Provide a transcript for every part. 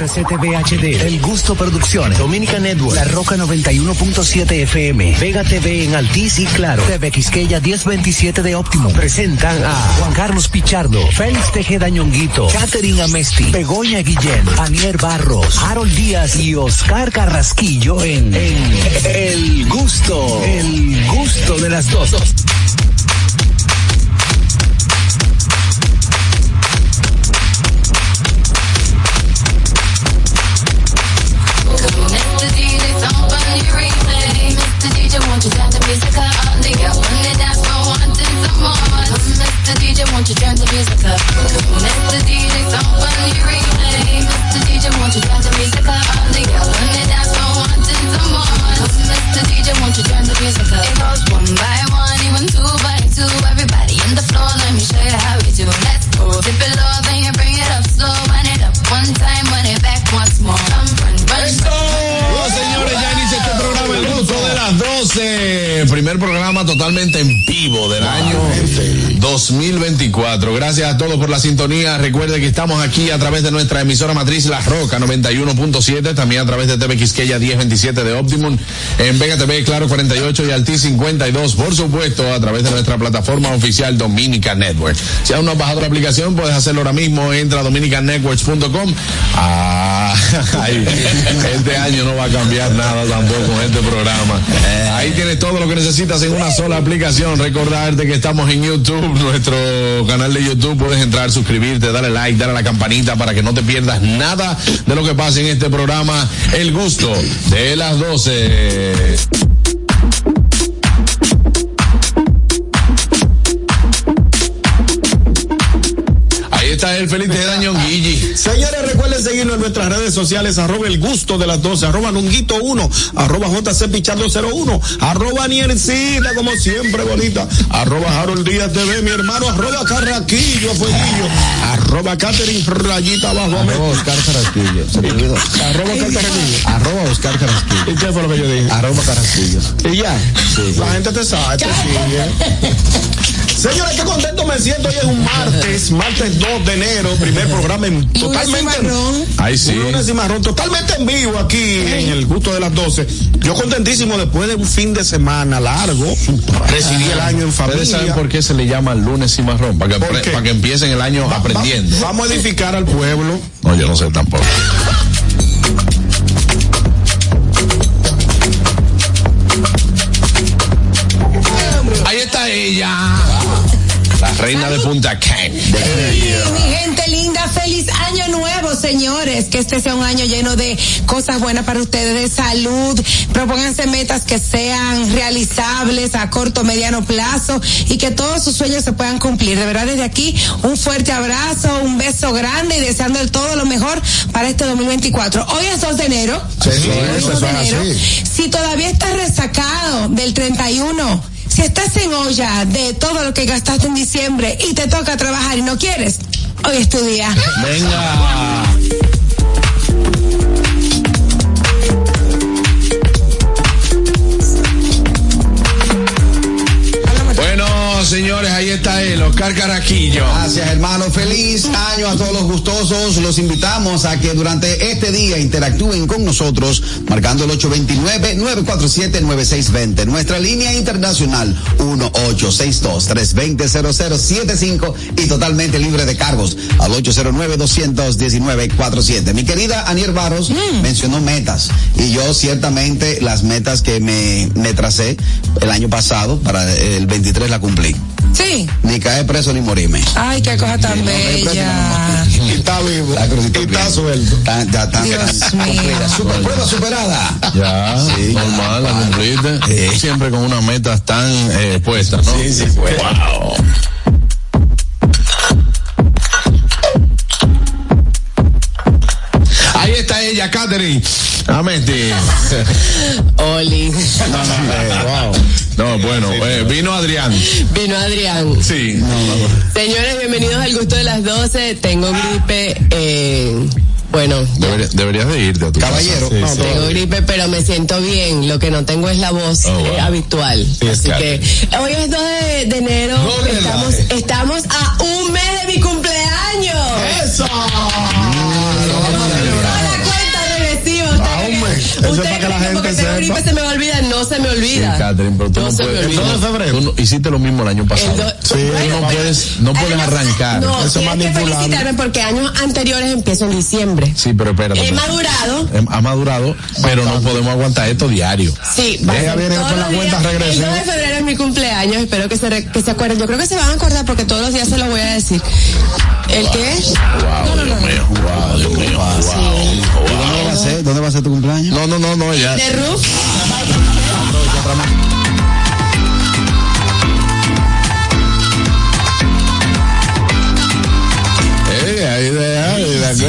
RCTV HD, El Gusto Producciones, Dominica Network, La Roca 91.7 FM, Vega TV en Altiz y Claro, TV Quisqueya 1027 de Óptimo. Presentan a Juan Carlos Pichardo, Félix Tejeda Ñonguito, Catherine Amesti, Begoña Guillén, Anier Barros, Harold Díaz y Oscar Carrasquillo en, en El Gusto, El Gusto de las dos. Won't you turn the music up? Mr. DJ, somebody replay. Mr. DJ, won't you turn the music up? On the girl, when they dance, so wanting some more. Mr. DJ, won't you turn the music up? It goes one by one, even two by two. Everybody in the floor, let me show you how we do. Let's go. Dip it low, then you bring it up slow. Wind it up one time, wind it back once more. Come run, run. ¡Eso! señores, ya inicia las 12. Primer programa totalmente en vivo del año 2024. Gracias a todos por la sintonía. Recuerde que estamos aquí a través de nuestra emisora matriz La Roca 91.7, también a través de TV Quisqueya 1027 de Optimum, en Vega TV Claro 48 y Alti 52, por supuesto, a través de nuestra plataforma oficial Dominica Network. Si aún no has bajado la aplicación, puedes hacerlo ahora mismo. Entra a dominicanetworks.com. Ah, este año no va a cambiar nada tampoco en este programa. Ahí tienes todo lo que necesitas en una sola aplicación. Recordarte que estamos en YouTube, nuestro canal de YouTube. Puedes entrar, suscribirte, darle like, darle a la campanita para que no te pierdas nada de lo que pasa en este programa. El gusto de las 12. Está el feliz de Daño Guille. Señores, recuerden seguirnos en nuestras redes sociales, arroba el gusto de las 12, arroba nunguito 1, arroba JC Pichardo 01, arroba Niercita, como siempre, bonita, arroba Harold Díaz TV, mi hermano, arroba Carraquillo, Fueguillo, arroba Catherine Rayita abajo. Arroba Oscar Carrasquillo. Se me olvidó. arroba Carraquillo. Arroba Oscar Carrasquillo. ¿Y qué fue lo que yo dije? Arroba Carrasquillo. Y ya, la gente te sabe, te sigue. Señores, qué contento me siento. Hoy es un martes, martes 2 de enero, primer programa en, totalmente. Ahí sí. Un lunes y marrón, totalmente en vivo aquí en el gusto de las 12. Yo contentísimo después de un fin de semana largo. Recibí el año en familia. Ustedes saben por qué se le llama lunes y marrón, para que, para que empiecen el año aprendiendo. Va- vamos a edificar al pueblo. No, yo no sé tampoco. Ahí está ella. La reina de Punta Cana. Mi gente linda, feliz año nuevo, señores. Que este sea un año lleno de cosas buenas para ustedes, de salud. Propónganse metas que sean realizables a corto, mediano plazo y que todos sus sueños se puedan cumplir. De verdad, desde aquí, un fuerte abrazo, un beso grande y deseando el todo lo mejor para este 2024. Hoy es 2 de enero. Sí, sí, es eso 2 de enero. Si todavía estás resacado del 31, si estás en olla de todo lo que gastaste en diciembre y te toca trabajar y no quieres, hoy es tu día. Venga. Bueno, señores, ahí está él, Oscar Caraquillo. Gracias, hermano. Feliz año a todos los gustosos. Los invitamos a que durante este día interactúen con nosotros marcando el 829-947-9620. Nuestra línea internacional 1862-320-0075 y totalmente libre de cargos al 809-219-47. Mi querida Anier Barros mencionó metas y yo ciertamente las metas que me, me tracé el año pasado para el 23 la cumplí. Sí. Ni caer preso ni morirme. Ay, qué cosa tan bella. Y está vivo. Y está suelto. Está- ya está. Dios cumplida. mío. Super prueba superada. Ya, Sí, normal, la cumpliste. Sí. Siempre con unas metas tan eh, puestas, ¿no? Sí, sí, pues. Wow. Ahí está ella, Catherine. Amesti. Oli. No, bueno, eh, vino Adrián. Vino Adrián. Sí. Señores, bienvenidos al gusto de las 12. Tengo gripe. Eh, bueno, Debería- deberías de irte a tu Caballero. casa. No, tengo gripe, pero me siento bien. Lo que no tengo es la voz Oh, wow. eh, habitual. Así claro. que hoy es 2 de, de enero. No estamos, estamos a un mes de mi cumpleaños. ¡Eso! Es para que porque gente tengo gripe se me va a olvidar, no se me Sí, olvida. Catherine, pero tú No no, se me puedes. olvida. tú no- de febrero. tú no- hiciste lo mismo el año pasado. El do- tú bueno, no puedes, no puedes Además, arrancar. No, Eso tienes que felicitarme porque años anteriores empiezo en diciembre. Sí, pero espérate. He madurado. Hem- Ha madurado, pero no podemos aguantar esto diario. Sí, va a Ella ser viene con la cuenta días. regresiva. El 2 de febrero es mi cumpleaños, espero que se, re- que se acuerden. Yo creo que se van a acordar porque todos los días se lo voy a decir. ¿El qué? Wow, Dios mío, wow, Dios mío, wow. ¿Y ¿Dónde va a ser? ¿Dónde va a ser tu cumpleaños? No, no, no, no, ya. De Roof. Eh,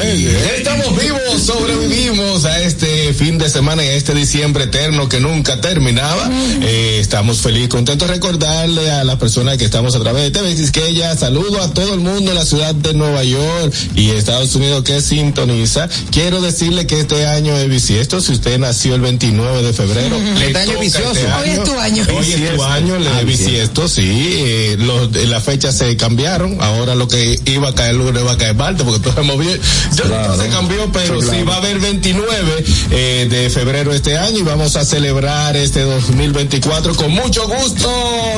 ahí. Estamos vivos, sobrevivimos a este fin de semana y a este diciembre eterno que nunca terminaba. Eh, estamos felices, contentos de recordarle a las personas que estamos a través de TV Quisqueya. Saludo a todo el mundo en la ciudad de Nueva York y Estados Unidos que sintoniza. Quiero decirle que este año es bisiesto. Si usted nació el 29 de febrero, le Este año vicioso. este Hoy es tu año. Hoy es tu año, le de bisiesto, sí. Eh, los, eh, las fechas se cambiaron. Ahora lo que iba a caer lunes va a caer martes porque todo se movió. Yo no se cambió, pero sí, va a haber 29 eh, de febrero este año y vamos a celebrar este 2024 con mucho gusto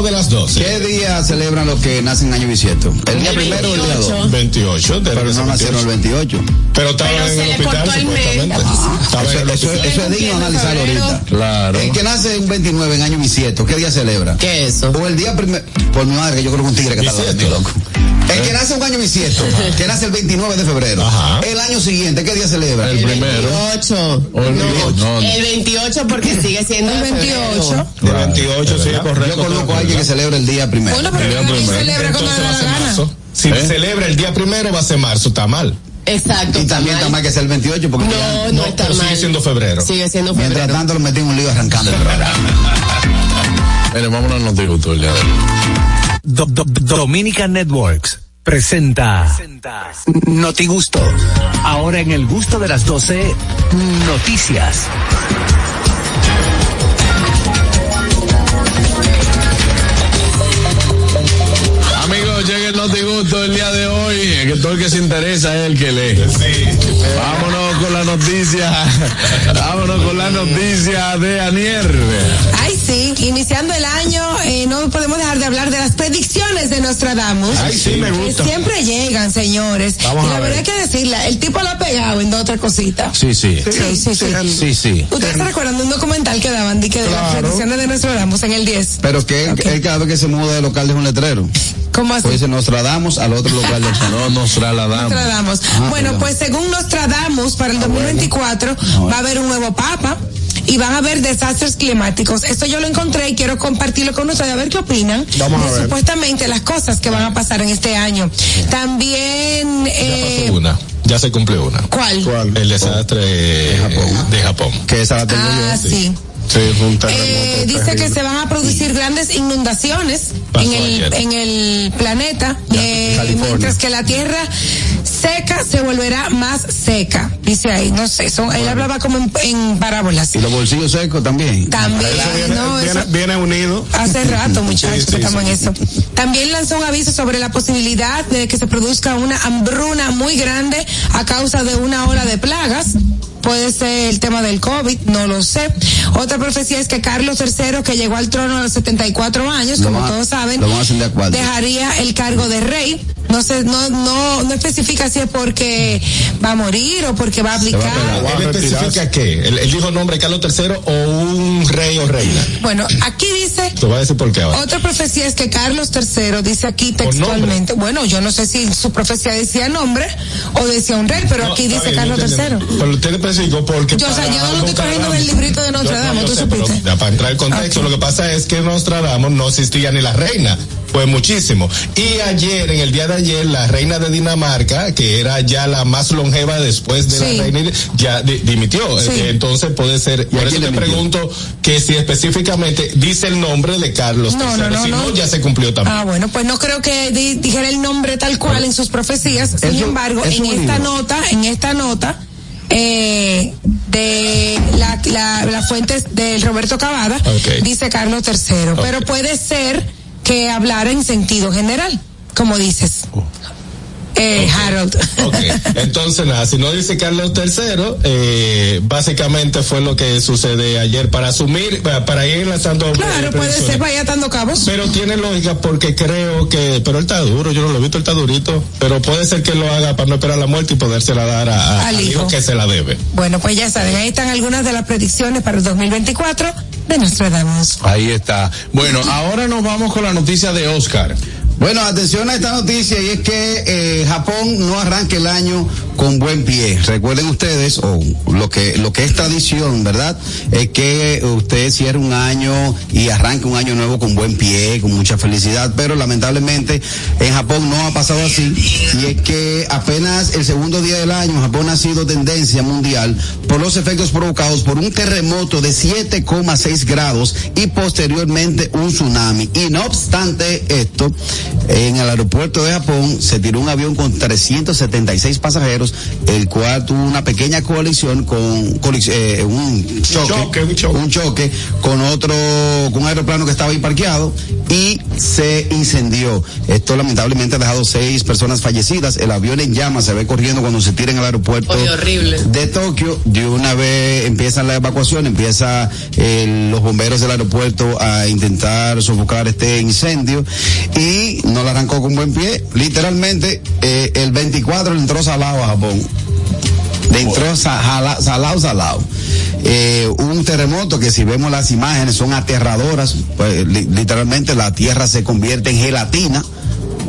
de las 12. ¿Qué día celebran los que nacen en año bisiesto? ¿El día primero o el día 2? 28, de Pero no nacieron el 28. Pero estaba Pero en el hospital, supuestamente. El Eso, es digno analizarlo ahorita. Claro. El que nace un 29 en año bisiesto, ¿qué día celebra? ¿Qué es eso? O el día primero, por mi madre, que yo creo que un tigre que está loco. El que nace un año bisiesto, que nace el 29 de febrero, Ajá. el año siguiente, ¿qué día celebra? El primero. 28. O el No, 28, no, no. el 28 porque sigue siendo El de febrero. 28. El 28, sí, correcto. Yo conozco a alguien que celebra el día primero. Bueno, pero día quien primero. celebra cuando Entonces le va da a ser la gana. marzo. Si ¿Eh? celebra el día primero va a ser marzo, está mal. Exacto. y también está mal que sea el 28, porque No, no, está pero mal. sigue siendo febrero. Sigue siendo mientras febrero. tanto lo metí en un lío arrancando el programa. Mire, vámonos a noticias el día de hoy. Do- do- Dominica Networks presenta Noti Gusto. Ahora en el gusto de las 12, noticias. Amigos, llega el Notigusto el día de hoy. Que todo el que se interesa es el que lee. Vámonos con la noticia. Vámonos con la noticia de Anier. Sí, iniciando el año, eh, no podemos dejar de hablar de las predicciones de Nostradamus. Ay, sí, me que gusta. siempre llegan, señores. Vamos y la ver. verdad hay que decirla, el tipo la ha pegado en dos o tres cositas. Sí, sí. Sí, sí, sí. Sí, sí. ¿Ustedes se recuerdan de un documental que daban de, que de las predicciones de Nostradamus en el 10? Pero que él, él cada vez que se muda de local deja un letrero. ¿Cómo así? Pues dice, nos trasladamos al otro local del No nos trasladamos. Nostradamus. Ah, bueno, pues según Nostradamus, para el 2024 bueno. va a haber un nuevo papa y van a haber desastres climáticos. Esto yo lo encontré y quiero compartirlo con ustedes a ver qué opinan Vamos a de ver. supuestamente las cosas que van a pasar en este año. También, eh. Ya se cumplió una. ¿cuál? ¿Cuál? El desastre de Japón. De Japón. Que esa la tengo Ah, yo. sí. Sí, Eh, dice terrible. que se van a producir grandes inundaciones Pasó en el, ayer. en el planeta, eh, mientras que la Tierra seca se volverá más seca. Dice ahí, no sé, son, él hablaba como en, en parábolas. Y los bolsillos secos también. También, Viene, no, eso- viene, unido. Hace rato, muchachos, Sí, sí, que estamos sí. en eso. También lanzó un aviso sobre la posibilidad de que se produzca una hambruna muy grande a causa de una ola de plagas. Puede ser el tema del COVID, no lo sé. Otra profecía es que Carlos III, que llegó al trono a los 74 años, Lo como todos saben, dejaría el cargo de rey. No sé, no, no, no especifica si es porque va a morir o porque va a va a abdicar. pegar. Va a ¿Él especifica qué? ¿Él, él dijo nombre Carlos III o un rey o reina? Bueno, aquí dice Te voy a decir por qué ahora. Otra profecía es que Carlos III dice aquí textualmente, bueno, yo no sé si su profecía decía nombre o decía un rey, pero No, aquí dice bien, Carlos. III. Pero usted le especificó porque. Yo, o sea, yo no lo estoy cogiendo del librito de Yo- Nostradamus, yo tú sé, pero supiste. ya para entrar en contexto, Ok. lo que pasa es que Nostradamus no existía ni la reina. Fue muchísimo. Y ayer, en el día de ayer, la reina de Dinamarca, que era ya la más longeva después de Sí. la reina, ya di- dimitió. Sí. Eh, Entonces puede ser. Por eso te pregunto que si específicamente dice el nombre de Carlos No, III. no, no, si no, no. ya se cumplió también. Ah, bueno, pues no creo que di- dijera el nombre tal cual en sus profecías. Sin Eso- embargo, eso en esta libro. nota, en esta nota, eh, de la, la, las fuentes del Roberto Cavada, dice Carlos III. Pero puede ser que hablara en sentido general, como dices. Oh. Eh, Harold. Ok, entonces nada, si no dice Carlos III, eh, básicamente fue lo que sucede ayer para asumir, para, para ir lanzando. Claro, eh, puede ser, vaya atando cabos. Pero tiene lógica porque creo que, pero él está duro, yo no lo he visto, él está durito, pero puede ser que lo haga para no esperar la muerte y podérsela dar a, a- Al al hijo hijo. que se la debe. Bueno, pues ya saben, ahí están algunas de las predicciones para el 2024 de Nostradamus. Ahí está. Bueno, ahora nos vamos con la noticia de Oscar. Bueno, atención a esta noticia y es que eh, Japón no arranca el año con buen pie. Recuerden ustedes, o lo que lo que es tradición, ¿verdad? Es que usted cierre un año y arranque un año nuevo con buen pie, con mucha felicidad, pero lamentablemente en Japón no ha pasado así y es que apenas el segundo día del año Japón ha sido tendencia mundial por los efectos provocados por un terremoto de 7,6 grados y posteriormente un tsunami. Y no obstante esto, en el aeropuerto de Japón se tiró un avión con 376 pasajeros, el cual tuvo una pequeña colisión con eh, un, choque, choque, un choque. un choque con otro, con un aeroplano que estaba ahí parqueado y se incendió. Esto lamentablemente ha dejado seis personas fallecidas. El avión en llamas se ve corriendo cuando se tira en el aeropuerto Oye, horrible. de Tokio. De una vez empieza la evacuación, empieza eh, los bomberos del aeropuerto a intentar sofocar este incendio y no la arrancó con buen pie. Literalmente, eh, el 24 le entró salado a Japón. Le entró sa- jala- salado, salado. Eh, un terremoto que si vemos las imágenes son aterradoras, pues, li- literalmente la tierra se convierte en gelatina.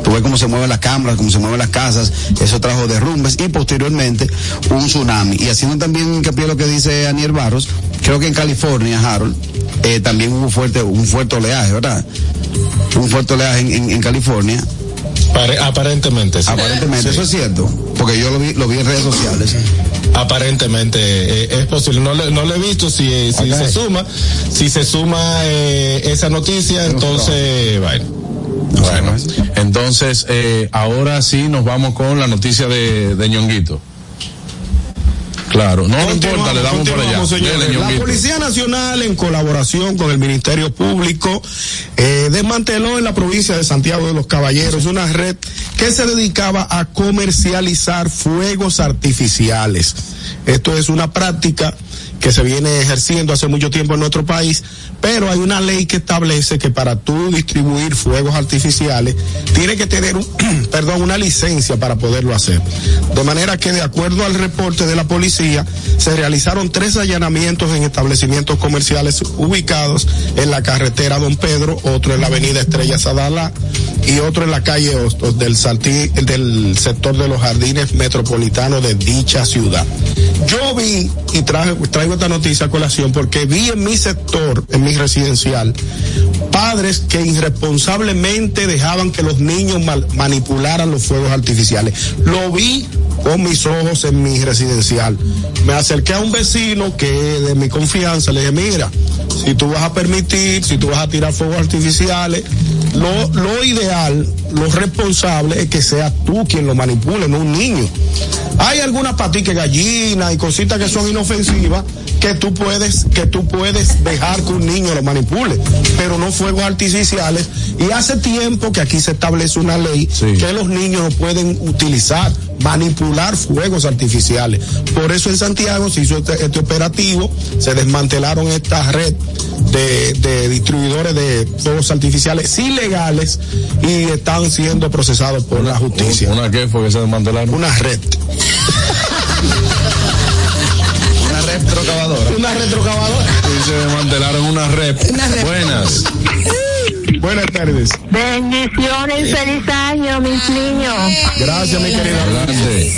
Tú ves cómo se mueven las cámaras, cómo se mueven las casas, eso trajo derrumbes y posteriormente un tsunami. Y haciendo también hincapié lo que dice Aniel Barros, creo que en California, Harold, eh, también hubo fuerte, un fuerte oleaje, ¿verdad? Un fuerte oleaje en, en- en California. Pare- aparentemente, sí. Aparentemente, Sí. eso es cierto, porque yo lo vi, lo vi en redes sociales. Aparentemente eh, es posible. No le, no le he visto si, eh, si se suma, si se suma eh, esa noticia, entonces, bueno. Bueno, entonces eh, ahora sí nos vamos con la noticia de, de Ñonguito. Claro, no, importa, le damos por allá. Dele, La. Policía Nacional, en colaboración con el Ministerio Público, eh, desmanteló en la provincia de Santiago de los Caballeros una red que se dedicaba a comercializar fuegos artificiales. Esto es una práctica que se viene ejerciendo hace mucho tiempo en nuestro país, pero hay una ley que establece que para tú distribuir fuegos artificiales tiene que tener un, perdón, una licencia para poderlo hacer. De manera que de acuerdo al reporte de la policía, se realizaron tres allanamientos en establecimientos comerciales ubicados en la carretera Don Pedro, otro en la avenida Estrella Sadala y otro en la calle Hostos del, Saltí- del sector de los jardines metropolitanos de dicha ciudad. Yo vi y traje, traigo esta noticia a colación porque vi en mi sector, en mi residencial, padres que irresponsablemente dejaban que los niños manipularan los fuegos artificiales. Lo vi con mis ojos en mi residencial. Me acerqué a un vecino que de mi confianza le dije, mira, si tú vas a permitir, si tú vas a tirar fuegos artificiales, lo, lo ideal, lo responsable es que seas tú quien lo manipule, no un niño. Hay algunas patiques gallinas y cositas que son inofensivas que tú puedes, que tú puedes dejar que un niño lo manipule, pero no fuegos artificiales. Y hace tiempo que aquí se establece una ley Sí. que los niños no pueden utilizar, manipular fuegos artificiales. Por eso en Santiago se hizo este, este operativo, se desmantelaron esta red de, de distribuidores de fuegos artificiales ilegales y están siendo procesados por la justicia. ¿Una qué fue que se desmantelaron? Una red. Una retrocavadora. Una retrocavadora. Sí, se desmantelaron una rep. Una rep. Buenas. Buenas tardes. Bendiciones y feliz año, mis niños. Gracias, mi querida. Adelante.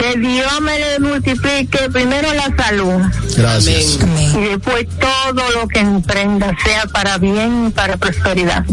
Que Dios me le multiplique primero la salud Gracias. Amén. y después todo lo que emprenda sea para bien y para prosperidad.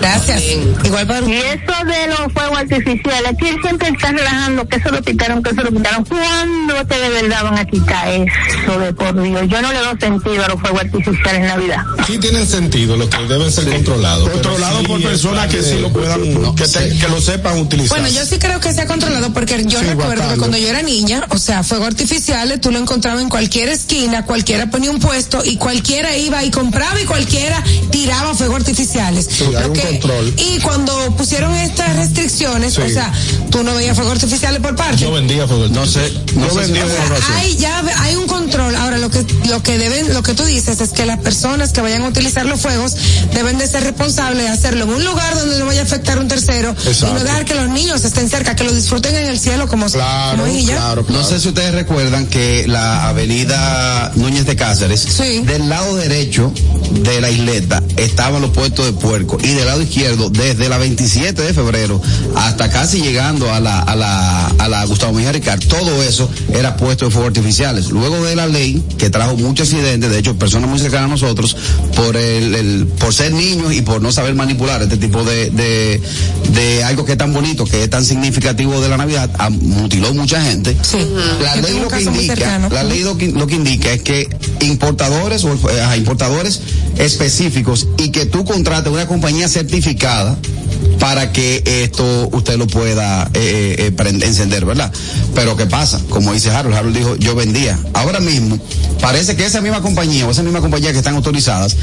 Gracias. Igual para Y eso de los fuegos artificiales, aquí siempre está relajando que eso lo quitaron, que eso lo quitaron. ¿Cuándo te de verdad van a quitar eso de por Dios? Yo no le doy sentido a los fuegos artificiales en Navidad. Sí tienen sentido, lo que deben ser controlados. Controlado sí por personas que sí lo puedan, que, te- que lo sepan utilizar. Bueno, yo sí creo que se ha controlado porque yo Sí, recuerdo bacano. que cuando yo era niña, o sea, fuegos artificiales, tú lo encontrabas en cualquier esquina, cualquiera ponía un puesto y cualquiera iba y compraba y cualquiera tiraba fuegos artificiales. Sí, hay un control. Y cuando pusieron estas restricciones, Sí. o sea, tú no veías fuegos artificiales por parte. Yo vendía fuego No sé, no Yo sé si una información. hay ya hay un control. Ahora lo que lo que deben lo que tú dices es que las personas que vayan a utilizar los fuegos deben de ser responsables de hacerlo en un lugar donde no vaya a afectar a un tercero y Exacto. no dejar que los niños estén cerca, que lo disfruten en el cielo como Claro, como y claro, No sé si ustedes recuerdan que la avenida Núñez de Cáceres, Sí. del lado derecho de la isleta estaban los puestos de puerco y del lado izquierdo, desde la 27 de febrero hasta casi llegando a la, a la, a la Gustavo Mejía Ricard, todo eso era puesto de fuegos artificiales. Luego de la ley, que trajo muchos accidentes, de hecho, personas muy cercanas a nosotros, por el, el- por ser niños y por no saber manipular este tipo de, de, de algo que es tan bonito, que es tan significativo de la Navidad, mutiló mucha gente. Sí. La ley lo que indica, la ley lo que, lo que indica es que importadores o eh, importadores específicos y que tú contrates una compañía certificada para que esto usted lo pueda eh, eh, eh, encender, ¿verdad? Pero ¿qué pasa? Como dice Harold, Harold dijo, yo vendía. Ahora mismo, parece que esa misma compañía o esa misma compañía que están autorizadas,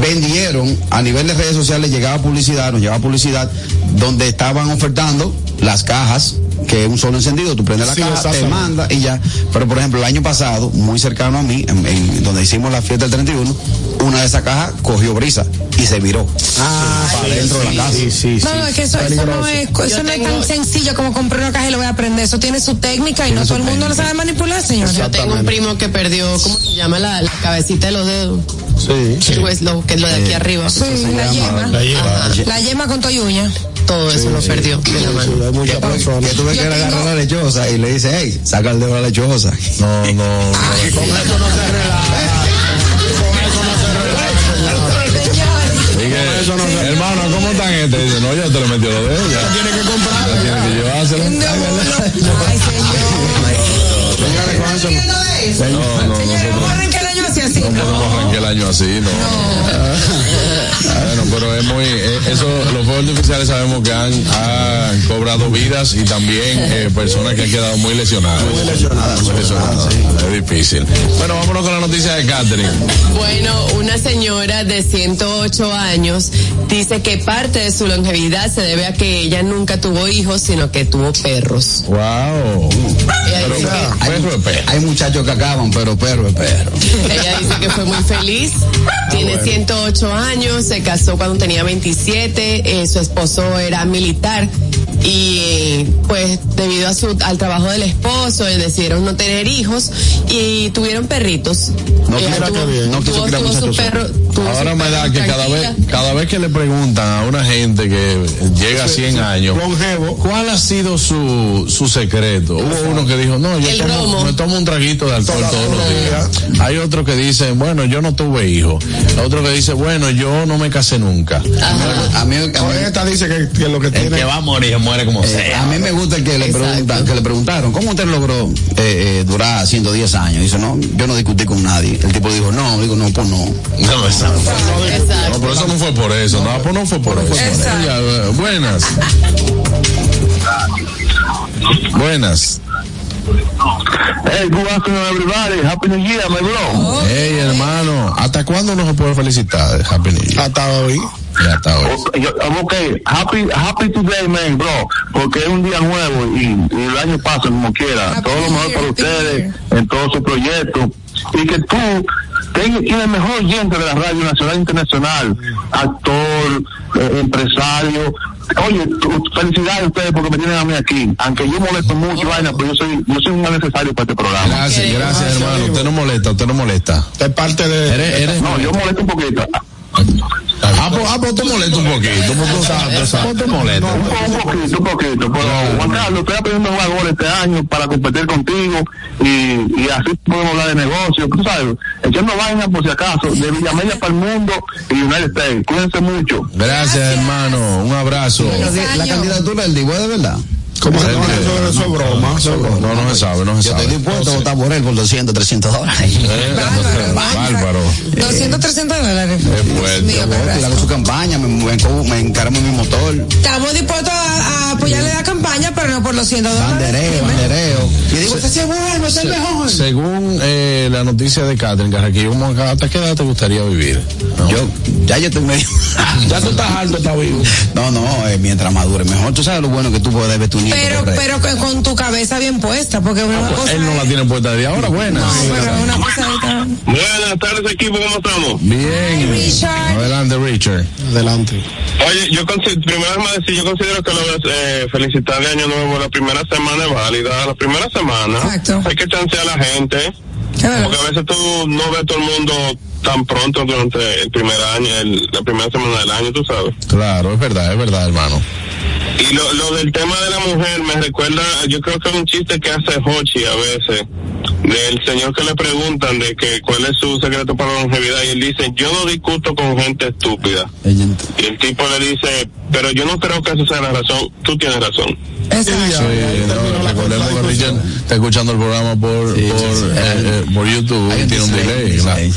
vendieron a nivel de redes sociales, llegaba publicidad, nos llegaba publicidad, donde estaban ofertando las cajas, que es un solo encendido, tú prendes la Sí, caja, te manda y ya. Pero por ejemplo, el año pasado, muy cercano a mí, en, en donde hicimos la fiesta del 31, una de esas cajas cogió brisa y se viró. Ah, para sí, dentro de la casa. Sí, sí, No, sí. no, es que eso, eso no es, eso no es tan sencillo como comprar una caja y lo voy a aprender. Eso tiene su técnica y no todo el mundo lo sabe manipular, señores. Yo tengo un primo que perdió, ¿cómo se llama la, la cabecita de los dedos? Sí. El hues- lo, que es lo de aquí arriba. Sí, la yema. La lleva. La yema con toyuña. Todo eso lo perdió de la Sí, mano. hay muchas personas. Que tú ves Yo que le tengo- agarra la lechosa y le dice, hey, saca el dedo de la lechosa. No, no. Y con eso no se relaja. Con eso no se relaja. No se- hermano, ¿cómo están este? Dice, no, ya te lo metió los dedos. Ya. Tiene que comprar. Tiene que llevárselo. Ay, señor. Señores, con eso no. No, nosotros así así? no podemos arrancar el año así, no. Bueno, pero es muy, eh, eso, los fuegos artificiales sabemos que han, han cobrado vidas y también eh, personas que han quedado muy lesionadas. Muy lesionadas. Muy lesionadas. Es difícil. Bueno, vámonos con la noticia de Catherine. Bueno, una señora de 108 años dice que parte de su longevidad se debe a que ella nunca tuvo hijos, sino que tuvo perros. Wow. Pero, que- perro es perro. Hay muchachos que acaban, pero perro es perro. Ella dice que fue muy feliz, tiene 108 años, se casó cuando tenía 27, eh, su esposo era militar y eh, pues debido a su, al trabajo del esposo eh, decidieron no tener hijos y tuvieron perritos. No Ella quiera tuvo, que bien, no quiso tuvo- criar tuvo su muchachos perro. tuvo Ahora su me perro da que cada vez, cada vez que le preguntan a una gente que llega a 100 años, Longevo. ¿cuál ha sido su, su secreto? Hubo uno que dijo, no, yo tomo, me tomo un traguito de alcohol todos los días. Hay otro que dice, bueno, yo no tuve hijos. Otro que dice, bueno, yo no me casé nunca. A mí, a mí- esta dice que, que lo que tiene. va a morir muere como Eh, a mí me gusta el que le, Exacto. preguntan, que le preguntaron, ¿cómo usted logró eh, eh, durar 110 años? Dice, no, yo no discutí con nadie. El tipo dijo, no, digo, no, pues no. No, exacto. Exacto. No, pero eso no fue por eso. No, pues no fue por eso. Exacto. Eh, buenas. Buenas. Hey, good afternoon, everybody. Happy New Year, my bro. Hey, hermano, ¿hasta cuándo no se puede felicitar? Happy New Year. Hasta hoy. Ya hasta hoy. Ok, happy, happy today, man, bro. Porque es un día nuevo y, y el año pasa como quiera. Happy Todo lo mejor New para Year, ustedes New en todos sus proyectos. Y que tú tengas el mejor oyente de la radio nacional e internacional, actor, eh, empresario. Oye, felicidades a ustedes porque me tienen a mí aquí. Aunque yo molesto mucho, vaina, pero yo soy, yo soy un necesario para este programa. Gracias, gracias, hermano. Usted no molesta, usted no molesta. De parte de. Eres, eres. No, yo molesto un poquito. Ah, pues, ah, pues tú molesta un poquito. Pues tú sabes, pues tú molesta. No, un, po- un poquito, un poquito. Pero, Juan Carlos, estoy aprendiendo a jugar gol este año para competir contigo y, y así podemos hablar de negocio. Tú sabes, echando vaina por si acaso, de Villamedia para el mundo y United States. Cuídense mucho. Gracias, hermano. Un abrazo. La, candidatura del Divo, ¿de verdad? ¿Cómo se llama eso? Eso es broma. Eso es broma. No, no se sabe, no se Yo estoy sabe. dispuesto a votar por él por 200, 300 dólares. Eh, Bárbaro. 200, 300 dólares. Gracia. hago su campaña, me, me, enco- me encaramo en mi motor, Estamos dispuestos a, apoyarle la campaña, pero no por los 100 dólares. bandereo, bandereo. Y digo, este sí es bueno, es el mejor. Según eh, la noticia de Catherine Carraquillo, ¿cómo acá- ¿hasta qué edad te gustaría vivir? Yo, ya yo estoy medio. Ya tú estás alto, está vivo. No, no, eh, mientras madure mejor. Tú sabes lo bueno que tú puedes ver tu nieto. Pero, pero con, con tu cabeza bien puesta, porque una cosa. Él no la tiene puesta de ahora, buena. No, pero una cosa es- Buenas tardes, equipo, ¿cómo estamos? Bien. Richard. Adelante, Richard. Adelante. Oye, yo considero, primero más decir, yo considero que lo de eh, felicitar de Año Nuevo, la primera semana es válida, la primera semana Exacto. hay que chancear a la gente, porque a veces tú no ves todo el mundo tan pronto durante el primer año, el- la primera semana del año, tú sabes. Claro, es verdad, es verdad, hermano. Y lo, lo del tema de la mujer me recuerda, yo creo que es un chiste que hace Hochi a veces, del señor que le preguntan de que cuál es su secreto para la longevidad y él dice, yo no discuto con gente estúpida. Y el tipo le dice, pero yo no creo que esa sea la razón, tú tienes razón. Exacto. Sí, no, recordemos que Richard está escuchando el programa por, por, sí, sí. eh, eh, por YouTube tiene un delay.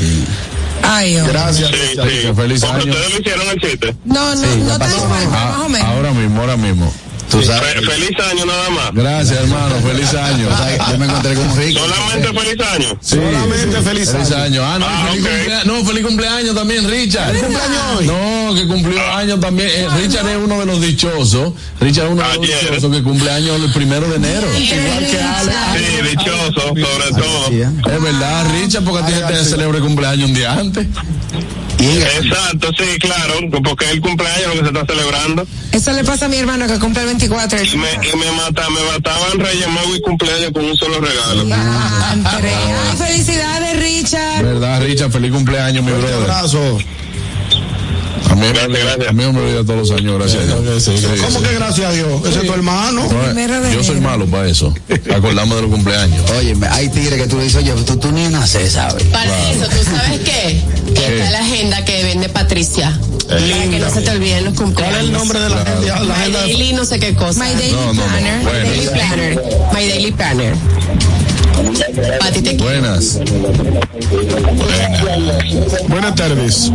Ay, hombre. Gracias. Sí, sí. feliz año. ustedes lo hicieron el chiste. No, no, Sí, no fuerte, Ah, más o menos. ahora mismo, ahora mismo. Tú sabes. Fe- feliz año nada más. Gracias, hermano. Feliz año. Yo me encontré con Rico. Solamente feliz año. Sí. Solamente feliz Feliz año. año. Ah, no, Ah, feliz ok. cumpleaños. No, feliz cumpleaños también, Richard. ¿El cumpleaños hoy? No, que cumplió años también. Eh, Richard es uno de los dichosos. Richard es uno de los Ayer. dichosos que cumple años el primero de enero. Igual que Ale. Sí, dichoso, sobre todo. Sí. Es verdad, Richard, porque a ti Ay, te sí. celebra el cumpleaños un día antes. Y Exacto, sí, claro, porque es el cumpleaños lo que se está celebrando. Eso le pasa a mi hermano que cumple el 24. Y me, y me, mata, me mataban Reyes Magos y cumpleaños con un solo regalo. Ay, felicidades, Richard. ¿Verdad, Richard? Feliz cumpleaños, mi Un brother. abrazo. A mí, Gracias, gracias. a mí me olvida todos los años, gracias a Dios. Sí, sí, Sí, ¿Cómo sí. que gracias a Dios? Ese es tu hermano. No, yo soy malo para eso. Acordarme de los cumpleaños. Oye, hay tigres que tú le dices, oye, tú, tú ni naces, ¿sabes? Para eso, ¿tú sabes qué? ¿Qué? Está la agenda que vende Patricia. Para que no se te olviden los cumpleaños. ¿Cuál es el nombre de la gente? La My agenda de- Daily no sé qué cosa. My Daily No, no, no. Planner. My Bueno. Daily Planner. My Daily Planner. Pati, te quiero. Buenas, Buenas tardes.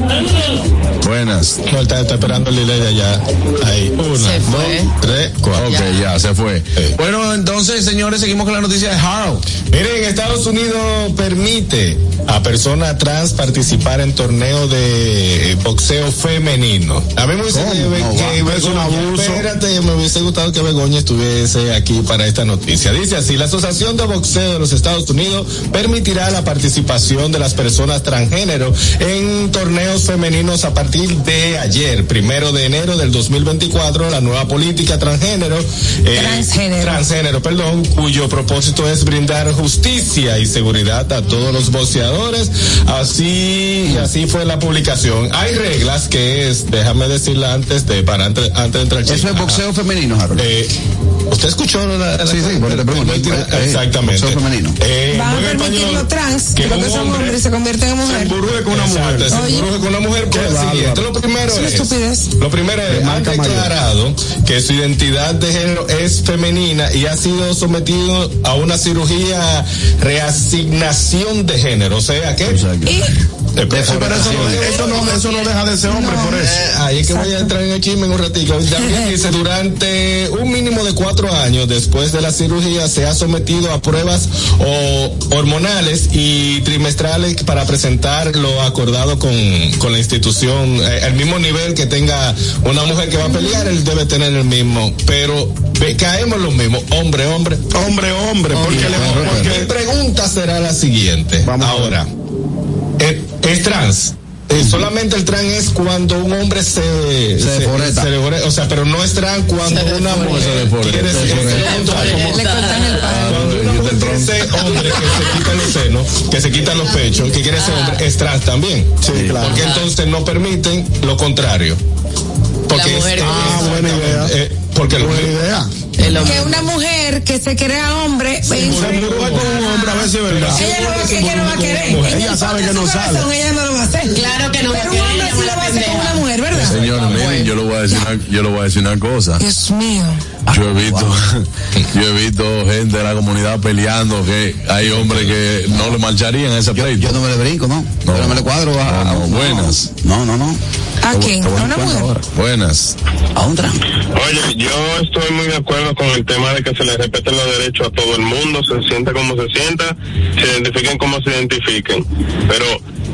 buenas. No, está, está esperando el delay de allá. Ahí. Una, Se dos, tres, cuatro. Ok, ya, se fue. Sí. Bueno, entonces, señores, seguimos con la noticia de Harold. Miren, Estados Unidos permite a personas trans participar en torneos de boxeo femenino. A mí me No, que va, es un abuso. Espérate, me hubiese gustado que Begoña estuviese aquí para esta noticia. Dice así, la Asociación de Boxeo de los Estados Unidos permitirá la participación de las personas transgénero en torneos femeninos a partir de ayer, primero de enero del 2024, la nueva política transgénero. eh, Transgénero. transgénero, perdón, cuyo propósito es brindar justicia y seguridad a todos los boxeadores. Así, así fue la publicación. Hay reglas que es, déjame decirla antes de, para antes, antes de entrar al Eso es boxeo femenino, Harold. Eh, ¿Usted escuchó la, la- Sí, sí, por eso te pregunto. Eh, Exactamente. Femenino. Eh, Van a muy permitir español, los trans, que lo que un son hombre hombres y se convierten en mujer. Emburrue con una Exacto, mujer. se con una mujer por Qué el siguiente. bárbaro. Lo primero Es una es. estupidez. Lo primero es, mayor. declarado que su identidad de género es femenina y ha sido sometido a una cirugía reasignación de género. O sea que. Y Eh, Pero eso no, eso no, eso no deja de ser hombre por eso. eh, ahí es que voy a entrar en el chisme en un ratito. También dice, durante un mínimo de cuatro años después de la cirugía se ha sometido a pruebas o hormonales y trimestrales para presentar lo acordado con, con la institución. Eh, el mismo nivel que tenga una mujer que va a pelear, él debe tener el mismo. Pero ve, caemos en lo mismo, hombre, hombre. Hombre, hombre, porque le Mi pregunta será la siguiente. Vamos a ver. Es, trans. Eh, solamente el trans es cuando un hombre se Se deforesta. se deforesta. o sea, pero no es trans cuando una mujer Se deforesta. quiere Se ser- deforesta. le cortan el palo. cuando una mujer quiere ser hombre que se quita los senos, que se quita los pechos, que quiere ser hombre, es trans también. Sí, claro. Porque entonces no permiten lo contrario. Porque La mujer- es- Ah, buena idea. eh, porque Buena idea. Que una mujer que se crea hombre, Se embruja con un hombre, a ver si es verdad. ella no va no va a querer. Ella el sabe que no corazón, Ella no lo va a hacer. Claro que no va a Pero un hombre sí lo va a hacer con una mujer, ¿verdad? Señores, miren, yo le voy a decir una, yo le voy a decir una cosa. Dios mío. Yo he visto, yo he visto gente de la comunidad peleando que hay hombres que no le marcharían a ese pleito. Yo no me le brinco, ¿no? Yo no me le cuadro a, Ah, no, buenas. No, no, no. ¿A quién? Te voy ¿A una mujer? ahora. Buenas. A un tran. Oye, yo estoy muy de acuerdo con el tema de que se le respeten los derechos a todo el mundo, se sienta como se sienta, se identifiquen como se identifiquen. Pero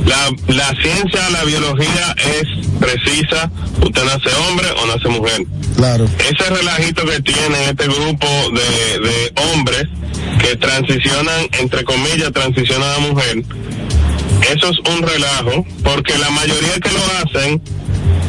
la, la ciencia, la biología es precisa, usted nace hombre o nace mujer. Claro. Ese relajito que tiene este grupo de, de hombres que transicionan, entre comillas, transicionan a mujer, eso es un relajo, porque la mayoría que lo hacen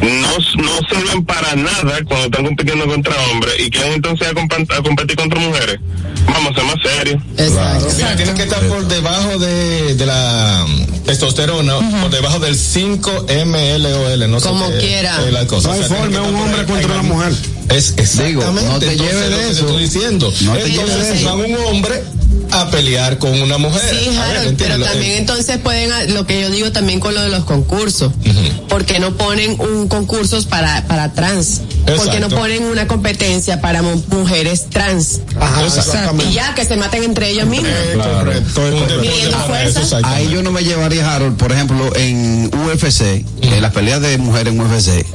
no, no sirven para nada cuando están compitiendo contra hombres y quieren entonces a, competir contra mujeres. Vamos a ser más serios. Exacto. Mira, tienen que estar por debajo de, de la testosterona, por debajo del 5 mLOL, no sé Como qué quiera. es la cosa. No hay O sea, forma, un hombre contra una mujer. Es exactamente. Digo, no te lleves lo de que te eso. estoy diciendo. No te lleves de entonces eso. van un hombre a pelear con una mujer. Sí, ver, Harold, pero también entonces pueden, a- lo que yo digo también con lo de los concursos, ¿por qué no ponen un concursos para, para trans? ¿Por qué no Exacto. ponen una competencia para mu- mujeres trans? Ajá, Y exactamente. ya, que se maten entre ellos mismos. Claro. Exactamente. Ahí yo no me llevaría, Harold, por ejemplo, en UFC, en las peleas de mujeres en UFC,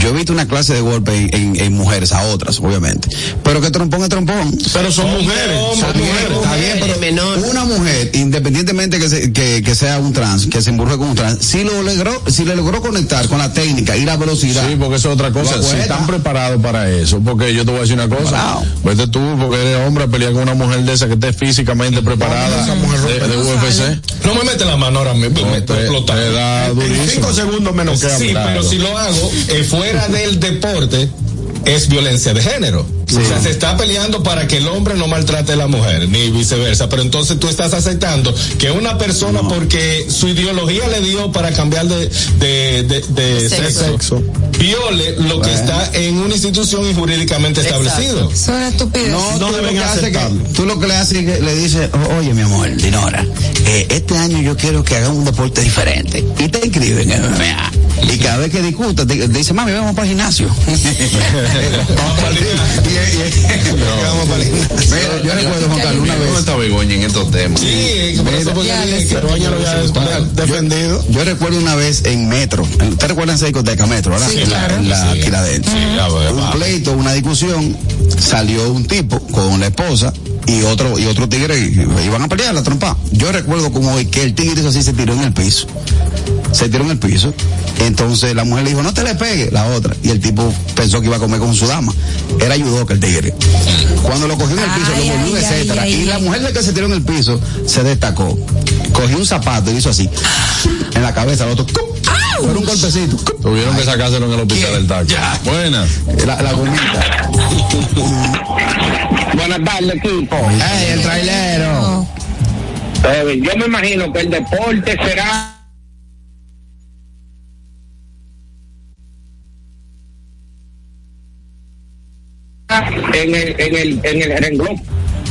yo he visto una clase de golpe en, en- en mujeres, a otras, obviamente. Pero que trompón es trompón. Pero son mujeres. Son mujeres. está bien, pero menor. una mujer, independientemente que, se- que, que sea un trans, que se emburre con un trans, si lo logró, si le logró conectar con la técnica y la velocidad. Sí, porque eso es otra cosa. Si están preparados para eso, porque yo te voy a decir una cosa. Bravo. Vete tú, porque eres hombre, a pelear con una mujer de esa que esté físicamente preparada esa mujer de, de UFC. No me mete la mano ahora mismo, me No, estoy te, explotando. te da En durísimo. cinco segundos menos que Sí, pero si lo hago eh, del deporte, es violencia de género. O sea, se está peleando para que el hombre no maltrate a la mujer, ni viceversa. Pero entonces tú estás aceptando que una persona, porque su ideología le dio para cambiar de, de, de, de Sexo. sexo, viole lo que está en una institución y jurídicamente Exacto. establecido. Son una estupidez. No, No tú, lo deben que hace que, tú lo que le haces es que le dices, "O- oye mi amor, Dinora, eh, este año yo quiero que hagan un deporte diferente. Y te inscriben en MMA. Y cada vez que discutas, te, te dice, mami, vamos para el gimnasio. Vamos para el gimnasio. Y- y- Vamos para el gimnasio. Mira, yo recuerdo, Juan Carlos, una ¿Cómo vez. está Begoña en estos temas? Sí, por eso fue que Ya, dije que- Pero ella lo había defendido. Yo recuerdo una vez en Metro, ¿usted recuerda esa discoteca Metro, verdad? Sí, En la- claro. En la Sí. Tiradentes. Un pleito, una discusión, salió un tipo con la esposa y otro y otro tigre y- iban a pelear la trompa. Yo recuerdo como hoy que el tigre así se tiró en el piso. Se tiró en el piso. Entonces la mujer le dijo, no te le pegue, la otra. Y el tipo pensó que iba a comer con su dama. Era que el tigre. Cuando lo cogió en el piso, Ay, lo volvió, ay, etcétera. ay, y la mujer de que se tiró en el piso se destacó. Cogió un zapato y hizo así. En la cabeza, el otro. ¡cum! Fue un golpecito. Tuvieron que sacárselo en el hospital del taco. Buenas. La, la gomita. Buenas tardes, equipo. ¡Ey, el trailero! Eh, yo me imagino que el deporte será en el, en el, en el renglón.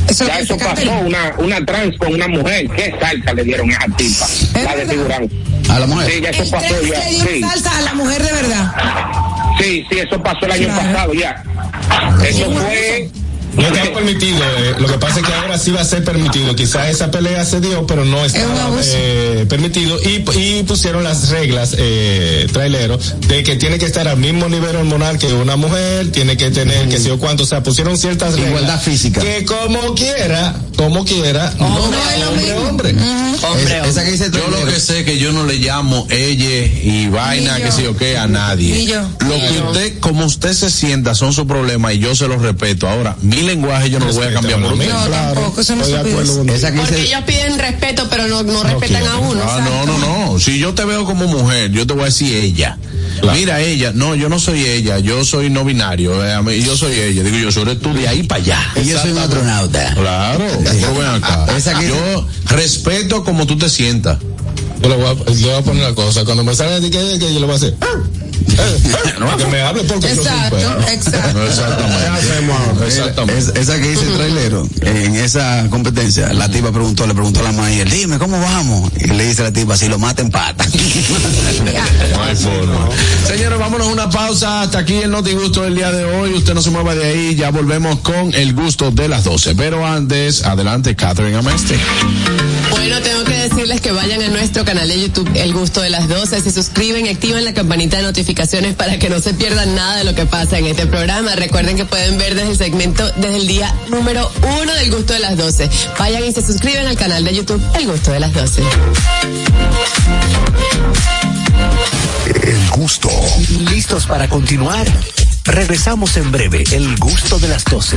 Eso Ya eso pasó, una, una trans con una mujer. ¿Qué salsa le dieron a esa tipa? ¿Es La de verdad? figurán. A la mujer. Sí, ya eso El pasó ya. le dio Sí, salsa a la mujer de verdad. sí, sí, eso pasó el año Claro. pasado ya. Eso fue No estaba permitido, eh, lo que pasa es que ahora sí va a ser permitido. Quizás esa pelea se dio, pero no Es un estaba abuso. eh, permitido. Y, y pusieron las reglas, eh, traileros, de que tiene que estar al mismo nivel hormonal que una mujer, tiene que tener que sé yo cuánto. O sea, pusieron ciertas reglas. Igualdad física. Que como quiera, como quiera, no, no es lo hombre, mismo. hombre. Hombre, Es- esa que dice el Yo lo trailero. que sé es que yo no le llamo ella y vaina, que sé yo qué, a nadie. Ni yo. Lo que usted, como usted se sienta, son sus problemas y yo se los respeto. Ahora, mi lenguaje yo no lo voy a cambiar por. No, tampoco, eso no se pide. que Porque dice. ellos piden respeto, pero no, no respetan a uno. Ah, no, no, no. Si yo te veo como mujer, yo te voy a decir ella. Mira ella, no, yo no soy ella, yo soy no binario, eh, yo soy ella. Digo yo, soy tú de ahí para allá. Y yo soy un astronauta. Claro, pero ven acá. Esa que- Yo respeto como tú te sientas. Yo le voy, a, le voy a poner una cosa. Cuando me salga de que, que yo le voy a hacer. No, que me hable porque yo soy. Exacto, exacto. Exactamente. Exactamente. Es- esa que dice el trailero, en esa competencia, la tipa preguntó, le preguntó a la maíz, dime, ¿cómo vamos? Y le dice la tipa, si lo mata, empata. No hay forma. Señores, vámonos a una pausa. Hasta aquí el Noti Gusto del día de hoy. Usted no se mueva de ahí. Ya volvemos con el gusto de las 12. Pero antes, adelante, Catherine Ameste. Bueno, tengo que decirles que vayan a nuestro canal de YouTube El Gusto de las 12, se suscriben y activen la campanita de notificaciones para que no se pierdan nada de lo que pasa en este programa. Recuerden que pueden ver desde el segmento, desde el día número uno del Gusto de las 12. Vayan y se suscriben al canal de YouTube El Gusto de las 12. El gusto. ¿Listos para continuar? Regresamos en breve. El gusto de las 12.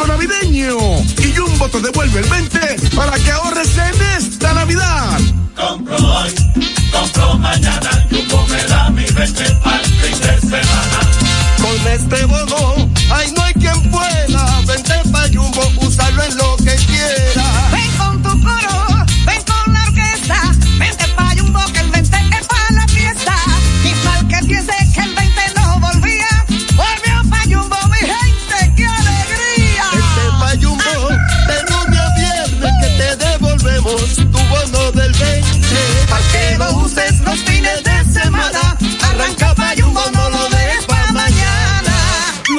El navideño y Jumbo te devuelve el 20 para que ahorres en esta Navidad. Compro hoy, compro mañana, Jumbo me da mi 20 al fin de semana. Con este bono, ay no hay quien pueda. Vente pa' Jumbo, úsalo en lo que quiera.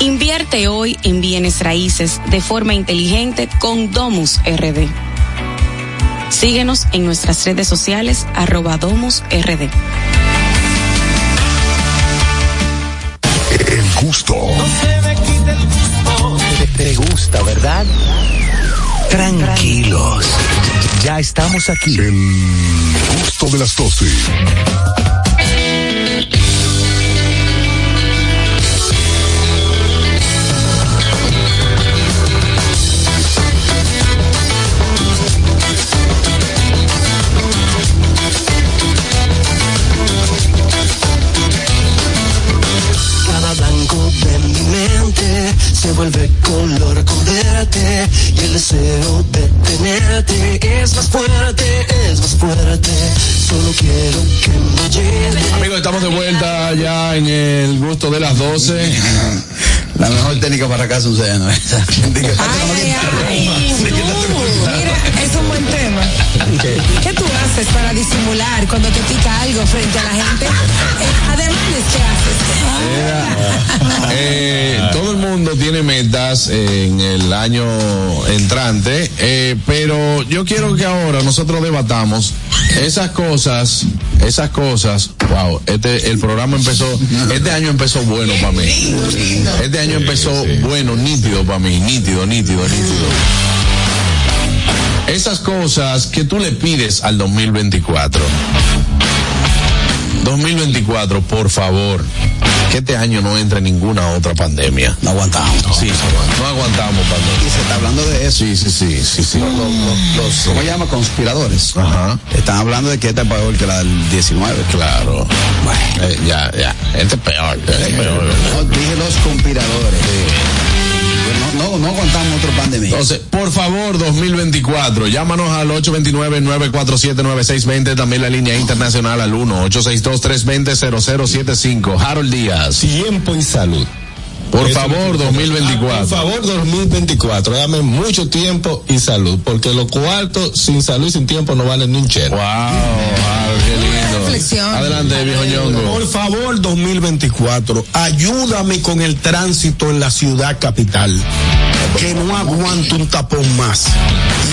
Invierte hoy en bienes raíces de forma inteligente con Domus RD. Síguenos en nuestras redes sociales arroba Domus RD. El gusto. Te, te gusta, ¿verdad? Tranquilos. Ya estamos aquí. El gusto de las 12. Color con verte y el deseo de tenerte es más fuerte, es más fuerte. Solo quiero que me lleves. Amigos, estamos de vuelta ya en el gusto de las 12. La mejor técnica para acá es un seno. Mira, es un buen tema. ¿Qué tú haces para disimular cuando te pica algo frente a la gente? Eh, Además, ¿qué haces? Eh, todo el mundo tiene metas en el año entrante, eh, pero yo quiero que ahora nosotros debatamos esas cosas, esas cosas. Wow, este el programa empezó, este año empezó bueno para mí. Este año empezó bueno, nítido para mí, nítido, nítido, nítido. Esas cosas que tú le pides al 2024. 2024, por favor, que este año no entre ninguna otra pandemia. No aguantamos. Sí, no aguantamos pandemia. Y se está hablando de eso. Sí, sí, sí, sí, sí. Los, los- los- ¿cómo se llama? Conspiradores. Ajá. Están hablando de que esta es peor que la del 19. Claro. Eh, ya, ya. Este es peor. Este es peor. No, dije los conspiradores. No, no, no aguantamos otro pandemia. Entonces, por favor, 2024, llámanos al 829-947-9620, también la línea internacional al 1-862-320-0075. Harold Díaz. Tiempo y salud. Por Eso favor, es lo que- 2024. Ah, Por favor, 2024. Dame mucho tiempo y salud. Porque los cuartos sin salud y sin tiempo no valen ni un chelo. Wow, qué lindo. Adelante, viejo ñongo. Por favor, 2024, ayúdame con el tránsito en la ciudad capital. Que no aguanto un tapón más.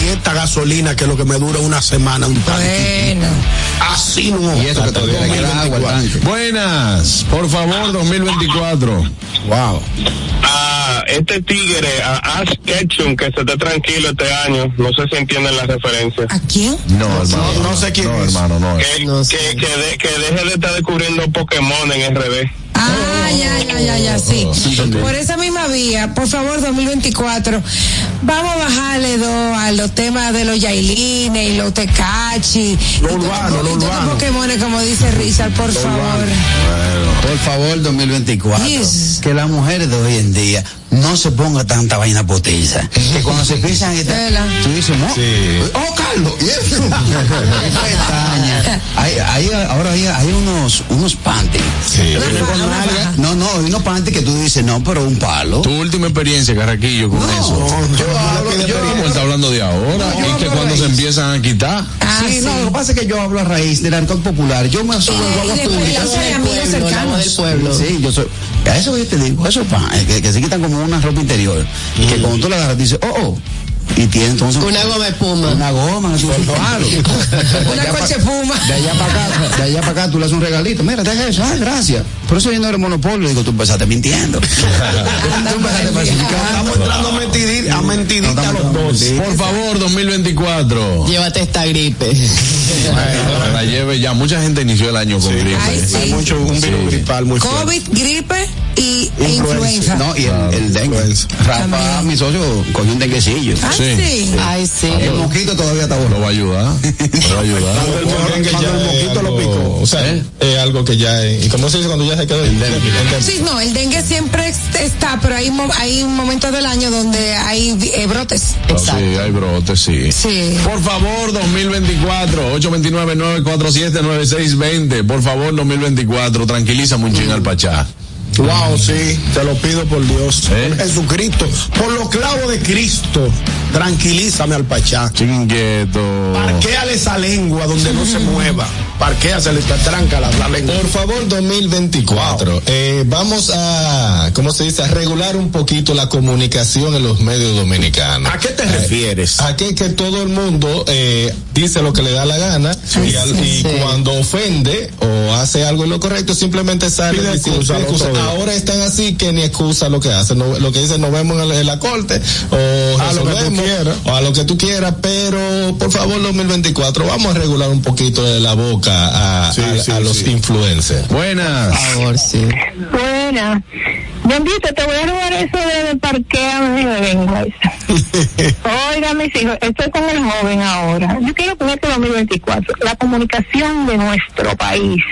Y esta gasolina que lo que me dura una semana, un tanque. Bueno. Así no. Y eso que todavía le queda agua al tanque. Buenas, por favor, 2024. Wow. Ah, este tigre, a Ash Ketchum, que se esté tranquilo este año. No sé si entienden la referencia. ¿A quién? No, hermano. no sé quién No, es. hermano, no. Que, que, que, de- que deje de estar descubriendo Pokémon en RD. Ah, ya, ya, ya, ya, sí. Por esa misma vía, por favor, 2024, vamos a bajarle dos a los temas de los yailines y los tecachi. Lo urbano, lo urbano. los Pokémones, como dice Richard, por favor. Por favor, 2024. Yes. Que las mujeres de hoy en día no se ponga tanta vaina potiza. Que cuando se piensan tú dices, no. Oh, Carlos, ¿y eso? Pestaña. Hay, hay, ahora hay, hay unos, unos panties. Sí. No, no, hay unos panties que tú dices, no, pero un palo. Tu última experiencia, Carraquillo, con eso. yo hablo, yo ¿Cómo está hablando de ahora? No, y que cuando se empiezan a quitar. Ah, sí, sí. no, lo que pasa es que yo hablo a raíz del alcohol popular. Yo me en guaguas después públicas. yo soy la voz del pueblo. Sí, yo soy. A eso yo te digo, eso pan, que, que se quitan como una ropa interior. Que cuando tú la agarras, dices, oh, oh. Y tiene entonces. Una goma de puma. Una goma, así, un palo. Una coche puma. De allá para acá, de allá para acá tú le haces un regalito. Mira, deja eso, ah, gracias. Por eso yo no eres monopolio. Digo, tú empezaste mintiendo. tú empezaste falsificando. Estamos entrando a mentidita, a mentidita a los dos. Por favor, 2024. Llévate esta gripe. La lleve ya. Mucha gente inició el año con gripe. Ay, sí. Hay mucho, un virus gripal muy fuerte. COVID, gripe y e influenza. No, y el, el dengue. Rafa, mi socio, cogió un denguecillo. Ah, Sí. sí. Ay, sí. El mosquito todavía está Lo bueno. va a ayudar. Lo va a ayudar. Cuando el Cuando el mosquito lo picó. O sea, ¿Eh? es algo que ya, es- y como se dice cuando ya se quedó endémico. Sí, no, el dengue siempre está, pero hay, hay momentos del año donde hay eh, brotes. Sí, hay brotes, sí. Sí. Por favor, 2024, 829-947-9620. Por favor, 2024, tranquiliza un ching al Pachá. Wow, sí, te lo pido por Dios. ¿Eh? Por Jesucristo, por los clavos de Cristo, tranquilízame al Pachá. Ching inquieto. Parquéale esa lengua donde no se mueva. Parquéasele, te tranca la, la lengua. Por favor, 2024. Eh, vamos a, ¿cómo se dice? A regular un poquito la comunicación en los medios dominicanos. ¿A qué te refieres? A que, que todo el mundo eh, dice lo que le da la gana y, al- y sí. cuando ofende o hace algo en lo correcto simplemente sale Pide diciendo, excusa, Ahora están así que ni excusa lo que hacen No- lo que dicen nos vemos en la, en la corte o A lo que tú quieras. o a lo que tú quieras pero por favor 2024 vamos a regular un poquito de la boca a, Sí, a- sí, a los sí. influencers Buenas. Por favor, sí. Buena. Bendito, te voy a robar eso de venga. Oiga, mis hijos, estoy con el joven ahora. Yo quiero poner este 2024, la comunicación de nuestro país,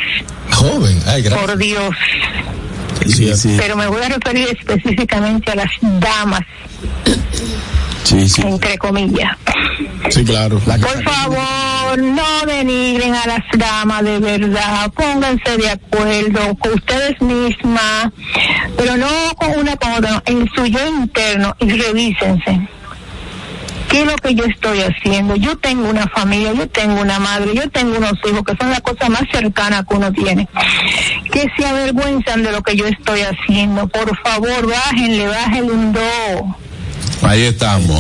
joven ay gracias por Dios. Sí, sí. Pero me voy a referir específicamente a las damas, Sí, sí. entre comillas. Sí, claro. Por favor, no denigren a las damas de verdad, pónganse de acuerdo con ustedes mismas, pero no con una con otra, en su yo interno y revísense. ¿Qué es lo que yo estoy haciendo? Yo tengo una familia, yo tengo una madre, yo tengo unos hijos que son la cosa más cercana que uno tiene. Que se avergüenzan de lo que yo estoy haciendo. Por favor, bájenle, bájenle un do. Ahí estamos.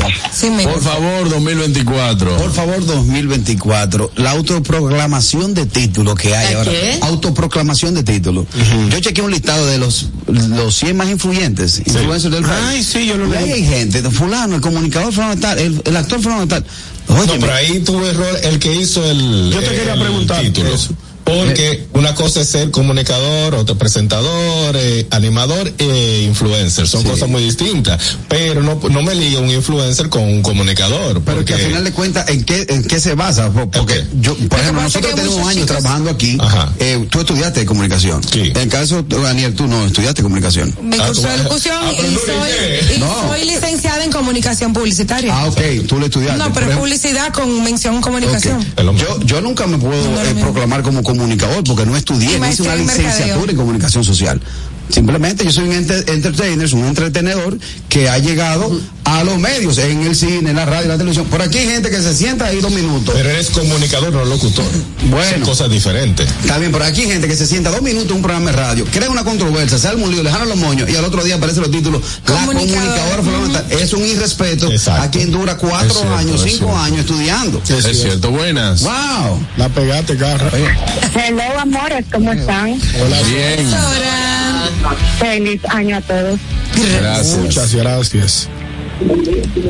Por favor, 2024. Por favor, 2024. La autoproclamación de título que hay ¿La ahora. qué? Autoproclamación de título. Yo chequeé un listado de los, los 100 más influyentes, influencers del país. Ay, sí, yo lo Y ahí leí. hay gente, de fulano, el comunicador fulano tal, el, el actor fulano tal. No, Óyeme, pero ahí tuvo error el que hizo el, Yo te quería preguntar título. eso. Porque una cosa es ser comunicador, otro presentador, eh, animador e influencer. Son cosas muy distintas. Pero no, no me liga un influencer con un comunicador. Pero que porque- al final de cuentas, ¿en qué, en qué se basa? Po- Porque yo, por ejemplo, nosotros que tenemos años trabajando aquí. Ajá. Eh, tú estudiaste comunicación. Sí. En el caso, Daniel, tú no estudiaste comunicación. Mi Ah, vas- locución ah, y, no soy, dice. y No. soy licenciada en comunicación publicitaria. Ah, ok, tú le estudiaste. no, pero publicidad con mención comunicación. Yo, yo nunca me puedo No, no, eh, no. proclamar como comunicador porque no estudié, no hice una en licenciatura en comunicación social. Simplemente yo soy un enter- entertainer, un entretenedor que ha llegado a los medios, en el cine, en la radio, en la televisión. Por aquí hay gente que se sienta ahí dos minutos. Pero eres comunicador, no locutor. Bueno. Son cosas diferentes. Está bien, pero aquí hay gente que se sienta dos minutos en un programa de radio, crea una controversia, se arma un lío, le jalan los moños y al otro día aparecen los títulos. La Comunicador. comunicadora fundamental. Es un irrespeto Exacto. a quien dura cuatro Es cierto, años, es cinco cierto. años estudiando. Es cierto, buenas. ¡Wow! La pegaste, garra. Hello, amores, ¿cómo están? Bien. Ahora, Feliz año a todos. Gracias. Muchas gracias.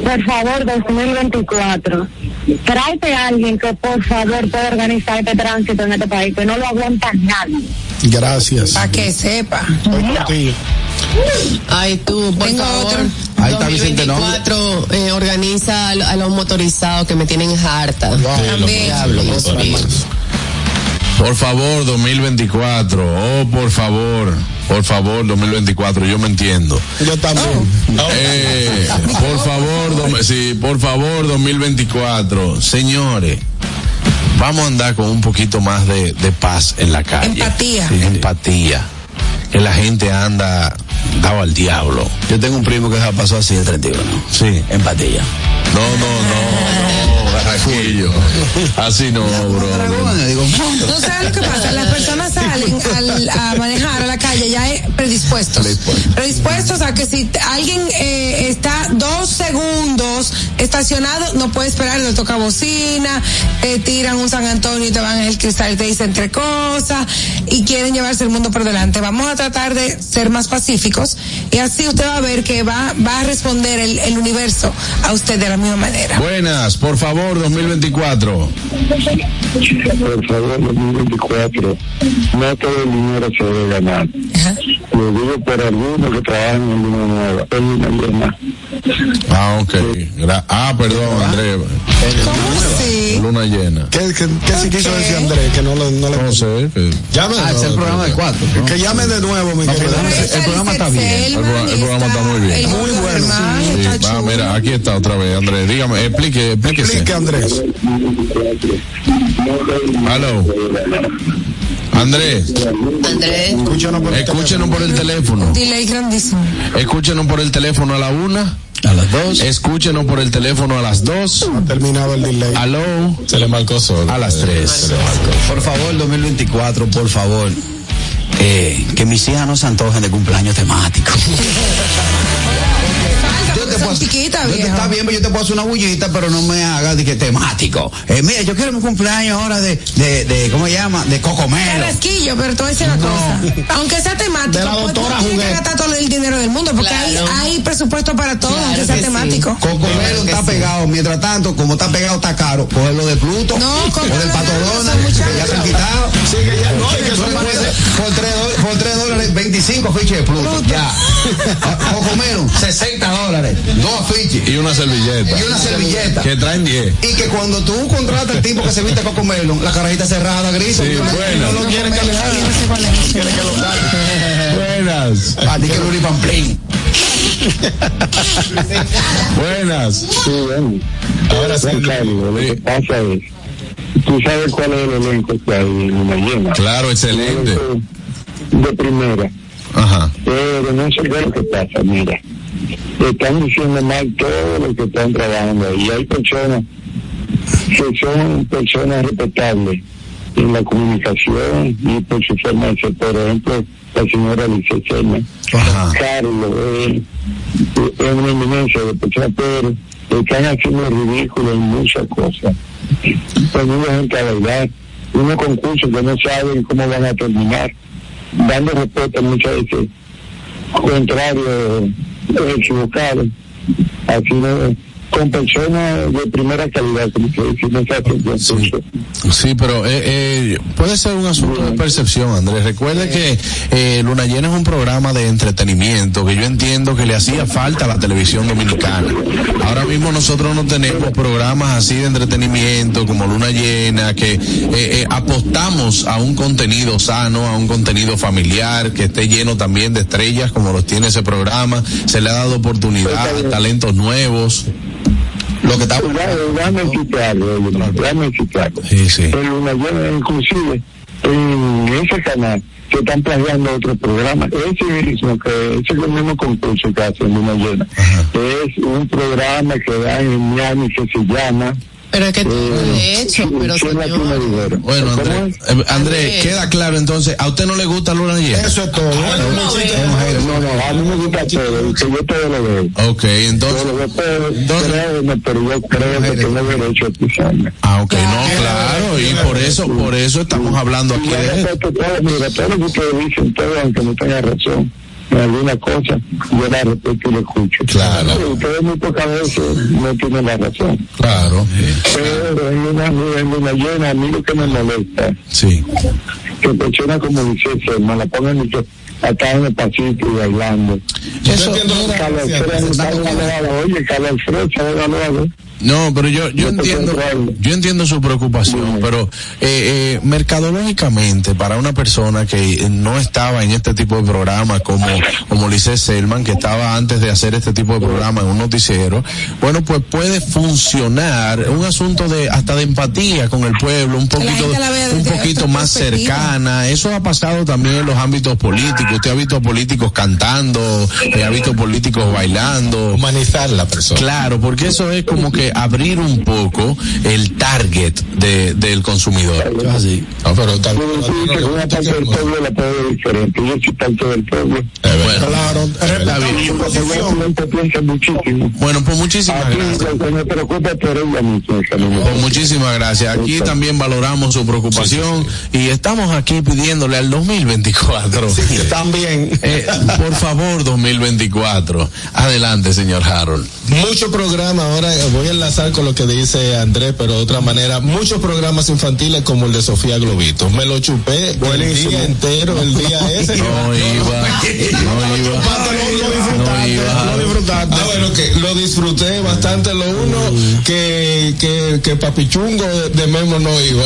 Por favor, 2024. Tráete a alguien que por favor pueda organizar este tránsito en este país, que no lo aguanta nadie. Gracias. para que sepa. Estoy. Ay, tú, por Tengo favor. otro. Ahí está Vicente 2024 eh, organiza a, lo- a los motorizados que me tienen harta. Sí, los- También. Diablo, Dios mío. Por favor, 2024. Oh, por favor. Por favor, 2024. Yo me entiendo. Yo también. Eh, por favor, sí, por favor, 2024. Señores, vamos a andar con un poquito más de, de paz en la calle. Empatía. Sí, empatía. Que la gente anda dado al diablo. Yo tengo un primo que se pasó así el 31. Sí. Empatía. No, no, no, no, Así no, bro. No sabes lo que pasa, las personas salen al- a manejar a la calle ya eh, predispuestos. Predispuestos a que si alguien eh, está dos segundos estacionado, no puede esperar, le toca bocina, te tiran un San Antonio y te van en el cristal y te dicen entre cosas y quieren llevarse el mundo por delante. Vamos a tratar de ser más pacíficos y así usted va a ver que va, va a responder el, el universo a usted de la misma manera. Buenas, por favor, 2024. Por favor, 2024, no todo el dinero se debe ganar. Ajá. Lo digo por algunos que trabajan en Luna Nueva, en Luna Nueva. Ah, ok. Gra- ah, perdón, Andrés. ¿Cómo así? Luna llena. ¿Qué, qué, qué se quiso decir Andrés? Que no, le- no le No sé. que- Llame de Ah, es el programa de cuatro. ¿no? Que llame de nuevo, mi querido. pero Está el programa está bien. El programa- el programa está muy bien. el Muy bueno, Sí, chulo. mira, aquí está otra vez, Andrés. Dígame, explique, explíquese. Andrés. Aló. Andrés, Andrés. Escúchanos por el escúchenos por el teléfono. Delay grandísimo. Escúchenos por el teléfono a la una. A las dos. Escúchenos por el teléfono a las dos. Ha terminado el delay. Aló. Se le marcó solo. A las tres. Por favor, 2024, por favor. Eh, que mis hijas no se antojen de cumpleaños temáticos. Puedo- chiquitas, yo te- está bien, pero yo te puedo hacer una bullita, pero no me hagas de que temático. Eh, mira, yo quiero mi cumpleaños ahora de, de, de ¿cómo se llama? De cocomelo. Carrasquillo, pero te voy a decir una cosa. Aunque sea temático, De la pues, doctora no tienes que gastar todo el dinero del mundo, porque Claro. hay, hay presupuesto para todo, Claro aunque sea que sí. temático. Cocomelo está pegado, mientras tanto, como está pegado está caro, cogerlo de Pluto No, o del de Pato Amazon, Donald, que ya se han quitado. Sí, que ya no, que son le varias- puedes- por 3 dólares, por tres dólares 25 fichas de Pluto. Ya. Cocomelo, 60 dólares, dos afiches Y una servilleta. y una servilleta. Que traen 10. Y que cuando tú contratas al tipo que se viste Cocomelo, la carajita cerrada, gris, Sí, bueno. no lo quieren que le hagan. Quieren que lo hagan. Buenas. A ti que Luri Pamplín. Buenas. Sí, bueno. Ahora sí. Carlos, lo que pasa es, tú sabes cuál es el elenco que hay en una llena. Claro, excelente. De primera. Ajá. Pero no sé qué es lo que pasa, mira. están diciendo mal todo lo que están trabajando. Y hay personas que son personas respetables en la comunicación y por su forma de ser. Por ejemplo, la señora Selma, Carlos, eh, es una eminencia de personas, pero están haciendo ridículo en muchas cosas. Poniendo gente a bailar, unos concursos que no saben cómo van a terminar, dando respuestas muchas veces contrario, equivocado. Así no, con personas de primera calidad, concurso. Sí, pero eh, eh, puede ser un asunto de percepción, Andrés. Recuerde que eh, Luna Llena es un programa de entretenimiento que yo entiendo que le hacía falta a la televisión dominicana. Ahora mismo nosotros no tenemos programas así de entretenimiento como Luna Llena, que eh, eh, apostamos a un contenido sano, a un contenido familiar, que esté lleno también de estrellas como los tiene ese programa. Se le ha dado oportunidad a talentos nuevos. Lo que está Déjame citarlo, déjame citarlo. Sí, sí. En Luna Llena, inclusive, en ese canal, que están plagiando otro programa. Ese mismo, que ese es el mismo concurso que hacen Luna Llena. Es un programa que da en Miami que se llama Pero es que tú lo has hecho, pero señor. Bueno, Andrés, eh, Andrés, queda claro entonces, ¿a usted no le gusta Luna Llena? Eso es todo. No, no, a mí me gusta todo, que yo todo lo veo. Ok, entonces. Todo lo veo, pero, créeme, pero yo creo que tengo derecho a pisarme. Ah, ok, no, claro, y por eso, por eso estamos hablando aquí Yo de todo, mira, todo lo que ustedes dicen, todo, aunque no tenga razón en alguna cosa, yo la respeto y la escucho. Claro. Pero Ustedes muy pocas veces no tienen la razón. Claro. Pero en una, en una llena, a mí lo que me molesta, Sí. que personas como dice me la pongan y que acá en el pasito y bailando. Eso, Carlos Alfredo, Carlos Alfredo, oye, Carlos Alfredo, ¿sabes Alfredo? No, pero yo, yo entiendo, yo entiendo su preocupación, pero eh, eh, mercadológicamente para una persona que no estaba en este tipo de programa como como Lice Selman, que estaba antes de hacer este tipo de programa en un noticiero, bueno, pues puede funcionar un asunto de hasta de empatía con el pueblo, un poquito un poquito más cercana. Eso ha pasado también en los ámbitos políticos. Usted ha visto políticos cantando, eh, ha visto políticos bailando. Humanizar la persona. Claro, porque eso es como que abrir un poco el target de, del consumidor. Así. No, pero tal que una parte del pueblo la puedo ver diferente. Yo soy parte del pueblo. Claro, Está piensa muchísimo. Bueno, pues muchísimas Aquí gracias. lo que me preocupa es por ella misma. Camilo. Pues muchísimas gracias. Aquí también valoramos su preocupación y estamos aquí pidiéndole al 2024. también. Eh, por favor, 2024. Adelante, señor Harold. Muchos programas, ahora voy a enlazar con lo que dice Andrés, pero de otra manera, muchos programas infantiles como el de Sofía Globito. Me lo chupé el día entero, el día ese. No iba, no iba. No iba. Ah, bueno, que lo disfruté bastante. Lo uno, que, que, que Papichungo de, de Memo no iba.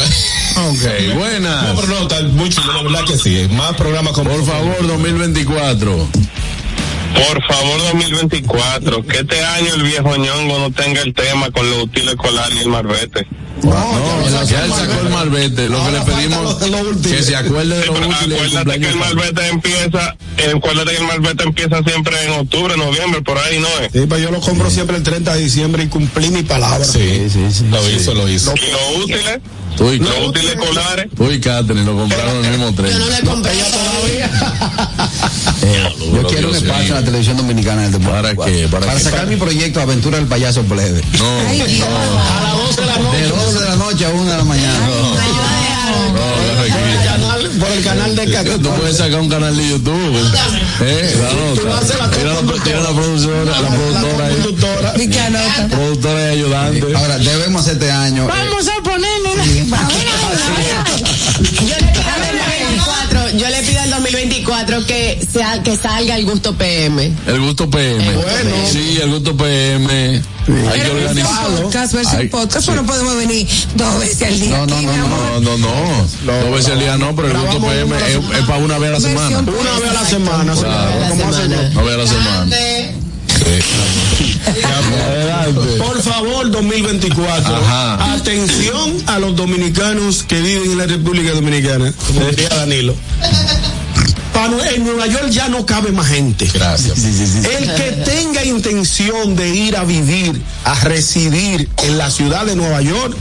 Ok, buenas. No, pero no, tal, mucho, la verdad que sí. Más programas como. Por favor, 2024. Por favor, 2024, que este año el viejo ñongo no tenga el tema con los útiles escolares y el marbete. No, ya él sacó el malvete. Lo que le pedimos que se acuerde de Sí, los pero útiles acuérdate que el malvete empieza, eh, acuérdate que el malvete empieza siempre en octubre, noviembre, por ahí, ¿no es? Sí, pues yo lo compro siempre el 30 de diciembre y cumplí mi palabra. Sí, sí, sí. Lo hizo, lo hizo. Y los útiles, Tú y, los útiles escolares, tú y Catherine lo compraron el mismo tren. Yo no le compré todavía. Yo quiero un Dios espacio en la televisión dominicana del deporte. ¿Para qué? ¿Para qué? sacar mi proyecto Aventura del Payaso Plebe. No, Ay, Dios. De 12 de la noche a 1 de la mañana. no, Canal- Por el canal de Tú Cacao. puedes sacar un canal de YouTube. ¿Eh? La nota. la la, la productora, la productora ahí. Conductora. ¿Y qué anota? Productora y ayudante. Ahora, debemos hacer este año. eh, Vamos a. Yo le pido al 2024, yo le pido al 2024 que, sea, que salga el gusto PM. El gusto PM. Sí, el gusto PM. Hay que organizarlo. Podcast versus Ay, podcast, sí. pero no podemos venir dos veces al día. No, no, aquí, no, amor. No, no, no. Dos veces al día no, pero el gusto PM es, es para una vez a la semana. Una vez a la semana. La ¿Cómo hacen? semana. Una vez a la semana. Por favor, 2024. Ajá. Atención a los dominicanos que viven en la República Dominicana. Como diría Danilo. en Nueva York ya no cabe más gente. Gracias. El que tenga intención de ir a vivir, a residir en la ciudad de Nueva York,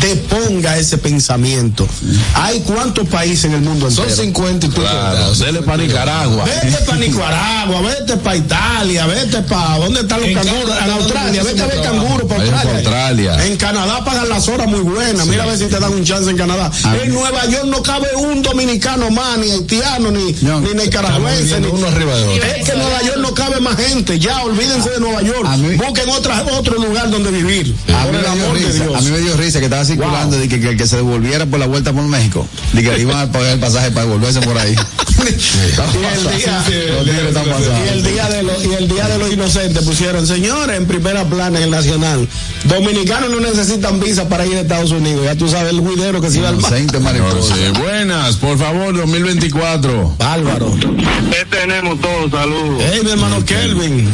deponga ese pensamiento. Hay cuántos países en el mundo Son entero. 50 y pico. Claro, dele para Nicaragua. Vete para Nicaragua, vete para Italia, vete para ¿dónde están los En canguros? Canadá, En Australia, vete a ver canguros para Australia. Australia. En Canadá pagan las horas muy buenas. Mira a ver si te dan un chance en Canadá. En Nueva York no cabe un dominicano más, ni haitiano, ni, No. ni nicaragüense. Ni, uno arriba de otro. es que en Nueva York no cabe más gente. Ya, olvídense de Nueva York. Mí- Busquen otra, otro lugar donde vivir. A Por mí, el me dio amor de risa, Dios. a mí me dio risa que estaba circulando de que, que el que se devolviera por la vuelta por México, de que iban a pagar el pasaje para devolverse por ahí. Y el día, de los y el día de los inocentes pusieron señores en primera plana en el nacional dominicanos no necesitan visa para ir a Estados Unidos. Ya tú sabes el juidero que se iba al mar buenas, por favor, 2024. Bárbaro. ¿Qué tenemos todos? Saludos. hey mi hermano Kelvin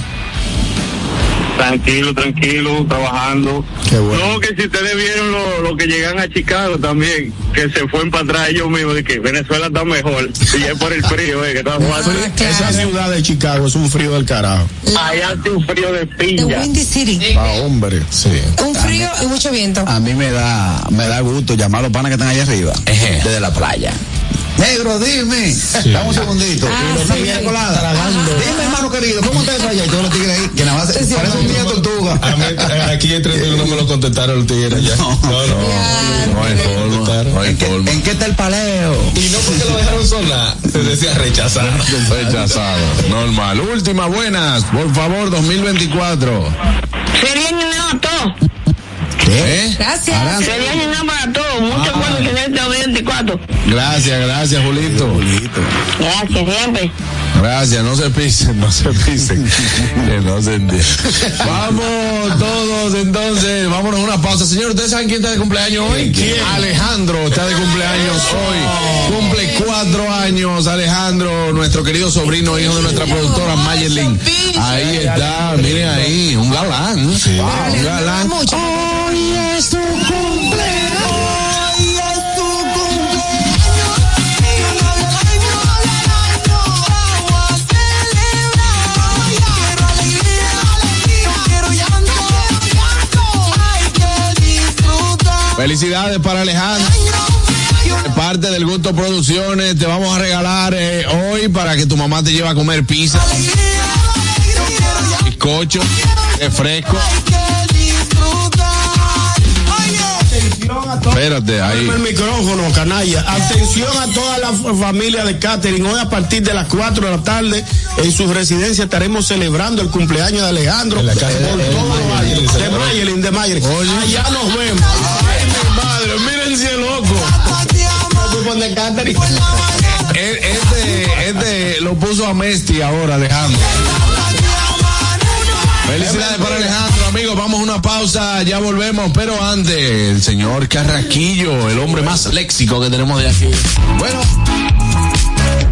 Tranquilo, tranquilo, trabajando. Qué bueno. No, que si ustedes vieron lo, lo que llegan a Chicago también, que se fueron para atrás ellos mismos, de que Venezuela está mejor. Y es por el frío, eh, que está jugando. esa ciudad de Chicago es un frío del carajo Allá hace un frío de piña. Windy City. ah hombre Sí. Un frío y mucho viento. A mí me da, me da gusto llamar a los panas que están allá arriba, desde la playa. Negro, dime. Dame un segundito. Ah, sí. Dime, hermano querido, ¿cómo estás allá? Y todos los tigres ahí, que nada más Sí, sí. parece un día tortuga. A mí, eh, aquí entre ellos no me lo contestaron los tigres ya. No, no. No hay forma, no hay ¿En qué, forma. en qué está el paleo? Y no porque lo dejaron sola, se decía rechazar. Rechazado. Normal. Última, buenas, por favor, 2024. Sería llenado todo. ¿Eh? Gracias. Sería llenado para todo. Mucho bueno tener este 24. Gracias, gracias, Julito. Gracias, siempre. Gracias, no se pisen, no se pisen. que no se entiende. Vamos todos entonces, vámonos a una pausa. Señor, ¿ustedes saben quién está de cumpleaños hoy? Alejandro está de cumpleaños hoy. Cumple cuatro años, Alejandro, nuestro querido sobrino, hijo de nuestra productora Mayelin. Ahí está, miren ahí, un galán. Un galán. Felicidades para Alejandro. De parte del Gusto Producciones, te vamos a regalar eh, hoy para que tu mamá te lleve a comer pizza, bizcocho, refresco. Espérate, ahí. El micrófono, canalla. Atención a toda la familia de Catherine. Hoy a partir de las 4 de la tarde en su residencia estaremos celebrando el cumpleaños de Alejandro. En la casa de- De de Mayelin. Allá nos vemos. No, pues, de Catherine. E- Este, este lo puso a Mesti ahora, Alejandro. Felicidades para Alejandro, amigos. Vamos a una pausa, ya volvemos. Pero antes, el señor Carraquillo, el hombre más léxico que tenemos de aquí. Bueno,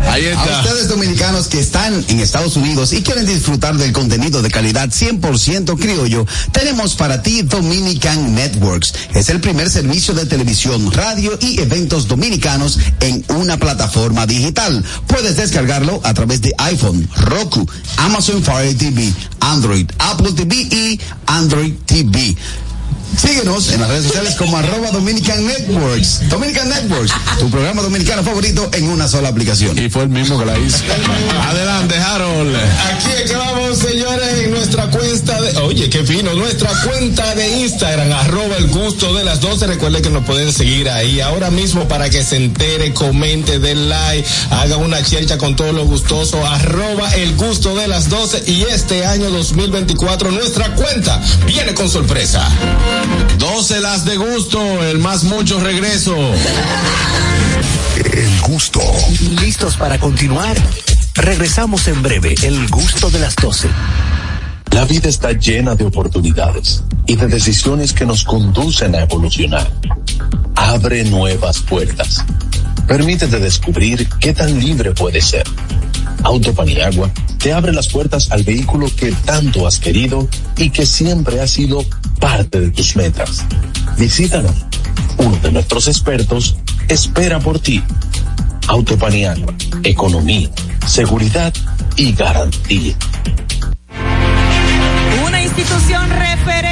A ustedes dominicanos que están en Estados Unidos y quieren disfrutar del contenido de calidad 100% criollo, tenemos para ti Dominican Networks. Es el primer servicio de televisión, radio y eventos dominicanos en una plataforma digital. Puedes descargarlo a través de iPhone, Roku, Amazon Fire TV, Android, Apple TV y Android TV. Síguenos en las redes sociales como arroba Dominican Networks. Dominican Networks, tu programa dominicano favorito en una sola aplicación. Y fue el mismo que la hizo. Adelante, Harold. Aquí acabamos, señores, en nuestra cuenta de. Oye, qué fino. Nuestra cuenta de Instagram, arroba el gusto de las 12. Recuerde que nos pueden seguir ahí ahora mismo para que se entere, comente, den like, haga una chercha con todos los gustosos. Arroba el gusto de las 12. Y este año 2024, nuestra cuenta viene con sorpresa. 12 las de gusto, el más mucho regreso. El gusto. ¿Listos para continuar? Regresamos en breve, el gusto de las 12. La vida está llena de oportunidades y de decisiones que nos conducen a evolucionar. Abre nuevas puertas. Permítete descubrir qué tan libre puedes ser. Auto Paniagua te abre las puertas al vehículo que tanto has querido y que siempre ha sido parte de tus metas. Visítanos. Uno de nuestros expertos espera por ti. Autopaniagua, economía, seguridad y garantía. Una institución referente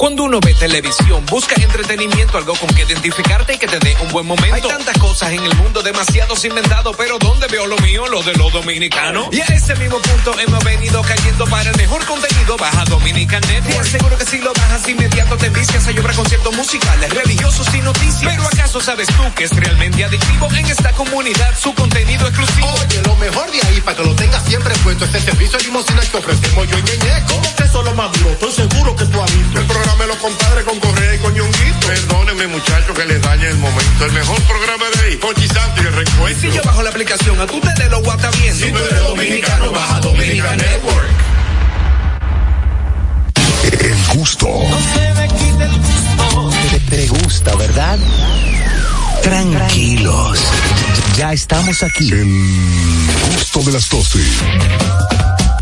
Cuando uno ve televisión, busca entretenimiento, algo con que identificarte y que te dé un buen momento. Hay tantas cosas en el mundo, demasiados inventados, pero ¿dónde veo lo mío? Lo de los dominicanos. Y a ese mismo punto hemos venido cayendo para el mejor contenido. Baja Dominican Network. Te aseguro que si lo bajas inmediato te vicias a llorar conciertos musicales, religiosos y noticias. Pero ¿acaso sabes tú que es realmente adictivo en esta comunidad su contenido exclusivo? Oye, lo mejor de ahí para que lo tengas siempre puesto este servicio de limosina que ofrecemos yo y Ñeñe. ¿Cómo que eso lo más duro? Estoy seguro que tú has visto. El programa de los compadres con Correa y con Ñonguito. Perdónenme, muchachos, que les dañe el momento. El mejor programa de ahí, Conchi Santo y el recuento. Si yo bajo la aplicación, a tú te lo WhatsApp bien. Si tú eres dominicano, baja Dominica Network. El gusto. Te, te gusta, ¿verdad? Tranquilos. Ya estamos aquí. El gusto de las 12.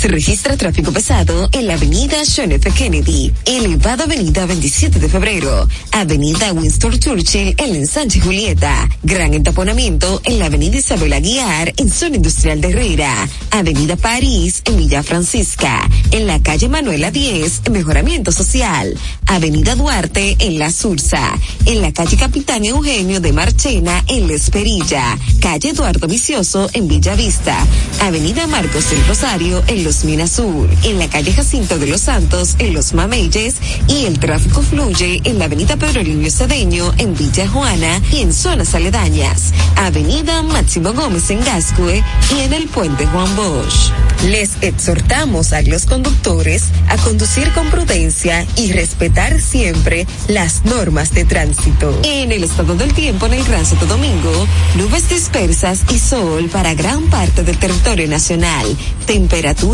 Se registra tráfico pesado en la avenida John F. Kennedy, elevada avenida 27 de febrero, avenida Winston Churchill en ensanche Julieta, gran entaponamiento en la avenida Isabel Aguiar en zona industrial de Herrera, avenida París en Villa Francisca, en la calle Manuela 10 en mejoramiento social, avenida Duarte en La Sursa, en la calle Capitán Eugenio de Marchena en La Esperilla, calle Eduardo Vicioso en Villa Vista, avenida Marcos del Rosario en Los Minas Sur, en la calle Jacinto de los Santos en Los Mameyes y el tráfico fluye en la avenida Pedro Lirio Cedeño en Villa Juana y en zonas aledañas, avenida Máximo Gómez en Gascue y en el puente Juan Bosch. Les exhortamos a los conductores a conducir con prudencia y respetar siempre las normas de tránsito. En el estado del tiempo en el Gran Santo Domingo, nubes dispersas y sol para gran parte del territorio nacional.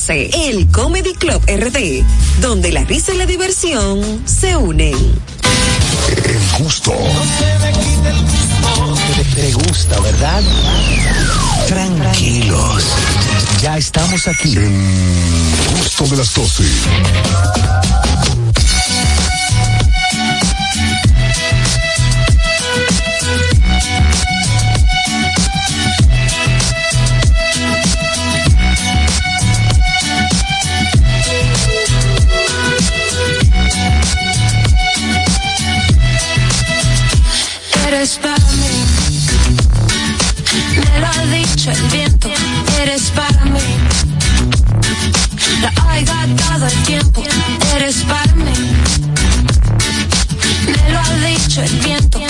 829-341-1111. El Comedy Club RD, donde la risa y la diversión se unen. El gusto. Te, te gusta, ¿verdad? Tranquilos. Ya estamos aquí. El gusto de las 12. Eres para mí, me lo ha dicho el viento. Eres para mí, la oiga todo el tiempo. Eres para mí, me lo ha dicho el viento.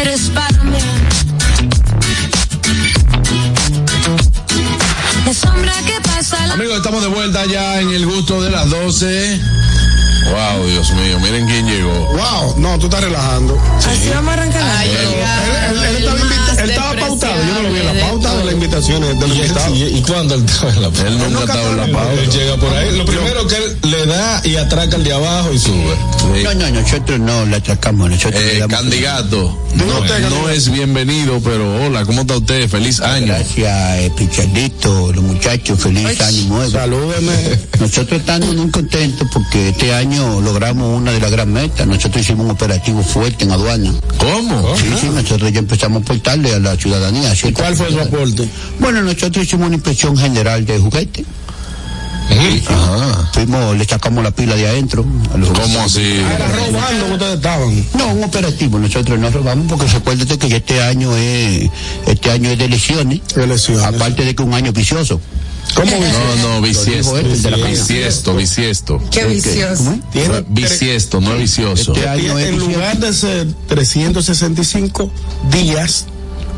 Eres para mí. La sombra que pasa la Amigos, estamos de vuelta ya en el gusto de las 12. Wow, Dios mío, miren quién llegó. Wow, no, tú estás relajando. Así vamos a arrancar. Él, él- él estaba, invita- él estaba pautado, yo no lo vi en la pauta de las invitaciones de los invitados. ¿Y, cuándo él estaba en la Él nunca estaba en la pauta. Él llega por ahí. Lo primero que él le da y atraca el de abajo y sube. No, no, nosotros no la atracamos, nosotros le Eh, damos- candidato, no, no es bienvenido, pero hola, ¿cómo está usted? Feliz año. Gracias, eh, Picharito, los muchachos, feliz año nuevo. Salúdeme. Nosotros estamos muy contentos porque este año logramos una de las gran metas. Nosotros hicimos un operativo fuerte en aduana. ¿Cómo? Sí, sí, nosotros ya empezamos a aportarle a la ciudadanía. ¿Y cuál fue su aporte? Bueno, nosotros hicimos una inspección general de juguetes. Ajá. Fuimos, le sacamos la pila de adentro. a los ¿Cómo así? Era robando que ustedes estaban. No, un operativo. Nosotros no robamos porque recuérdate que este año es, este año es de elecciones. Aparte de que un año vicioso. ¿Cómo No, no, bisiesto. Este, Bisiesto, bisiesto. Qué vicioso. Bisiesto, no es vicioso. Este año en vicioso. lugar de ser 365 días,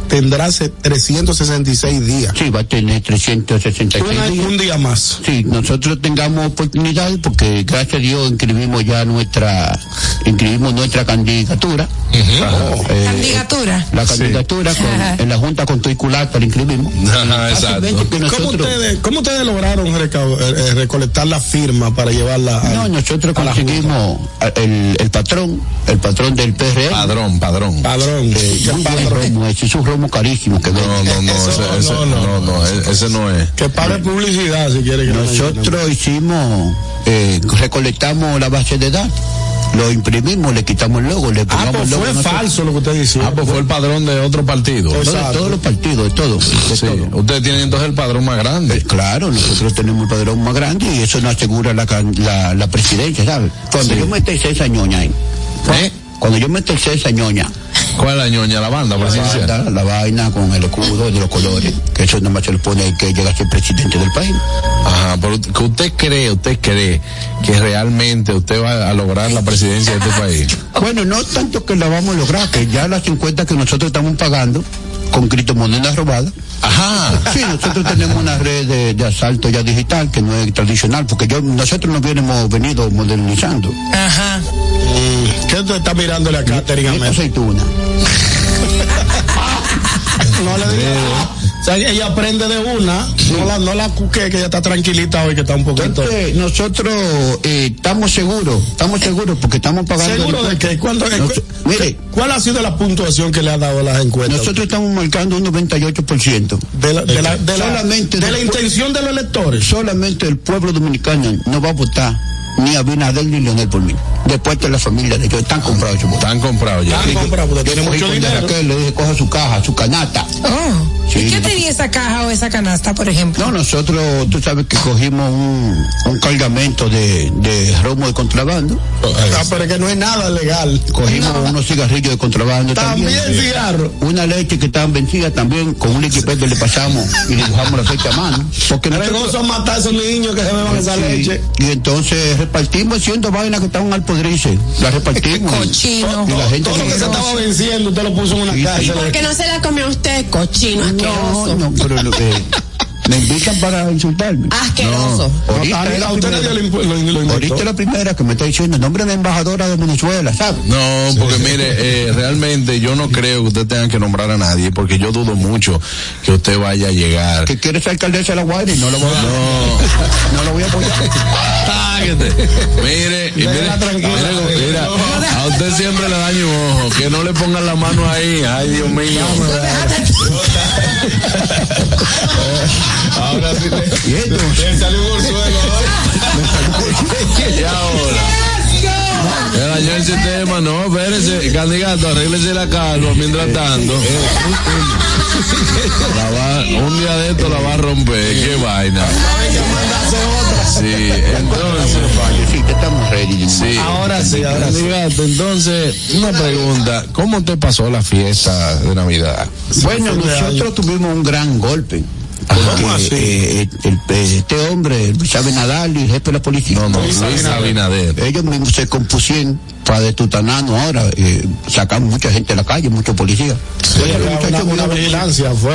tendrá ser 366 días. Sí, va a tener 366 Un, días. un día más. Sí, nosotros tengamos oportunidad porque gracias a Dios inscribimos ya nuestra, inscribimos nuestra candidatura. Oh, eh, Candidatura. la candidatura con- Ajá. en la Junta Constitucional la inscribimos. Ajá, exacto. Fácilmente que ¿Cómo ustedes, ¿Cómo ustedes lograron eh, eh, recolectar la firma para llevarla a, no, nosotros a la conseguimos el, el patrón, el patrón del PRM. Padrón, padrón. padrón? Eh, ¿Qué padrón? romo, ese es un romo carísimo que No, no, no, Eso ese, ese- no, no, no, no, e- ese no es. Que pague publicidad si quiere que. Nosotros hicimos, eh, recolectamos la base de datos, lo imprimimos, le quitamos el logo, le Ah, pongamos pues el logo. fue falso lo que usted dice. Ah, pues fue el padrón de otro partido. Todo- Exacto. todos los partidos, de todo. de Sí, todo. ustedes tienen entonces el padrón más grande. Eh, claro, nosotros tenemos el padrón más grande y eso nos asegura la, la, la presidencia, ¿sabes? Cuando Sí. yo meto esa ñoña ahí, ¿Eh? cuando yo meto esa ñoña, ¿Cuál es la ñoña? La banda la, banda, la vaina con el escudo de los colores, que eso nomás se le pone que llega a ser presidente del país. Ajá, pero que usted cree, usted cree que realmente usted va a lograr la presidencia de este país. Bueno, no tanto que la vamos a lograr, que ya las 50 que nosotros estamos pagando con criptomonedas robadas. Ajá. Sí, nosotros tenemos una red de, de asalto ya digital que no es tradicional, porque yo nosotros nos hemos venido modernizando. Ajá. ¿Qué usted está mirándole a Catherine Esta Amel? aceituna. No le diga. Sea, ella aprende de una, no la, no la cuque, que ella está tranquilita hoy, que está un poquito. Entonces, nosotros eh, estamos seguros, estamos seguros porque estamos pagando. ¿Seguro de que ¿Cuándo, Nos- mire, ¿Cuál ha sido la puntuación que le ha dado a las encuestas? nosotros estamos marcando un 98%. de la, de la, de la- Solamente de la intención de los electores. Solamente el pueblo dominicano no va a votar ni Abinader ni Leonel por mí. Después de la familia de ellos están comprados. Están comprados ya. Están comprados porque tiene mucho dinero. Raquel, le dije, coja su caja, su canasta. Oh. Sí, ¿Y qué tenía esa caja o esa canasta, por ejemplo? No, nosotros, tú sabes que cogimos un, un cargamento de, de romo de contrabando. Ah, pero es que no es nada legal. Cogimos unos cigarrillos de contrabando también. También cigarro. Una leche que estaban vencidas también, con un equipaje le pasamos y le dejamos la fecha a mano. Porque nosotros- Regoso matar a esos niños que se beban esa Sí, leche. Y entonces repartimos haciendo vainas que estaban al podrice. La repartimos. Cochino. Y la gente Todo que se estaba venciendo, usted lo puso en una Sí, casa. sí. ¿Por qué no se la comió usted, cochino No, no, pero lo que me invitan para insultarme. Asqueroso. Ahorita No, es la primera- lo lo-. Ahorita la primera que me está diciendo nombre de embajadora de Venezuela, ¿sabes? No, porque mire, eh, realmente yo no creo que usted tenga que nombrar a nadie, porque yo dudo mucho que usted vaya a llegar. Que quiere ser alcaldesa de la Guaira y no lo voy a No. no lo voy a apoyar. Táguete. Mire, y mire, mire, mira, a usted siempre le daño un ojo, que no le pongan la mano ahí, ay Dios mío. Ahora sí le, Y le salió orzuelo ahora. Y ahora. Se dañó el sistema, no, espérese, candidato, arréglese la calva mientras tanto. La va, un día de esto la va a romper, qué vaina. Sí, entonces. sí, que estamos ready. Sí. Ahora sí, ahora sí. Candidato, entonces, una pregunta, ¿cómo te pasó la fiesta de Navidad? Bueno, nosotros tuvimos un gran golpe. ¿Cómo así? eh, el- el- este hombre, Luis Abinadal y el jefe de la policía. No, no, Luis Abinader. Ellos mismos se compusieron para de Tutanano ahora, eh, sacaron mucha gente a la calle, muchos policías.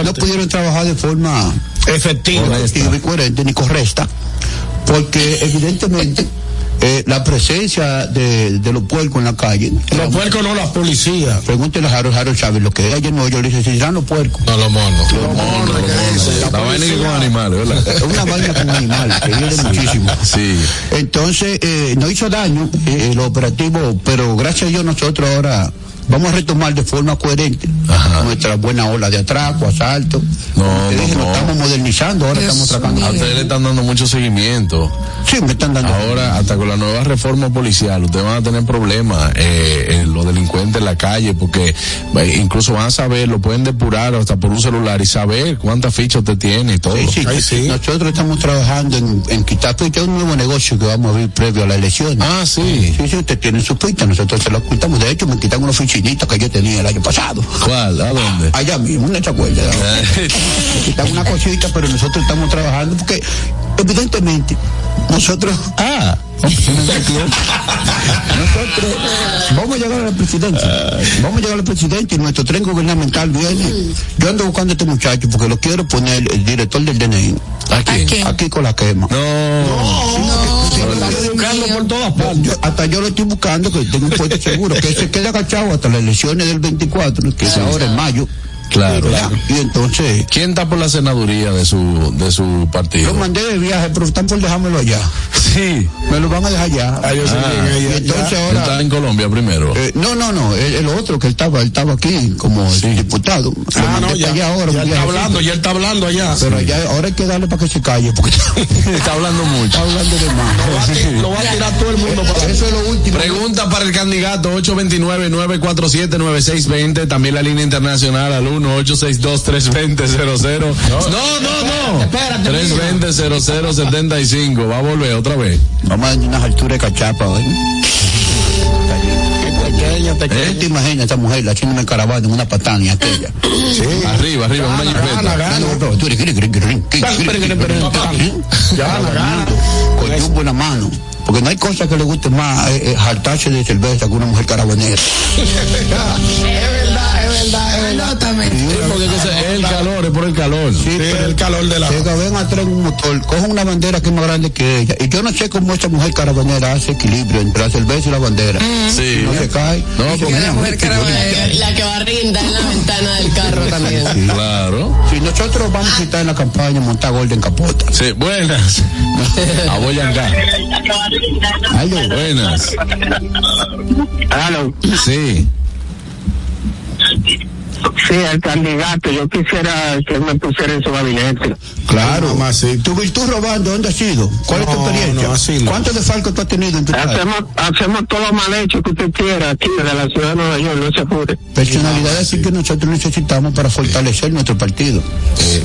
No pudieron trabajar de forma efectiva. efectiva y coherente ni correcta, porque evidentemente eh, la presencia de, de los puercos en la calle. Los puercos no, la policía. Pregúntele a Harold, Harold Chávez, lo que era ayer no, yo le dije, si serán los puercos. No, los monos. Los monos, los monos. La vaina con animales, ¿verdad? Es una vaina con animales, que viene muchísimo. Sí. Entonces, eh, no hizo daño eh, el operativo, pero gracias a Dios nosotros ahora vamos a retomar de forma coherente nuestra buena ola de atraco, asalto. No, Como te no, dije, no. nos estamos modernizando, ahora estamos tratando. A ustedes le están dando mucho seguimiento. Sí, me están dando. Ahora, hasta con la nueva reforma policial, ustedes van a tener problemas, eh, eh, los delincuentes en la calle, porque eh, incluso van a saber, lo pueden depurar hasta por un celular y saber cuántas fichas usted tiene y todo. Sí, sí. Nosotros estamos trabajando en, en quitar fichas, es un nuevo negocio que vamos a abrir previo a la elección. Ah, sí. Sí, sí, usted tiene su ficha, nosotros se la ocultamos. De hecho, me quitan unos que yo tenía el año pasado. ¿Cuál? ¿A dónde? Allá mismo, en esta cuerda. quitan una cosita, pero nosotros estamos trabajando porque, evidentemente, nosotros. Ah, nosotros vamos a llegar a la presidencia. Vamos a llegar a la presidencia y nuestro tren gubernamental viene. Yo ando buscando a este muchacho porque lo quiero poner el director del DNI. Aquí. Aquí con la quema. No. buscando por todas partes. Yo- hasta yo lo estoy buscando que tengo un puesto seguro, que se quede agachado hasta las elecciones del 24, que es ahora en mayo. Claro. Y entonces, ¿Quién está por la senaduría de su, de su partido? lo mandé de viaje, pero están por dejármelo allá. Sí. Me lo van a dejar allá. Ah, y entonces ahora. Está en Colombia primero. Eh, no, no, no, el, el otro que él estaba, él estaba aquí como diputado. Lo Ah, no, ya, allá ahora. ya está hablando, ya está hablando allá. Pero allá, ahora hay que darle para que se calle, porque está hablando mucho. Está hablando de más. Lo va a tirar todo el mundo para Eso es lo último. Pregunta para el candidato 829-947-9620. También la línea internacional al 1-862-320-00. No, no, no. Espérate, 320-0075. Va a volver otra vez. Vamos a dar unas alturas de cachapa, ¿eh? ¿Eh? ¿Te imaginas esa mujer haciéndome caravana en una patana y aquella? Arriba, arriba, una jipeta. Con yugo en la mano. Porque no hay cosa que le guste más eh, eh, jaltarse de cerveza que una mujer caravanera. Sí, porque es el calor, es por el calor. Sí, pero el calor de la. Llega, ven atrás un motor, coge una bandera que es más grande que ella. Y yo no sé cómo esa mujer caravanera hace equilibrio entre la cerveza y la bandera. Sí. No se cae. No, porque-. La que va a rindar en la ventana del carro también. Claro. Si nosotros vamos a estar en la campaña, montar Golden Capota. Sí, buenas. Aboyanca. Buenas. Aló. Sí. Sí, el candidato, yo quisiera que me pusiera en su gabinete. Claro. ¿Tu virtud robando dónde has sido? ¿Cuál es tu No, experiencia? no, así no. ¿Cuántos desfalcos tú has tenido en tu? Hacemos, hacemos todo lo mal hecho que usted quiera aquí de la ciudad de Nueva York, no se apure. Personalidades así que nosotros necesitamos para fortalecer nuestro partido.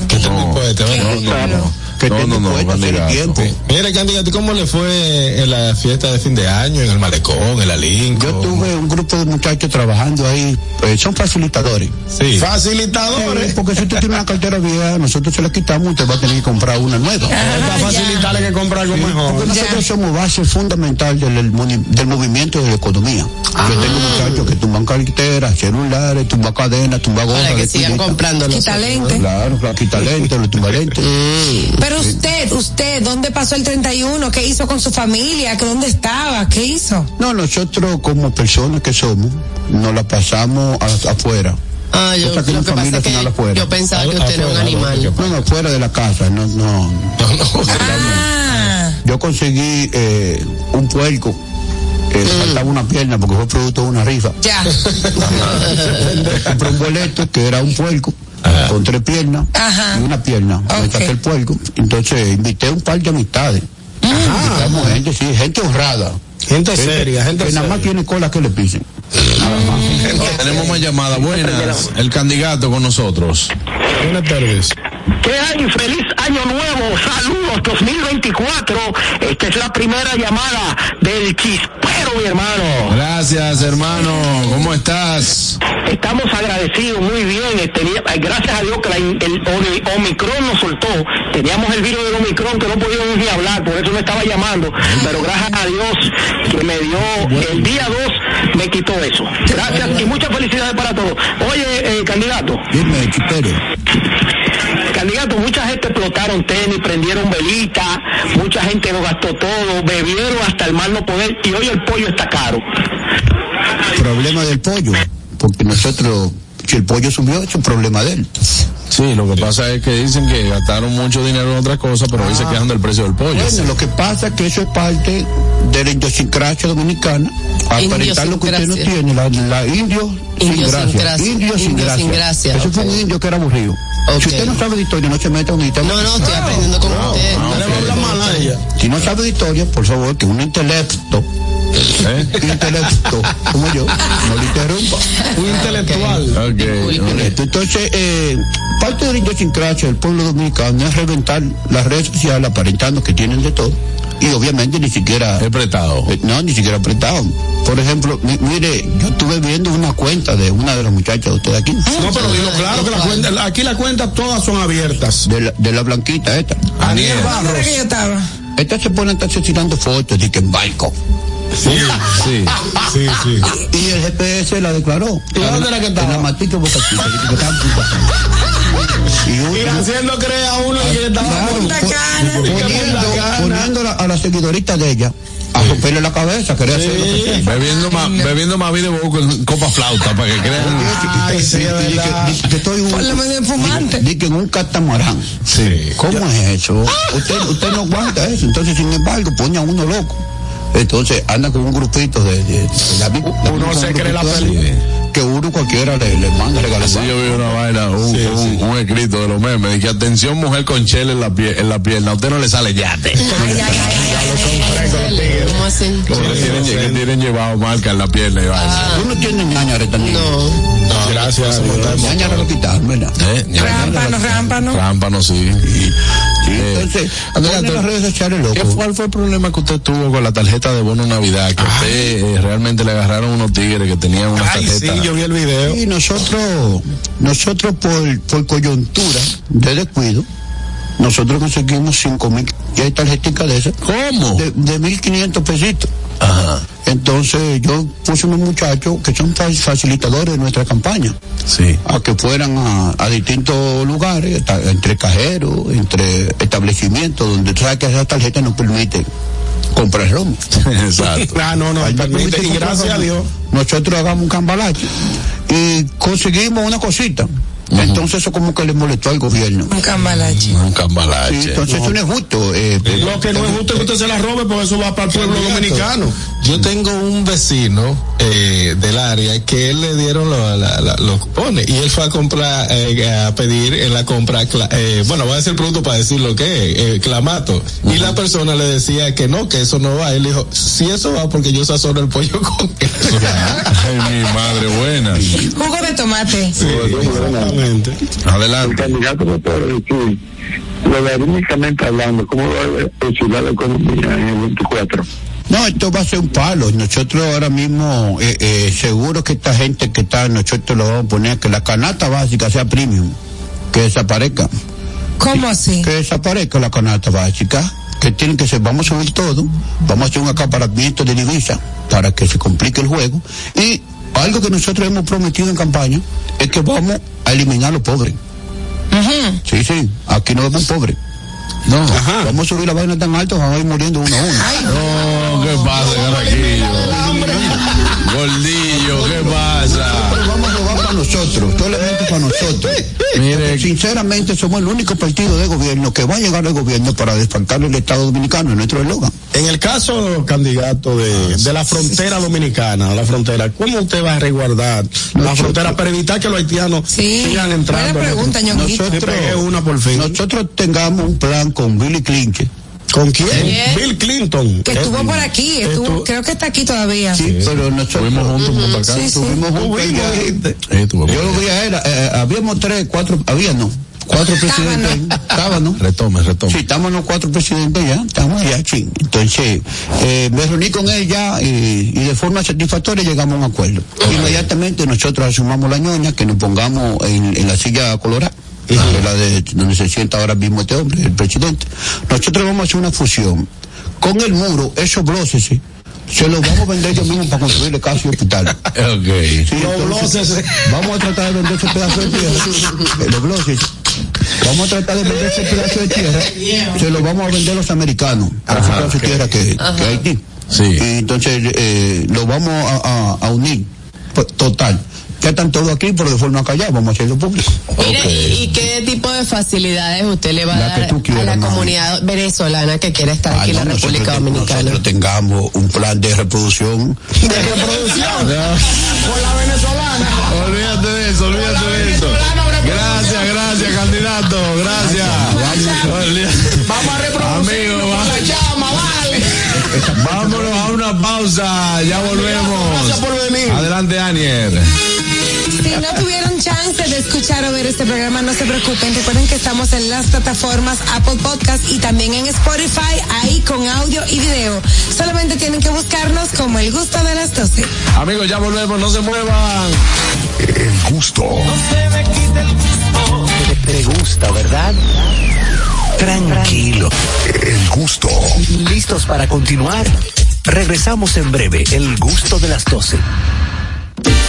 Que muy poeta, ¿verdad? Que No, tenga no, no, tiempo. Mire, candidato, ¿cómo le fue en la fiesta de fin de año, en el Malecón, en la Lincoln? Yo tuve un grupo de muchachos trabajando ahí, eh, son facilitadores. Sí. Facilitadores. Sí, porque si usted tiene una cartera vieja, nosotros se la quitamos, usted va a tener que comprar una nueva. Para facilitarle que compre algo mejor. Porque nosotros somos base fundamental del, movimiento de la economía. Yo tengo muchachos que tumban carteras, celulares, tumban cadenas, tumban gorras. Para que sigan comprándolo. Quitalente. Claro, claro, quitalente, los tumbalentes. Pero usted, usted, ¿dónde pasó el 31? ¿Qué hizo con su familia? ¿Que ¿Dónde estaba? ¿Qué hizo? No, nosotros como personas que somos, nos la pasamos a- afuera. Ah, yo, que lo que pasa es que yo pensaba que usted era un animal. No, no, fuera de la casa, no, no. Yo conseguí eh, un puerco. Eh, le faltaba una pierna porque fue producto de una rifa. Ya. Compré un boleto que era un puerco con tres piernas y una pierna. Me saqué el puerco. Entonces invité un par de amistades. Invitamos gente, sí, gente honrada. Gente seria, gente que nada más tiene cola que le pisen. Tenemos más llamadas. Buenas. El candidato con nosotros. Buenas tardes. ¿Qué hay? Feliz año nuevo, saludos 2024. Esta es la primera llamada del chispero, mi hermano. Gracias, hermano. ¿Cómo estás? Estamos agradecidos, muy bien. eh, tenía- gracias a Dios que la el Omi- Omicron nos soltó. Teníamos el virus del Omicron que no podíamos ni hablar, por eso me estaba llamando. Pero gracias a Dios que me dio el día 2, me quitó eso. Gracias y muchas felicidades para todos. Oye, eh, candidato. Dime, candidato, mucha gente explotaron tenis, prendieron velitas, mucha gente lo gastó todo, bebieron hasta el mal no poder y hoy el pollo está caro. Problema del pollo, porque nosotros, si el pollo subió, es un problema de él. Sí, lo que pasa es que dicen que gastaron mucho dinero en otras cosas, pero hoy se quejan del precio del pollo. Bueno, lo que pasa es que eso es parte de la idiosincrasia dominicana. Aparentar lo que usted no tiene, la, la indio sin gracia. Indio sin Indio sin gracia. Eso fue un indio que era aburrido. Si usted no sabe de historia, no se meta en un tema. No, no, estoy aprendiendo con usted. Si no sabe de historia, por favor, que un intelecto, ¿Eh? intelecto, como yo, no le interrumpa. Un intelectual. Correcto. Entonces, eh, parte de la idiosincrasia del pueblo dominicano es reventar las redes sociales aparentando que tienen de todo. Y obviamente ni siquiera... Apretado. no, ni siquiera apretado. Por ejemplo, mi- mire, yo estuve viendo una cuenta de una de las muchachas de ustedes aquí. No, pero dilo claro que la cuenta, aquí las cuentas todas son abiertas. De la, de la blanquita esta. Aniel ¿Dónde era que yo estaba? Esta se pone a estarse tirando fotos de que en barco. Sí, sí. Sí, sí. Y el GPS la declaró. ¿Y dónde era que estaba? En la matica Boca Chica, que. Y uno- Y haciendo creer a uno que estaba Claro, Punta Cana. poniendo, poniendo la- a la seguidorita de ella a romperle la cabeza, quería hacer lo que sea. Bebiendo más, bebiendo más vida con copa flauta para que crean. Ay, sí, y- que estoy un, menos fumante. di que en un catamarán. Sí. ¿Cómo es eso? Usted, usted no aguanta eso. Entonces, sin embargo, pone a uno loco. Entonces, anda con un grupito de... de, de la misma- la Uno se cree la de- Que uno cualquiera le, le manda regalar. Así yo vi una vaina, un, un, un escrito de los memes, de que atención mujer con chela en la, pie, en la pierna, a usted no le sale yate. ¿Cómo así? Que tienen, llevado marca en la pierna y vaina. Tú no tienes también. No. Gracias a Dios. Ñaña lo quitaron, ¿verdad? ¿Eh? Rámpano, rámpano. Rámpano, sí. Sí, Eh, entonces, las redes sociales ¿Qué fue, cuál fue el problema que usted tuvo con la tarjeta de bono Navidad? Que usted eh, realmente le agarraron unos tigres que tenían una Ay, tarjeta. sí, yo vi el video. Y nosotros, nosotros por, por coyuntura de descuido, nosotros conseguimos cinco mil tarjetas de esas. ¿Cómo? De, de 1500 pesitos. Ajá. Entonces yo puse unos muchachos que son fa- facilitadores de nuestra campaña Sí. a que fueran a, a distintos lugares, entre cajeros, entre establecimientos, donde tú sabes que esas tarjetas no permiten comprar romo. Exacto. Ah, no, no, permite. permite Y gracias a. Dios. Nosotros hagamos un cambalache y conseguimos una cosita. Entonces eso como que le molestó al gobierno. Un cambalache. Un cambalache. Sí, entonces eso no es justo. eh, Lo que no es justo es que usted se la robe porque eso va para el pueblo dominicano. Yo tengo un vecino eh, del área que él le dieron lo- la- la- los cupones y él fue a comprar, eh, a pedir en la compra, eh, bueno, voy a decir el producto para decir lo que es, eh, clamato. Y la persona le decía que no, que eso no va. Él dijo, si eso va porque yo sazono el pollo con queso. Ay, mi madre buena. Jugo de tomate. Exactamente. Adelante. candidato me puede decir, logarítmicamente hablando, ¿cómo va a oscilar la economía en el 24? No, esto va a ser un palo. Nosotros ahora mismo, eh, eh, seguro que esta gente que está, nosotros lo vamos a poner que la canasta básica sea premium, que desaparezca. ¿Cómo así? Que desaparezca la canasta básica, que tienen que ser, vamos a subir todo, vamos a hacer un acaparamiento de divisa para que se complique el juego. Y algo que nosotros hemos prometido en campaña es que vamos a eliminar a los pobres. Sí, sí, aquí no vemos pobres. No. Vamos a subir la vaina tan alto, vamos a ir muriendo uno a uno. No, ¿qué pasa, Carraquillo? Gordillo, ¿qué pasa? Para nosotros, solamente para nosotros. Mire, Sinceramente, somos el único partido de gobierno que va a llegar al gobierno para desfalcar el Estado Dominicano, es nuestro eslogan. En el caso, candidato, de, de la frontera dominicana, la frontera, ¿cómo usted va a resguardar la frontera para evitar que los haitianos Sí, sigan buena entrando? pregunta, Ñonguito. Nosotros, una por fin. Nosotros tengamos un plan con Billy Clinton. ¿Con quién? ¿Quién? Bill Clinton. Que estuvo por aquí, estuvo, creo que está aquí todavía. Sí, pero nosotros Estuvimos juntos por acá. Sí, sí. estuvimos juntos. Sí, estuvo Yo lo vi a él, eh, habíamos tres, cuatro, había no, cuatro presidentes, estaba, ¿no? Retome, retome. Sí, estamos los cuatro presidentes ya, estamos allá, sí. Entonces, eh, me reuní con él ya y, y de forma satisfactoria llegamos a un acuerdo. Inmediatamente nosotros asumamos la ñoña, que nos pongamos en, en la silla colorada. La de donde se sienta ahora mismo este hombre, el presidente. Nosotros vamos a hacer una fusión. Con el muro, esos bloses, sí, se los vamos a vender yo mismo para construirle casa y hospital. Ok. Sí, entonces, Vamos a tratar de vender ese pedazo de tierra, eh, los bloses. Vamos a tratar de vender ese pedazo de tierra, se lo vamos a vender a los americanos, a ese pedazo de tierra que, que hay aquí. Sí. Y entonces eh, lo vamos a, a- a unir, Pues, total. Ya están todos aquí, pero de forma callada, vamos a hacerlo público. Mire, ¿y qué tipo de facilidades usted le va a dar quieras, a la comunidad venezolana que quiera estar aquí en la no, nosotros República te- Dominicana? Nosotros tengamos un plan de reproducción. De reproducción. Con la venezolana. Olvídate de eso, olvídate de eso. Gracias, gracias, candidato. Gracias. Vamos a reproducir. Amigo, va- la llama, vale. vámonos a una pausa. Ya volvemos. Gracias por venir. Adelante, Anier. Si no tuvieron chance de escuchar o ver este programa, no se preocupen. Recuerden que estamos en las plataformas Apple Podcast y también en Spotify, ahí con audio y video. Solamente tienen que buscarnos como el gusto de las 12. Amigos, ya volvemos. No se muevan. El gusto. Te, te gusta, ¿verdad? Tranquilo. El gusto. ¿Listos para continuar? Regresamos en breve. El gusto de las 12.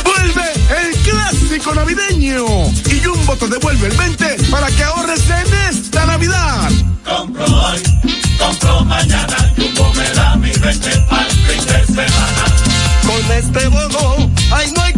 Vuelve el clásico navideño. Y Jumbo te devuelve el 20 para que ahorres en esta Navidad. Compro hoy, compro mañana, Jumbo me da mi 20 al fin de semana. Con este bono, ay no hay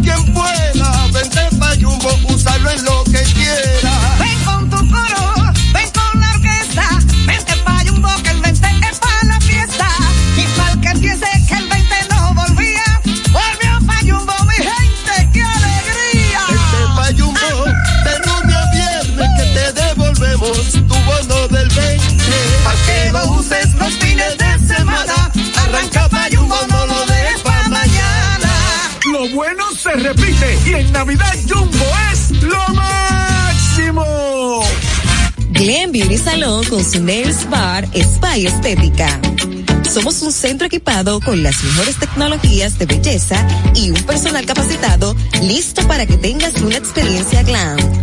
Navidad Jumbo es lo máximo. Glen Beauty Salon con su Nails Bar Spa y Estética. Somos un centro equipado con las mejores tecnologías de belleza y un personal capacitado listo para que tengas una experiencia glam.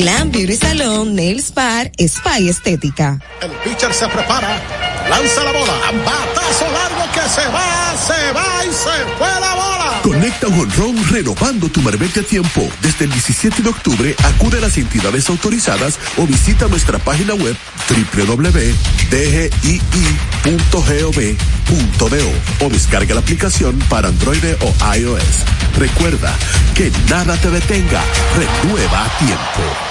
Glam Beauty Salon, Nails Bar, Spa y Estética. El pitcher se prepara, lanza la bola, batazo largo que se va, se va y se fue la bola. Conecta un honrón renovando tu marbete a tiempo. Desde el 17 de octubre acude a las entidades autorizadas o visita nuestra página web www.dgii.gov.do o descarga la aplicación para Android o iOS. Recuerda que nada te detenga. Renueva a tiempo.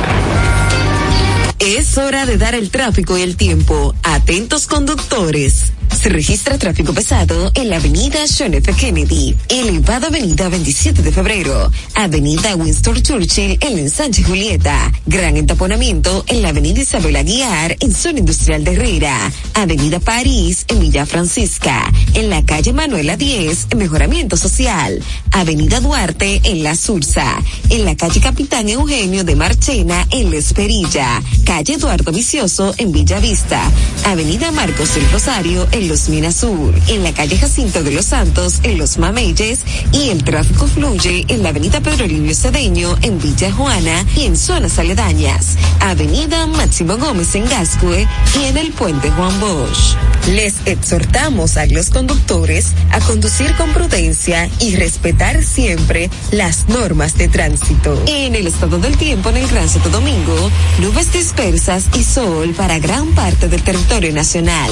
Es hora de dar el tráfico y el tiempo. Atentos conductores. Se registra tráfico pesado en la avenida John F. Kennedy, elevada avenida 27 de febrero, avenida Winston Churchill en la ensanche Julieta, gran entaponamiento en la avenida Isabel Aguiar en zona industrial de Herrera, avenida París en Villa Francisca, en la calle Manuela 10 en mejoramiento social, avenida Duarte en La Sursa, en la calle Capitán Eugenio de Marchena en La Esperilla, calle Eduardo Vicioso en Villa Vista, avenida Marcos del Rosario en Los Minas Sur, en la calle Jacinto de los Santos en Los Mameyes y el tráfico fluye en la avenida Pedro Livio Cedeño en Villa Juana y en zonas aledañas, avenida Máximo Gómez en Gascue y en el puente Juan Bosch. Les exhortamos a los conductores a conducir con prudencia y respetar siempre las normas de tránsito. En el estado del tiempo en el Gran Santo Domingo, nubes dispersas y sol para gran parte del territorio nacional.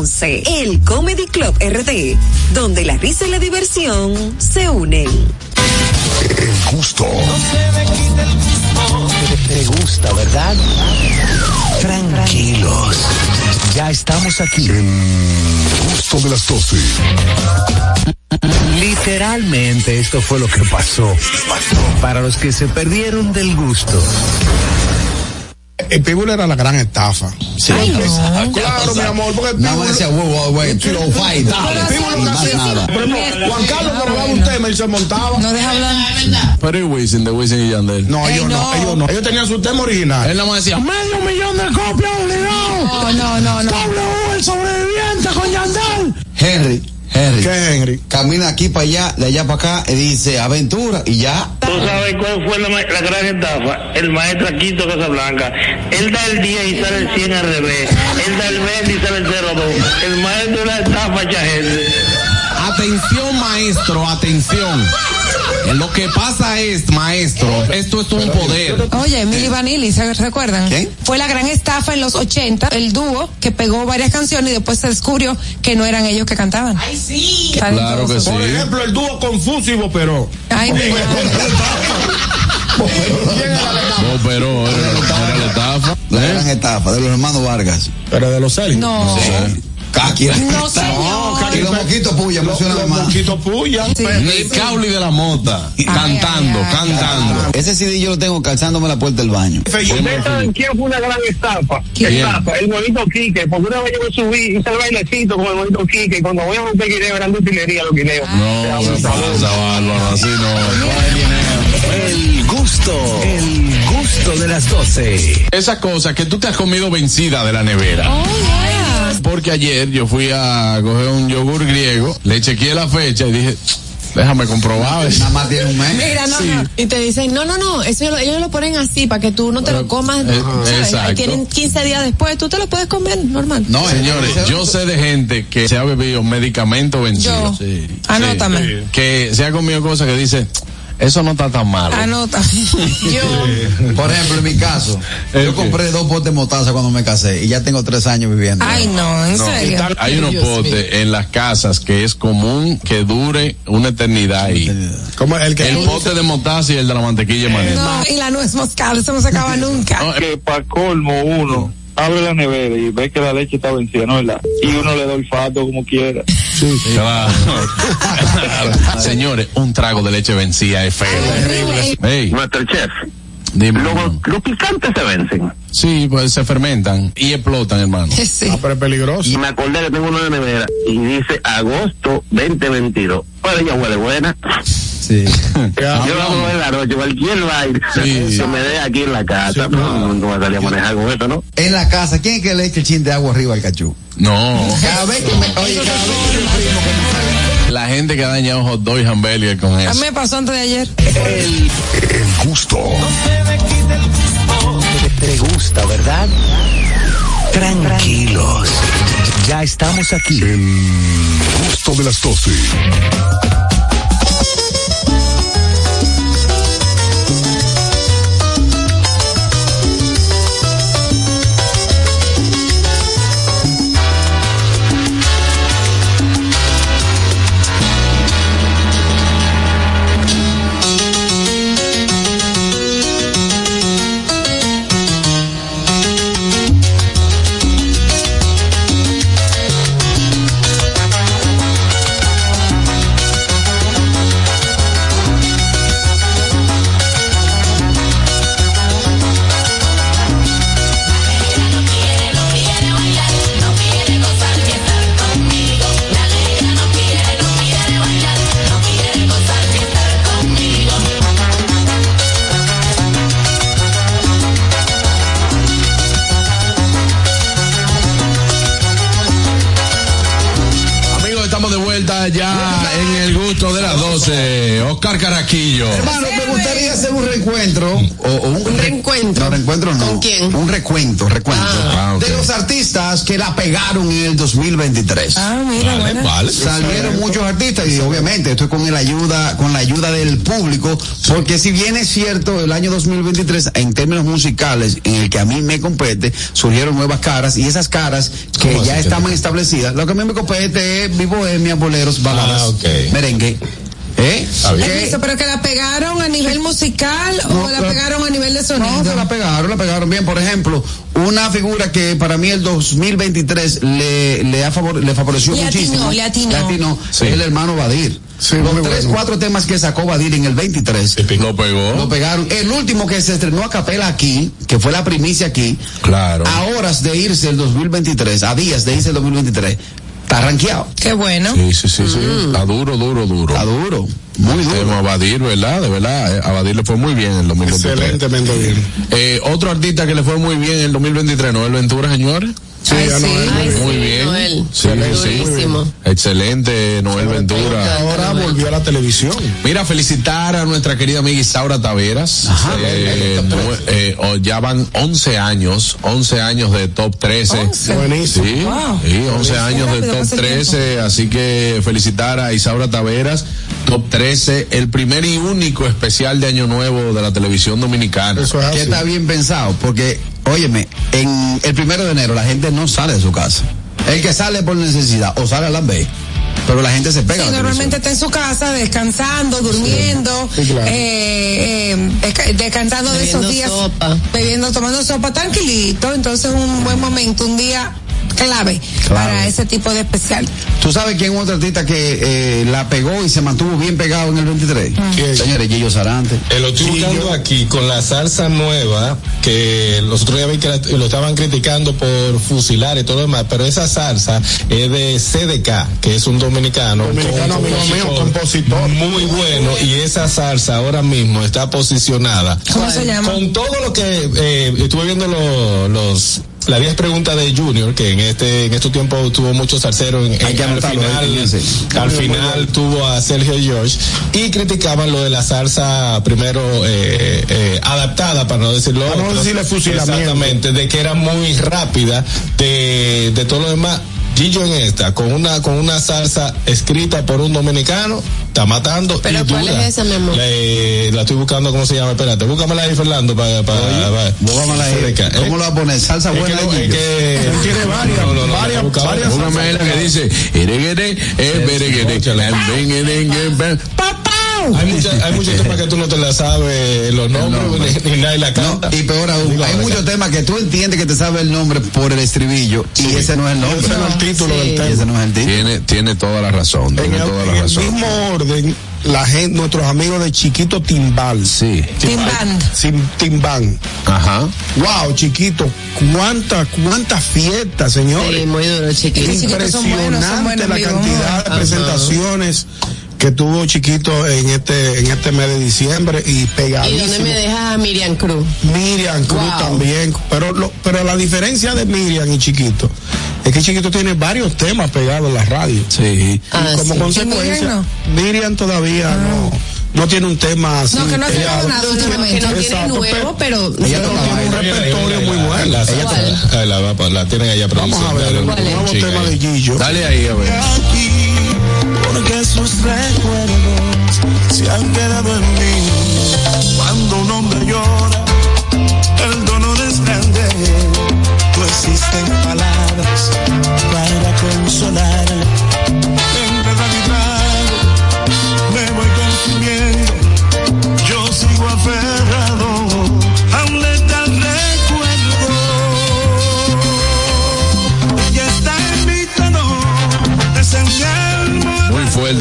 829-341-1111. El Comedy Club RD, donde la risa y la diversión se unen. El gusto. Te gusta, ¿verdad? Tranquilos. Ya estamos aquí. El gusto de las 12. Literalmente esto fue lo que pasó. Para los que se perdieron del gusto. El Pitbull era la gran estafa. Sí. Ay, no. Claro, mi amor, porque Nada más decía, "Wow, wow, wow, kilo fight, dale". Pitbull más hacía- nada. Por ejemplo, Juan Carlos me robaba un tema y se montaba. No deja hablar. Pero y Wisin, de Wisin y Yandel. No, ellos no. ellos no. Ellos tenían su tema original. Él nada más decía, medio millón de copias obligado. No, no, no, no. W, el sobreviviente con Yandel. Henry, Henry. ¿Qué Henry? Camina aquí para allá, de allá para acá, y dice aventura, y ya. ¿Tú sabes cuál fue la, la gran estafa? El maestro Aquito Casablanca. Él da el 10 y sale el 100 al revés. Él da el 20 y sale el 02. El maestro es la estafa, mucha gente. Atención, maestro, atención. Lo que pasa es, maestro, esto es un poder. Oye, Emily Vanilli, ¿se recuerdan? Fue la gran estafa en los 80, el dúo que pegó varias canciones y después se descubrió que no eran ellos que cantaban. Ay, sí. Claro que sí. Por ejemplo, el dúo Confuso y Boperó. Ay, mi Operó, era, era la estafa. La gran estafa de los hermanos Vargas. Pero de los Celis. No. Caqui. No, señor. Y los moquitos puya, Los, menciona los más. moquitos puya. Ni Cauli de la Mota, cantando, cantando. Ese CD yo lo tengo calzándome la puerta del baño. ¿Ustedes saben quién fue una gran estafa? ¿Quién? Estafa, el bonito Quique. Porque una vez yo me subí, hice el bailecito con el bonito Quique. Y cuando voy a romper guineo, eran de utilería los guineos. No, pasa, bárbaro, así no. El gusto, el gusto de las 12. Esa cosa que tú te has comido vencida de la nevera. Porque ayer yo fui a coger un yogur griego, le chequeé la fecha y dije, déjame comprobar. Nada más tiene un mes. Mira, no, no. Y te dicen, no, no, no, eso ellos, ellos lo ponen así para que tú no te lo comas. eh, ¿sabes? exacto. Ahí Tienen 15 días después, tú te lo puedes comer normal. No, Señores, yo sé de gente que se ha bebido medicamento vencido. Yo. Sí. Anótame. Sí. Que se ha comido cosas que dice, eso no está tan malo. Anota. Yo. Por ejemplo, en mi caso, yo compré dos potes de mostaza cuando me casé y ya tengo tres años viviendo. Ay, no, en No, serio. hay unos potes en las casas que es común que dure una eternidad ahí. Como el que El pote de mostaza y el de la mantequilla de. No, y la nuez moscada, eso no se acaba nunca. No, que para colmo uno abre la nevera y ve que la leche está vencida, ¿no es verdad? Y uno le da olfato como quiera. Claro. Señores, un trago de leche vencida es feo. Ey, Nuestro dime. Los picantes se vencen. Sí, pues se fermentan y explotan, hermano. Sí. Ah, pero es peligroso. Y me acordé que tengo una de nevera y dice agosto 2022. Pero ella huele buena. Sí. Yo la hago en la noche, cualquier baile Sí. que me dé aquí en la casa. no, no, va a salir a manejar con esto, ¿no? En la casa, ¿quién es que le echa el chin de agua arriba al cachú? No. Cada vez que me, oye, cada vez que me La gente que ha dañado hot dog y hamburger con A mí eso. me pasó antes de ayer. El, El gusto. te gusta, ¿verdad? Tranquilos. Ya estamos aquí. El gusto de las 12. La pegaron en el 2023. Ah, mira, Vale, bueno. vale. Salieron muchos artistas y obviamente esto es con la ayuda, con la ayuda del público, porque si bien es cierto el año 2023 en términos musicales en el que a mí me compete surgieron nuevas caras y esas caras que ¿Cómo ya estaban establecidas, lo que a mí me compete es bohemia, boleros, baladas, Ah, ok. merengue. ¿Eh? Permiso, pero que la pegaron a nivel musical No, o la la- pegaron a nivel de sonido. No, se la pegaron, la pegaron bien. Por ejemplo, una figura que para mí el 2023 le, le, ha favor- le favoreció Le atinó, muchísimo. le atinó. Sí. es el hermano Badir. Sí, Los tres, bueno. cuatro temas que sacó Badir en el 23. Lo pegó. Lo pegaron. El último que se estrenó a capela aquí, que fue la primicia aquí, Claro. a horas de irse el 2023, a días de irse el 2023, está rankeado. Qué bueno. Sí, sí, sí, sí. Está duro, duro, duro. Está duro. Muy duro. Tema a Badir, ¿verdad? De verdad, eh, a Badir le fue muy bien en el 2023. Excelentemente bien. Eh, otro artista que le fue muy bien en el 2023, Noel Ventura, señores. Sí, Ay, ya sí. no es. Ay, Muy sí, bien. Noel. Sí, sí. Durísimo. Excelente, Noel Ventura. Ahora volvió a la televisión. Mira, felicitar a nuestra querida amiga Isaura Taveras. Eh, nue- eh, oh, ya van 11 años, 11 años de top 13. Once. Buenísimo. Sí, Wow. sí, 11 años de top pasa el 13, así que felicitar a Isaura Taveras, top 13, el primer y único especial de Año Nuevo de la televisión dominicana. Eso es que está bien pensado, porque, óyeme, en el primero de enero la gente no sale de su casa. El que sale por necesidad o sale a las B, pero la gente se pega. Sí, a la normalmente está en su casa descansando, durmiendo, Sí, claro. eh, eh, desca- descansando de esos días, sopa. bebiendo, tomando sopa tranquilito, entonces un buen momento, un día clave Claro. para ese tipo de especial. ¿Tú sabes quién es otro artista que eh, la pegó y se mantuvo bien pegado en el 23? ¿Quién? Señores, Gillo Sarante. Eh, lo estoy buscando yo- aquí con la salsa nueva, que los otros días que la- lo estaban criticando por fusilar y todo lo demás, pero esa salsa es de CDK, que es un dominicano. Dominicano, amigo mío, compositor. Muy bueno, y esa salsa ahora mismo está posicionada. ¿Cómo se llama? Con todo lo que eh, estuve viendo lo- los las 10 preguntas de Junior, que en este en estos tiempos tuvo muchos salseros en, que al final, al final tuvo a Sergio George y criticaban lo de la salsa primero eh, eh, adaptada para no decirlo Para no otro. decirle fusilamiento. exactamente de que era muy rápida de, de todo lo demás Gillo en esta con una con una salsa escrita por un dominicano está matando ¿Pero y cuál dura. es esa, mi amor? La, eh, la estoy buscando cómo se llama espérate búscamela ahí Fernando para para Búscamela ahí. ¿Cómo lo va a poner? Salsa es buena que, es que Él tiene varias, No, no, no, varias, busca- varias Una mela que dice, "Ereguere, eh, bereguere, lambenguere, ben". hay muchos temas que tú no te la sabes los nombres ni, ni nadie la No, canta y peor aún, Digo, hay muchos temas que tú entiendes que te sabe el nombre por el estribillo y ese no es el nombre. Ese no es el título Sí. del Y tema. ese no es el título. Tiene, tiene toda la razón, En tiene el, toda en la el razón. mismo orden, la gente, nuestros amigos de Chiquito Timbal. Sí. Timband. Sin Timbán. Ajá. Wow, chiquito, cuántas, cuántas fiestas, señores. Sí, muy duro, chiquito. Sí, chiquitos son buenos, son Impresionante buenos la amigos. cantidad de Ajá. presentaciones que tuvo Chiquito en este, en este mes de diciembre y ¿Y pegadísimo. dónde me dejas a Miriam Cruz? Miriam Cruz Wow. también, pero lo, pero la diferencia de Miriam y Chiquito es que Chiquito tiene varios temas pegados en la radio. Sí. Ah, y como sí. consecuencia, ¿Y Miriam Miriam todavía no, no tiene un tema así. No, que no ha sacado nada Que últimamente. no tiene nuevo, pero... Ella tiene un repertorio muy bueno. La, la, la, la, la, la tienen allá Vamos a ver nuevo tema de Gillo. Dale ahí, a ver. Porque sus recuerdos se han quedado en mí.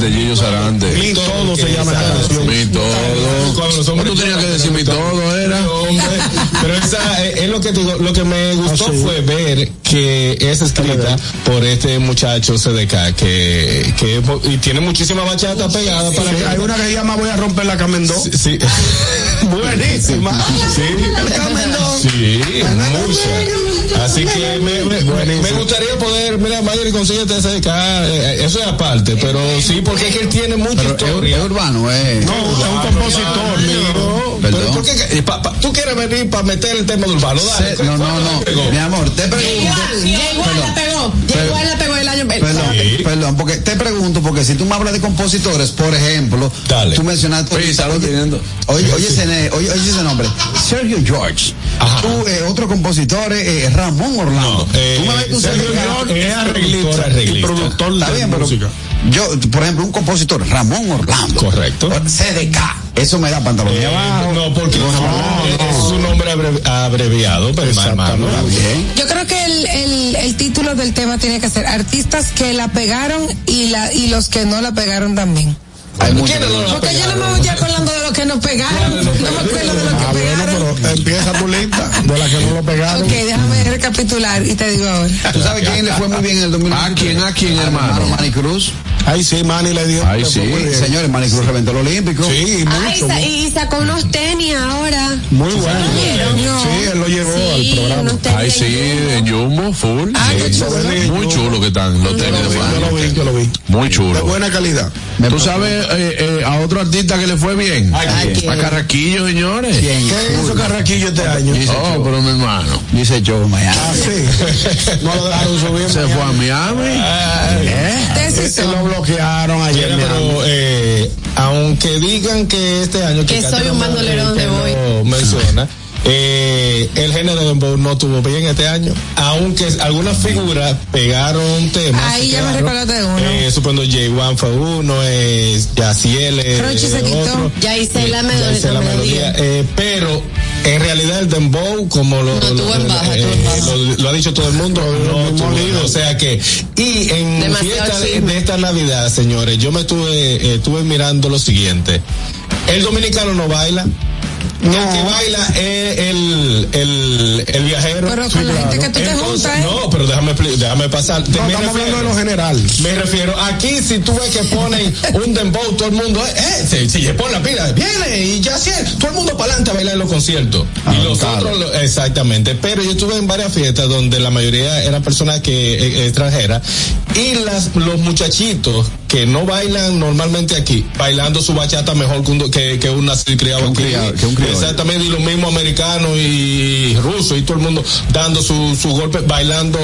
Fuerte, Gillo Sarante. Mi todo se llama esta canción. Mi todo. Cuando los ¿Cómo hombres tú tenías que decir mi todo, era? Pero esa eh, es lo que te digo, lo que me gustó fue ver que es escrita por este muchacho CDK que, que y tiene muchísima bachata pegada para Sí, que- hay una que se llama Voy a romper la Camendó. Sí, sí. Buenísima. Sí. El Camendó. Sí, mucha. Así que me, me, me gustaría poder, mira, Mayer, consíguete ese de acá, eh, eso es aparte, pero sí, porque es que él tiene mucha historia. Es urbano, eh. No, es un compositor, amigo. Pero ¿por qué? eh, pa- pa- ¿Tú quieres venir para meter el tema de urbano? Dale, Se- no, no, no. Mi amor, te pregunto. igual la pegó. Ya igual la pegó Perdón, porque te pregunto, porque si tú me hablas de compositores, por ejemplo, tú mencionaste. Oye, está oye, teniendo. oye, oye, ese, ne- oye, oye ese nombre, Sergio George. Tú, eh, otro compositor, eh, eh, Ramón Orlando. tú me ves con Sergio George es arreglista y productor Está de bien, pero música. yo, por ejemplo, un compositor, Ramón Orlando. Correcto. CDK. Eso me da pantalón Eh, abajo. no, porque es un nombre abre- abreviado, pero hermano. Yo creo que el, el, el título del tema tiene que ser artistas que la pegaron y la y los que no la pegaron también. Hay muchos. Porque yo no me voy ya hablando de los que nos pegaron, no me acuerdo de los que Ah, bueno, pegaron. pero empieza tu lista de las que no lo pegaron. Ok, déjame recapitular y te digo ahora. ¿Tú sabes quién le fue muy bien en el 2000? ¿A quién, a quién, hermano? Manny Cruz. Ahí sí, Manny le dio. Ahí sí. Señores, Manny Cruz reventó el Olímpico. Sí, Ay, mucho. y sacó unos tenis ahora. Muy bueno. No. Sí, él lo llevó Sí, al programa. Ahí sí, de de Jumbo, full. Ah, qué Sí. chulo. Muy chulo que están los tenis de Yo lo vi, yo lo vi. Muy De chulo. buena calidad. ¿Tú sabes eh, eh, a otro artista que le fue bien? ¿A Carraquillo, señores. ¿Quién? ¿Qué hizo Carraquillo este año? Oh, pero mi hermano. Dice Joe Miami. Ah, sí. No lo dejaron subir. Se fue a Miami. ¿Eh? Ese lo bloquearon ayer. Mira, pero eh, aunque digan que este año Que soy un bandolero que donde voy. no menciona eh, el género de dembow no tuvo bien este año aunque algunas figuras pegaron temas Ahí ya me quedaron. recordaste de uno. eh, supongo J1 fue uno es Yaciel eh, Crochi se quitó. otro. Ya hice la melodía. ya hice la melodía, eh, pero en realidad el dembow como lo, No, baja, eh, lo- lo ha dicho todo el mundo no tuvo, o sea que y en Demasiado fiesta de esta navidad señores yo me estuve eh, estuve mirando lo siguiente el dominicano no baila El que baila es el, el, el viajero. Pero con la gente que tú te juntas, ¿eh? No, pero déjame, déjame pasar. No, me estamos refiero- hablando de lo general. Me refiero, aquí si tú ves que ponen un dembow, todo el mundo, eh, eh, se, se pone la pila, viene y ya sí, todo el mundo para adelante a bailar en los conciertos. y los otros, exactamente. Pero yo estuve en varias fiestas donde la mayoría eran personas que eh, extranjeras y las, los muchachitos que no bailan normalmente aquí, bailando su bachata mejor que, un, que, que un nacido y criado aquí. Exactamente, y los mismos americanos y rusos y todo el mundo dando su, su golpe, bailando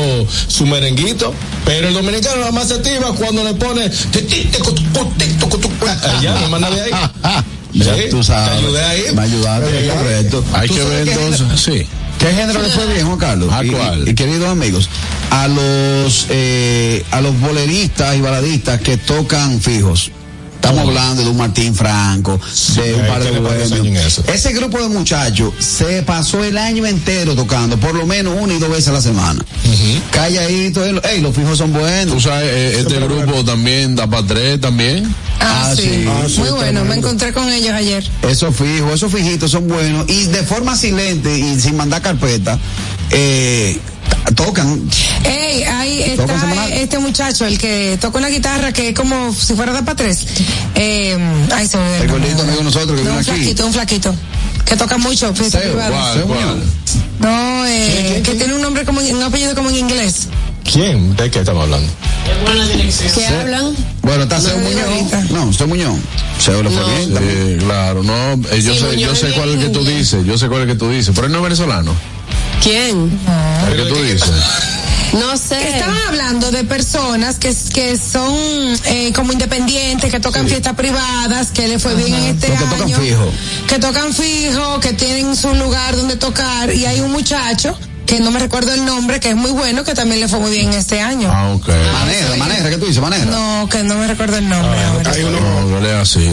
su merenguito. Pero el dominicano nada más se activa cuando le pone. Allá, me manda de ahí. Ya Sí, tú sabes. te ayudé ahí. Me ayudaste, correcto. Hay ¿Tú que ver entonces, sí. ¿Qué género le fue bien, Juan Carlos? ¿A Y- cuál? Y, queridos amigos, a los eh, a los boleristas y baladistas que tocan fijos. Estamos hablando de un Martín Franco, de un par de bohemios. Ese grupo de muchachos se pasó el año entero tocando, por lo menos una y dos veces a la semana. Calladito, ey, los fijos son buenos. Tú sabes, eh, este grupo también da para tres también. Ah, Ah, sí. sí. Ah, sí, Muy bueno, tremendo. me encontré con ellos ayer. Esos fijos, esos fijitos son buenos y de forma silente y sin mandar carpeta, eh, tocan. Ey, ahí ¿Tocan está este muchacho, el que toca una guitarra que es como si fuera de para tres. Eh, ay, se me El gordito amigo de nosotros que No, vino un aquí. flaquito, un flaquito. Que toca mucho, Seo, privada. ¿Cuál, cuál? No, eh, que tiene un nombre como, en- un apellido como en inglés. ¿Quién? ¿De qué estamos hablando? ¿Qué hablan? Bueno, está Seo lo. Muñoz. No, Seo Muñoz. Seo le fue No. bien claro, no, eh, yo Sí, sé, yo sé cuál es el que tú dices, yo sé cuál es el que tú dices, pero él no es venezolano. ¿Quién? Que tú dices. No sé. Estaban hablando de personas que, que son eh, como independientes, que tocan fiestas privadas, que le fue bien en este que año. tocan fijo. Que tocan fijo, que tienen su lugar donde tocar. Y hay un muchacho, que no me recuerdo el nombre, que es muy bueno, que también le fue muy bien este año. Ah, ok. Manera, manera, ¿qué tú dices? Manera. No, que no me recuerdo el nombre ahora. Hay uno, No, no así.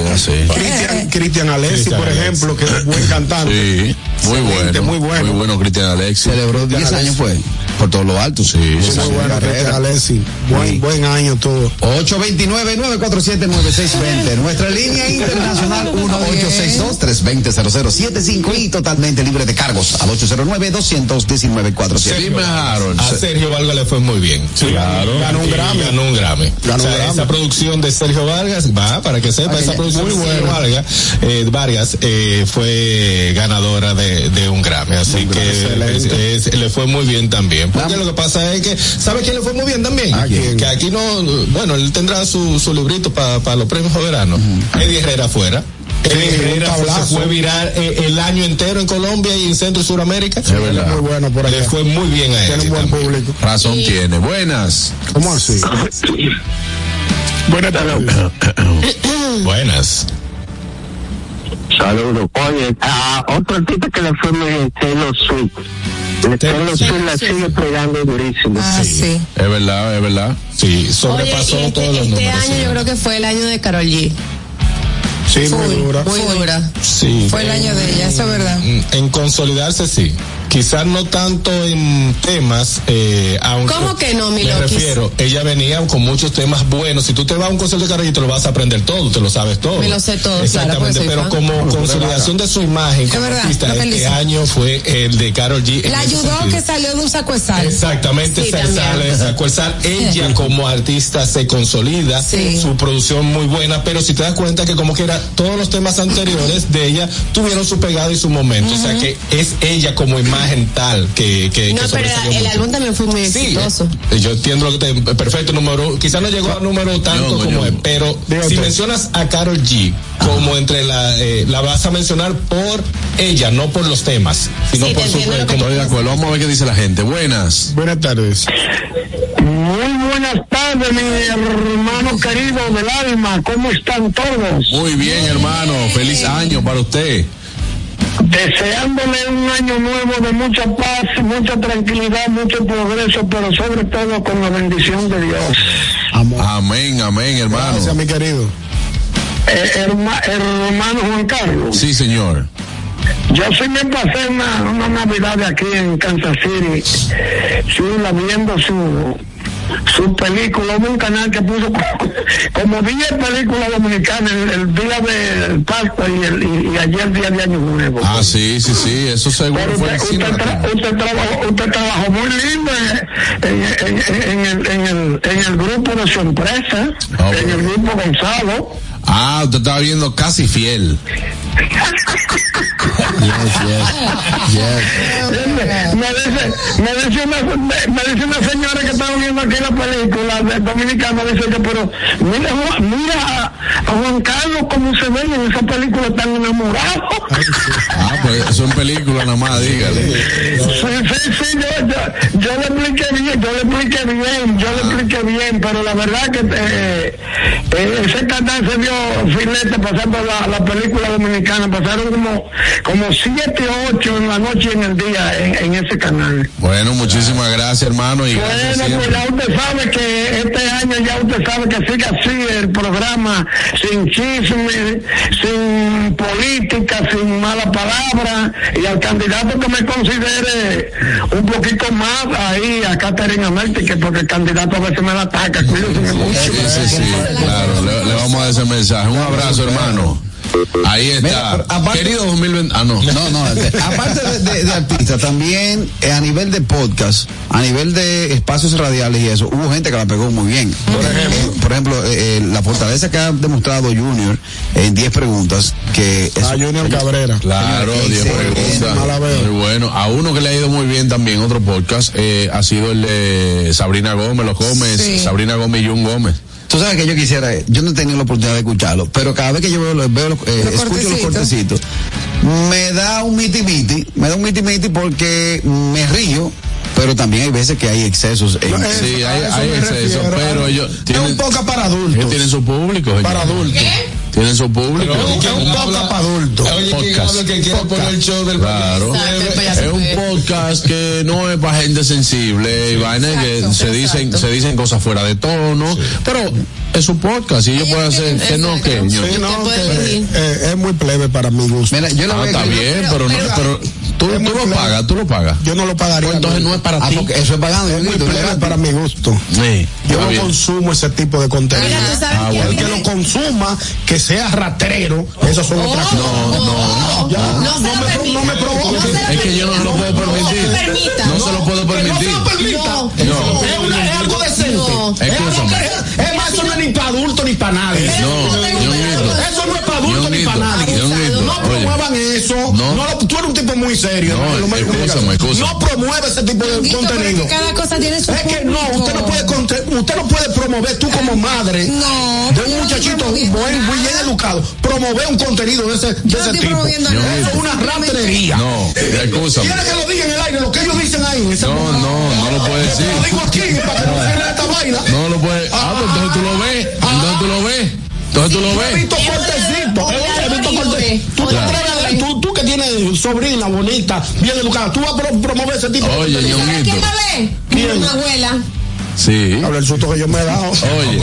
Cristian, Cristian Alessi, por ejemplo, que es buen cantante. Sí, muy bueno. muy bueno. Muy bueno, Cristian Alexis. Celebró 10 años fue. Por todo lo alto. Sí, Muy bueno, Tete Alessi. Buen, buen año todo. 829-947-9620. Nuestra línea internacional 1862-320-0075 y totalmente libre de cargos al 809-219-47. Dime, Harold. A Sergio Vargas le fue muy bien. Claro. Ganó un Grammy. Ganó un Grammy. Ganó O sea, un Grammy. Esa producción de Sergio Vargas, va, para que sepa, Ay, esa producción muy de Sergio buena. Vargas, eh, Vargas eh, fue ganadora de, de un Grammy. Así que excelente. es- es- le fue muy bien también. Porque lo que pasa es que, ¿sabe quién le fue muy bien también? ¿A quién? Que aquí no, bueno, él tendrá su, su librito para los premios soberanos. Eddie Herrera fuera. Eddie Sí, un Herrera fue- se fue viral eh, el año entero en Colombia y en Centro y Suramérica. Es verdad. Muy bueno por Le fue muy bien a él. Tiene un buen público. Razón tiene. Buenas. ¿Cómo así? Buenas tardes. Buenas. Saludos. Oye, a otro artista que le fue muy bien, Taylor Swift. Taylor Swift la sigue pegando durísimo. Ah, sí. Es verdad, es verdad. Sí, Oye, sobrepasó y este, todos los este números. año yo creo que fue el año de Carol G. Sí, muy dura. Muy dura. Sí. Fue el año de ella, eso es verdad. En, en consolidarse sí. Quizás no tanto en temas, eh, aunque ¿Cómo que no, mi me refiero, ella venía con muchos temas buenos. Si tú te vas a un concierto de Carol G, te lo vas a aprender todo, te lo sabes todo. Me lo sé todo, Exactamente, claro, soy pero como consolidación de su imagen como verdad, artista, él este año fue el de Carol G. La ayudó que salió de un saco de sal. Exactamente, Sí, sale, sacó el sal. Ella como artista se consolida, Sí. su producción muy buena, pero si te das cuenta que como que era todos los temas anteriores de ella tuvieron su pegada y su momento, o sea que es ella como imagen tal que que, No, que pero sobresalió el mucho. álbum también fue muy Sí, exitoso. eh, yo entiendo lo que te, perfecto número, quizás no llegó a número tanto como es, pero Digo si tú. mencionas a Carol G como entre la eh, la vas a mencionar por ella, no por los temas, sino Sí, por te su que como Estoy de acuerdo. Vamos a ver qué dice la gente. Buenas. Buenas tardes. Muy buenas tardes, mi hermano querido del alma. ¿Cómo están todos? Muy bien, hermano. Feliz año para usted. Deseándole un año nuevo de mucha paz, mucha tranquilidad, mucho progreso, pero sobre todo con la bendición de Dios. Amén, amén, hermano. Gracias, mi querido. Eh, herma- hermano Juan Carlos, Sí, señor. yo sí me pasé una, una Navidad de aquí en Kansas City, sí, la viendo su su película, hubo un canal que puso como, como 10 películas dominicanas el, el día de Pascua y, el, y, y ayer día de Año Nuevo. Ah, sí, sí, sí. Eso seguro Pero fue usted, usted, tra- usted trabajó, usted trabajó muy lindo en, en- en- el, en, el, en el grupo de su empresa, Ah, en el grupo Gonzalo. Ah, usted estaba viendo casi fiel. Me dice, me dice una, me, dice una señora que estaba viendo aquí la película de dominicana, dice pero mira, mira a, Juan Carlos como se ve en esa película tan enamorado. Ah, pues eso en película nada más, dígale. Sí, sí, sí, yo, yo, yo le expliqué bien, yo le expliqué bien, yo le expliqué bien, pero la verdad que eh, eh, ese canal se dio filete pasando la, la película dominicana, pasaron como, como siete ocho en la noche y en el día en, en ese canal. Bueno, muchísimas gracias, hermano. Y gracias Bueno, pues siempre. ya usted sabe que este año ya usted sabe que siga así el programa, sin chisme, sin política, sin mala palabra, y al candidato que me considere un poquito más ahí a Caterina Merti, que porque el candidato a veces me la ataca, cuídense mucho. Sí, sí, sí. Claro, le, le vamos a dar ese mensaje. Un abrazo, hermano. Ahí está. Mira, pero aparte- Querido 2020. Ah, no. No, no, aparte de, de, de artistas, también eh, a nivel de podcast, a nivel de espacios radiales y eso, hubo gente que la pegó muy bien. Por ejemplo, por ejemplo eh, eh, la fortaleza que ha demostrado Junior en 10 preguntas, que es A Junior Cabrera. Claro, Señor, 10 excelente. preguntas. Muy bueno. A uno que le ha ido muy bien también, otro podcast, eh, ha sido el de Sabrina Gómez, los Gómez, Sí. Sabrina Gómez y Jun Gómez. Tú sabes que yo quisiera, yo no he tenido la oportunidad de escucharlo, pero cada vez que yo veo, los- veo eh, Los escucho los cortecitos. me da un miti miti, me da un miti miti porque me río, pero también hay veces que hay excesos. En, Sí, hay, a eso hay me exceso, refiero. pero ellos Es tienen, un poco para adultos. ellos tienen su público. Para adultos. Tienen su público. Pero, Es un poco para adultos. Oye, ¿quién Podcast. que quiere poner el show del Claro. Exacto, pues Es un podcast que no es para gente sensible y vaina que Exacto, se dicen, exacto. se dicen cosas fuera de tono, pero es su podcast y ellos pueden hacer que no, que. Sí, no, que, elegir. eh, es muy plebe para mi gusto. Mira, yo Ah, está bien, pero no, pero Tú, tú lo pagas, tú lo pagas. Yo no lo pagaría. Pues entonces no es para Ah, ti. eso es pagando. Es muy para mi gusto. Sí, Yo no bien. consumo ese tipo de contenido. Mira, tú sabes Ah, que bueno. El que lo consuma, que sea ratero, eso son otras cosas. No, no. Ya, No no, me, no me. No Es que yo no se lo puedo permitir. No se lo puedo permitir. No se lo permita. No. No. Es, algo decente. No. Escúchame. Ni para adultos ni para nadie. No, Ñonguito. Eso no es para adultos ni para nadie. No oye. promuevan eso. No. No. lo- tú eres un tipo muy serio. No, me-. No promueve ese tipo de contenido. cada cosa tiene su Es que no, usted no puede usted no puede promover tú como madre No, de un no muchachito muy, muy bien educado, promover un contenido de ese, de Yo no ese tipo. promoviendo Eso es una ratería. No, escúchame. ¿Quiere que lo diga en el aire? Lo que ellos dicen ahí. No, no, no lo puede decir. Lo digo aquí para que no cierren esta vaina. No lo puede. Ah, pues entonces tú lo ves. Entonces tú lo Yo he ves. visto cortecitos. He visto cortecitos. Tú tú, que tienes sobrina bonita, bien educada, tú vas a pro- promover ese tipo Oye, de contenido. ¿Sabes Ñonguito. quién me ve? ¿Quién? Mi abuela. Sí. Habla el susto que yo me he dado. Oye,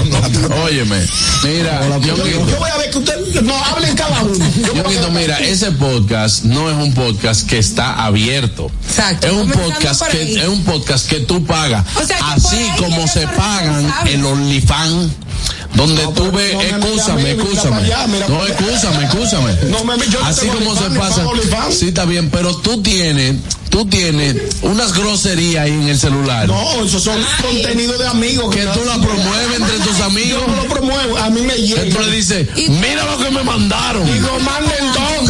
óyeme. Mira, Yo, yo voy a ver que usted no hablen cada uno. Yo mira, ese podcast no es un podcast que está abierto. Exacto. Es un podcast que es un podcast que tú pagas. O sea, Así como se pagan el OnlyFans. Donde No, tú ves, no escúchame, escúchame. No, escúchame, escúchame. No, Así como se pasa. Sí, está bien, pero tú tienes, tú tienes unas groserías ahí en el celular. No, esos son contenidos de amigos. Que tú la promueves entre tus amigos. Yo no lo promuevo, a mí me Que llega. tú le dices, mira lo que me mandaron. Digo, manden dos.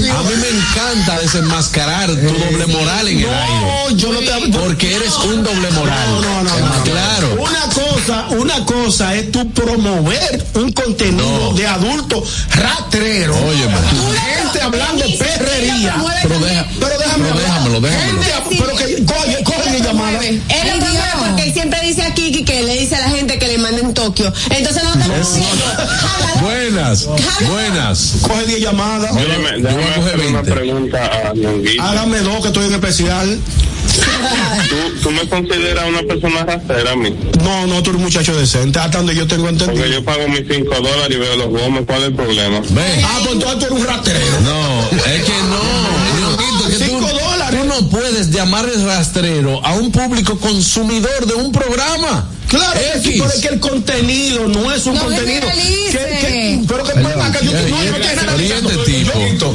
Digo, A mí me encanta desenmascarar tu doble moral en el aire. No, yo no te Porque eres un doble moral. No, no, no, no. Claro. Una cosa, una cosa es tú promover un contenido No. de adulto ratrero. Óyeme. Gente hablando perrería. Pero, deja, Pero déjame pero déjamelo, déjamelo. Gente, pero que llamada. Él lo promueve porque él siempre dice a Kiki que le dice a la gente que le manden Tokio. Entonces no te diciendo. Buenas, buenas. Coge 10 llamadas. Yo, yo voy a coger 20. pregunta a Ñonguito. Hágame dos que estoy en especial. ¿Tú, ¿Tú me consideras una persona rastrera a mí? No, no, tú eres un muchacho decente. Hasta donde yo tengo entendido. Porque yo pago mis 5 dólares y veo los gomes. ¿Cuál es el problema? Ve. Ah, pues entonces tú eres un rastrero. No, es que no. No puedes llamarle rastrero a un público consumidor de un programa. Claro que X. es que el contenido no es un No contenido. que- que- pero que ven acá, yo no, estoy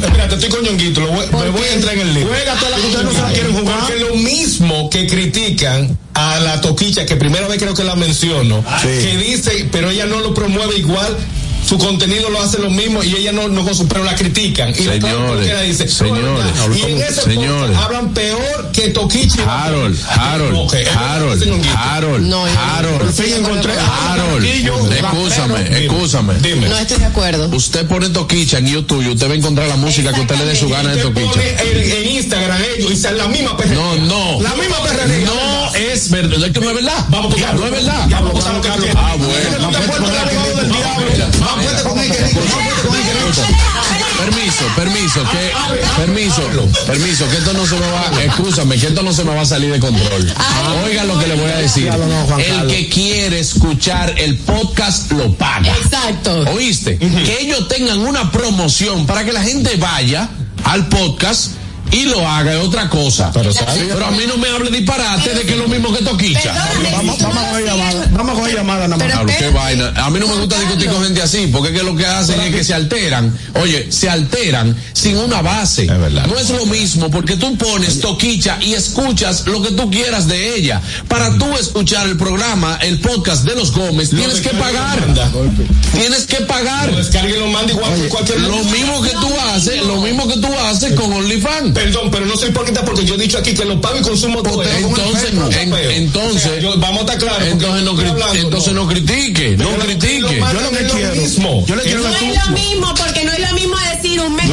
espérate, estoy con Ñonguito, lo voy- me voy a entrar en el lío. Juega toda la que ustedes no se la quieren jugar. Porque lo mismo que critican a la toquicha, que primera vez creo que la menciono, que dice, pero ella no lo promueve igual. Su contenido lo hace lo mismo y ella no, no consume, pero la critican. Y la Señores, toquera dice, señores, y en ese señores. hablan peor que Toquicha. y- Harold, Harold, Harold. Harold, No, Harold. Por fin encontré Harold, escúchame, escúchame. Dime. No estoy de acuerdo. Usted pone Toquicha en YouTube y usted va a encontrar la música que usted le dé su gana de pone en, en Instagram ellos y sale la misma perrería. No, no. La misma perrería. No es verdad. Es que no es verdad. Vamos, no es verdad. Ah, bueno. Permiso, permiso, que, permiso, permiso, que esto no se me va, escúchame, que esto no se me va a salir de control. Oiga lo que le voy a decir. El que quiere escuchar el podcast lo paga. Exacto. ¿Oíste? Que ellos tengan una promoción para que la gente vaya al podcast y lo haga es otra cosa. Pero, a mí no me hable disparate de que es lo mismo que Toquicha. Vamos, vamos a coger llamada. Vamos a coger llamada nada más. Diablo, qué vaina. A mí no me gusta discutir con gente así, porque es que lo que hacen es que se alteran. Oye, se alteran sin una base. No es lo mismo, porque tú pones toquicha y escuchas lo que tú quieras de ella. Para tú escuchar el programa, el podcast de los Gómez, tienes que pagar. Tienes que pagar. Lo igual que cualquier Lo mismo que tú haces, lo mismo que tú haces con OnlyFans. Perdón, pero no soy hipócrita porque yo he dicho aquí que lo pago y consumo todo. eso. Entonces, No, en- entonces, O sea, yo- vamos a estar claros. Entonces no, hablando, entonces no critique, no critique. lo mandan Yo lo que quiero- mismo. yo le quiero No es lo mismo, porque no es lo mismo decir un mes.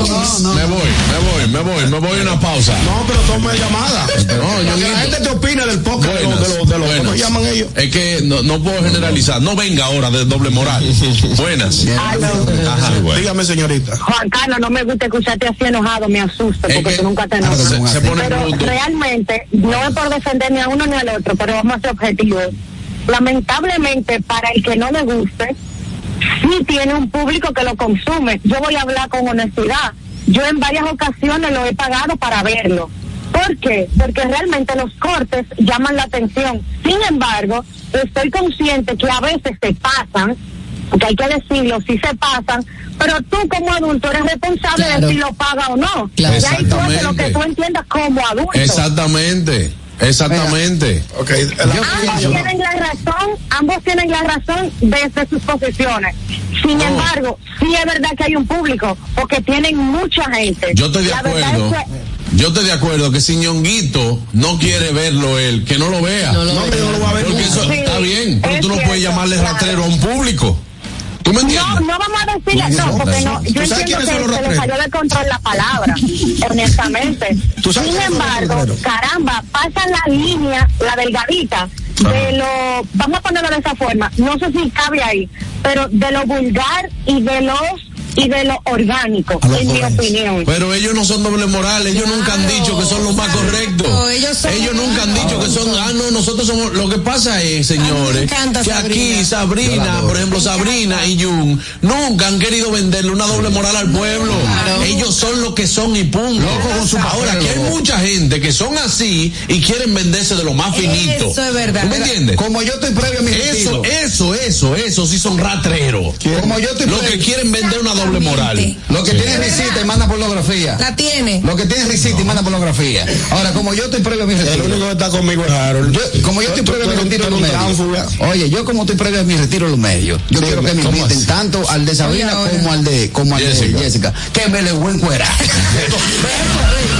Me voy, me voy, me voy, me voy a una pausa. No, pero tome llamada. No, que la gente te opine del podcast de los, Buenas, de los, de los, ¿cómo buenas. llaman ellos? Es que no, no puedo generalizar. No venga ahora de doble moral. Buenas. Ajá. Dígame, señorita. Juan Carlos, no me gusta escucharte así enojado, me asusta, porque que- tú nunca te Ah, enojas. se, se pone Pero bruto. realmente, no es por defender ni a uno ni al otro, pero vamos a ser objetivos. Lamentablemente, para el que no le guste, sí tiene un público que lo consume. Yo voy a hablar con honestidad. yo en varias ocasiones lo he pagado para verlo. ¿Por qué? Porque realmente los cortes llaman la atención. Sin embargo, estoy consciente que a veces se pasan, que hay que decirlo, si se pasan, pero tú como adulto eres responsable Claro. de si lo paga o no. Claro. Y ahí tú haces lo que tú entiendas como adulto. Exactamente, exactamente. ambos tienen la razón, ambos tienen la razón desde sus posiciones. Sin embargo, sí es verdad que hay un público, porque tienen mucha gente. Yo estoy de La acuerdo. Yo estoy de acuerdo que si Ñonguito no quiere verlo él, que no lo vea. No lo. No, lo voy a ver Porque eso está bien, pero es tú no cierto, puedes llamarle claro. rastrero a un público. ¿Tú me entiendes? No, no vamos a decirle, no, porque no, yo ¿Tú sabes entiendo que se le salió de control la palabra, honestamente. ¿Tú sabes Sin embargo, caramba, pasa la línea, la delgadita, de lo, vamos a ponerlo de esa forma, no sé si cabe ahí, pero de lo vulgar y de los y de lo orgánico, en mi opinión. Pero ellos no son doble moral, ellos nunca han dicho que son los más correctos. ellos son- nunca han dicho que son, ah, no, nosotros somos, lo que pasa es, señores, encanta que aquí Sabrina. Por ejemplo, Sabrina y Jun, nunca han querido venderle una doble moral al pueblo. Ellos son lo que son y punto. Ahora, que hay mucha gente que son así y quieren venderse de lo más finito. Eso es verdad. ¿Tú me entiendes? Como yo estoy previo a mi Eso, eso, eso, eso sí son ratreros. Como yo estoy Los que previo- quieren vender una doble moral. Lo que Sí. tiene risita y manda pornografía. La tiene. Lo que tiene risita y manda pornografía. Ahora, como yo estoy previo a mi retiro. El único que está conmigo es Harold. Yo- como yo estoy previo a mi retiro de los medios. Oye, yo como estoy previo a mi retiro de los medios. Yo quiero que me ¿Cómo inviten tanto al de Sabrina Oye, como al de, como al Jessica. de Jessica. Que me le buen cuera. Miren,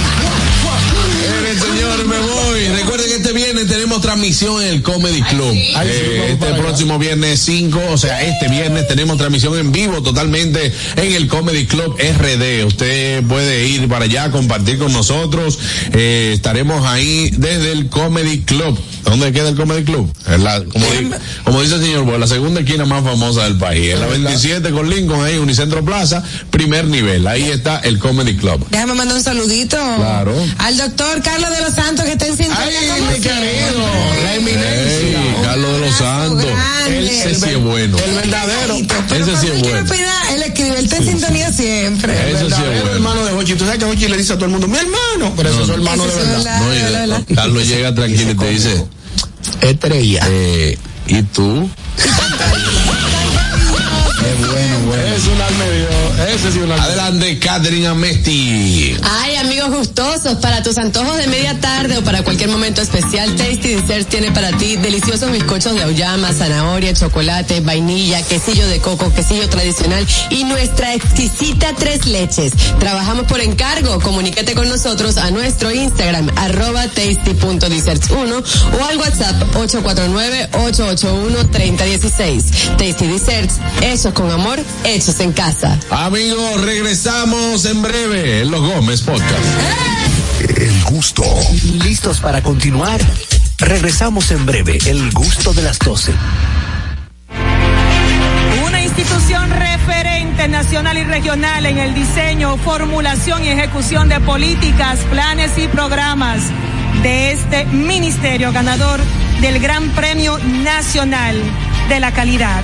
viernes tenemos transmisión en el Comedy Club. Eh, este próximo viernes 5, o sea, este viernes tenemos transmisión en vivo totalmente en el Comedy Club RD. Usted puede ir para allá, compartir con nosotros. Eh, estaremos ahí desde el Comedy Club. ¿Dónde queda el Comedy Club? La- como, di- como dice el señor Boy, la segunda esquina más famosa del país. En la 27 con Lincoln, ahí, Unicentro Plaza, primer nivel. Ahí está el Comedy Club. Déjame mandar un saludito. Claro. Al doctor Carlos de los Santos que está en sintonía. como siempre. La eminencia. Ey, Carlos de los Santos. grande. Ese sí es bueno. El verdadero. Pero Ese sí es bueno. pida, él escribe, él está en sintonía siempre. Ese sí es bueno. hermano de Hochi. Tú sabes que Hochi le dice a todo el mundo, mi hermano. Pero ese es su hermano de es No, y verdad. Carlos llega tranquilo y te dice, Estrella. eh, ¿y tú? Es bueno, bueno. Es un almedio. Ese sí es un almedio. Adelante, Catherine Amesti. Ay, amigos gustosos, para tus antojos de media tarde o para cualquier momento especial, Tasty Desserts tiene para ti deliciosos bizcochos de auyama, zanahoria, chocolate, vainilla, quesillo de coco, quesillo tradicional y nuestra exquisita tres leches. Trabajamos por encargo. Comunícate con nosotros a nuestro Instagram, arroba tasty.desserts1 o al WhatsApp 849-881-3016. Tasty Desserts, hechos con amor, hechos en casa. Amigos, regresamos en breve en los Gómez Podcast. El gusto. ¿Listos para continuar? Regresamos en breve. El gusto de las 12. Una institución referente nacional y regional en el diseño, formulación y ejecución de políticas, planes y programas de este ministerio ganador del Gran Premio Nacional de la Calidad.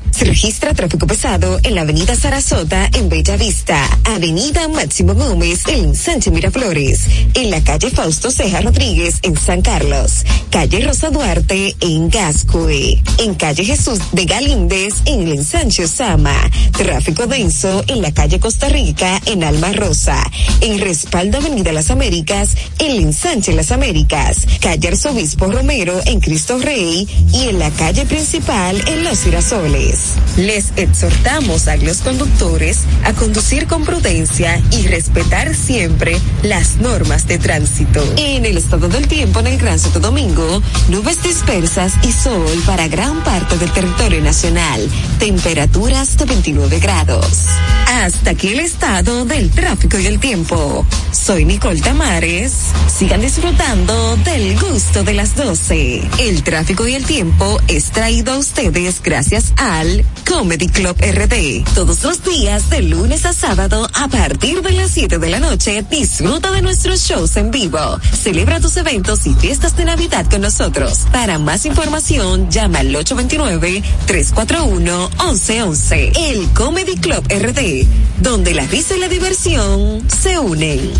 Se registra tráfico pesado en la avenida Sarasota en Bella Vista, avenida Máximo Gómez en Sánchez Miraflores, en la calle Fausto Ceja Rodríguez en San Carlos, calle Rosa Duarte en Gascue, en calle Jesús de Galíndez en el ensanche Sama, tráfico denso en la calle Costa Rica en Alma Rosa, en respaldo avenida Las Américas en el ensanche Las Américas, calle Arzobispo Romero en Cristo Rey. Y en la calle principal en Los Girasoles. Les exhortamos a los conductores a conducir con prudencia y respetar siempre las normas de tránsito. En el estado del tiempo en el Gran Santo Domingo, nubes dispersas y sol para gran parte del territorio nacional. Temperaturas de 29 grados. Hasta aquí el estado del tráfico y el tiempo. Soy Nicole Tamares. Sigan disfrutando del gusto de las 12. El tráfico y el tiempo es traído a ustedes gracias al Comedy Club RD. Todos los días, de lunes a sábado, a partir de las 7 de la noche, disfruta de nuestros shows en vivo. Celebra tus eventos y fiestas de Navidad con nosotros. Para más información, llama al 829-341-1111. El Comedy Club RD, donde la risa y la diversión se unen.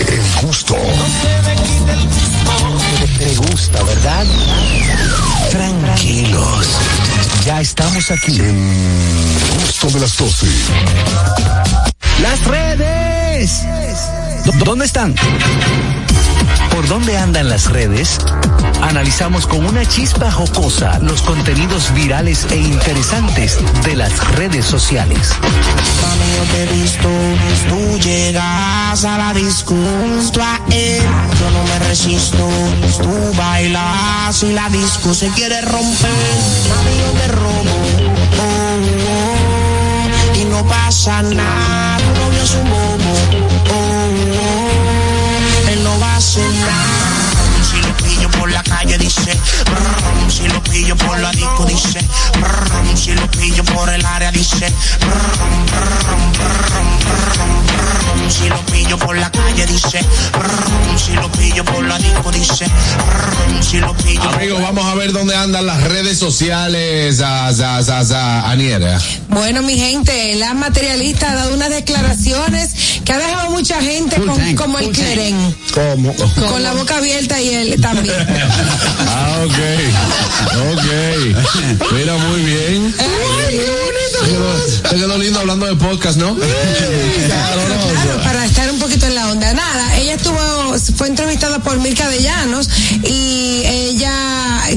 El gusto. Te, te gusta, ¿verdad? Tranquilos. Ya estamos aquí. El gusto de las 12. Las redes. ¿Dó- ¿Dónde están? ¿Por dónde andan las redes? Analizamos con una chispa jocosa los contenidos virales e interesantes de las redes sociales. Mami, yo te he visto, tú llegas a la disco a él. Yo no me resisto, tú bailas y la disco se quiere romper. Mami, yo te robo, oh, oh, y no pasa nada. Tu novio es un calle dice, brum, si lo pillo por la disco dice, brum, si lo pillo por el área dice, brum, brum, brum, brum, brum, si lo pillo por la calle dice, brum, si lo pillo por la disco dice, brum, si lo pillo Amigos, vamos a ver dónde andan las redes sociales. A, a, a, a, Aniera. Bueno, mi gente, la materialista ha dado unas declaraciones que ha dejado mucha gente con- como el. Cleren, con la boca abierta y él también. Ah, ok. Ok. Mira, muy bien. Te quedó, te quedó lindo hablando de podcast, ¿no? Claro, para estar un poquito en la onda. Nada, ella estuvo, fue entrevistada por Milka de Llanos y ella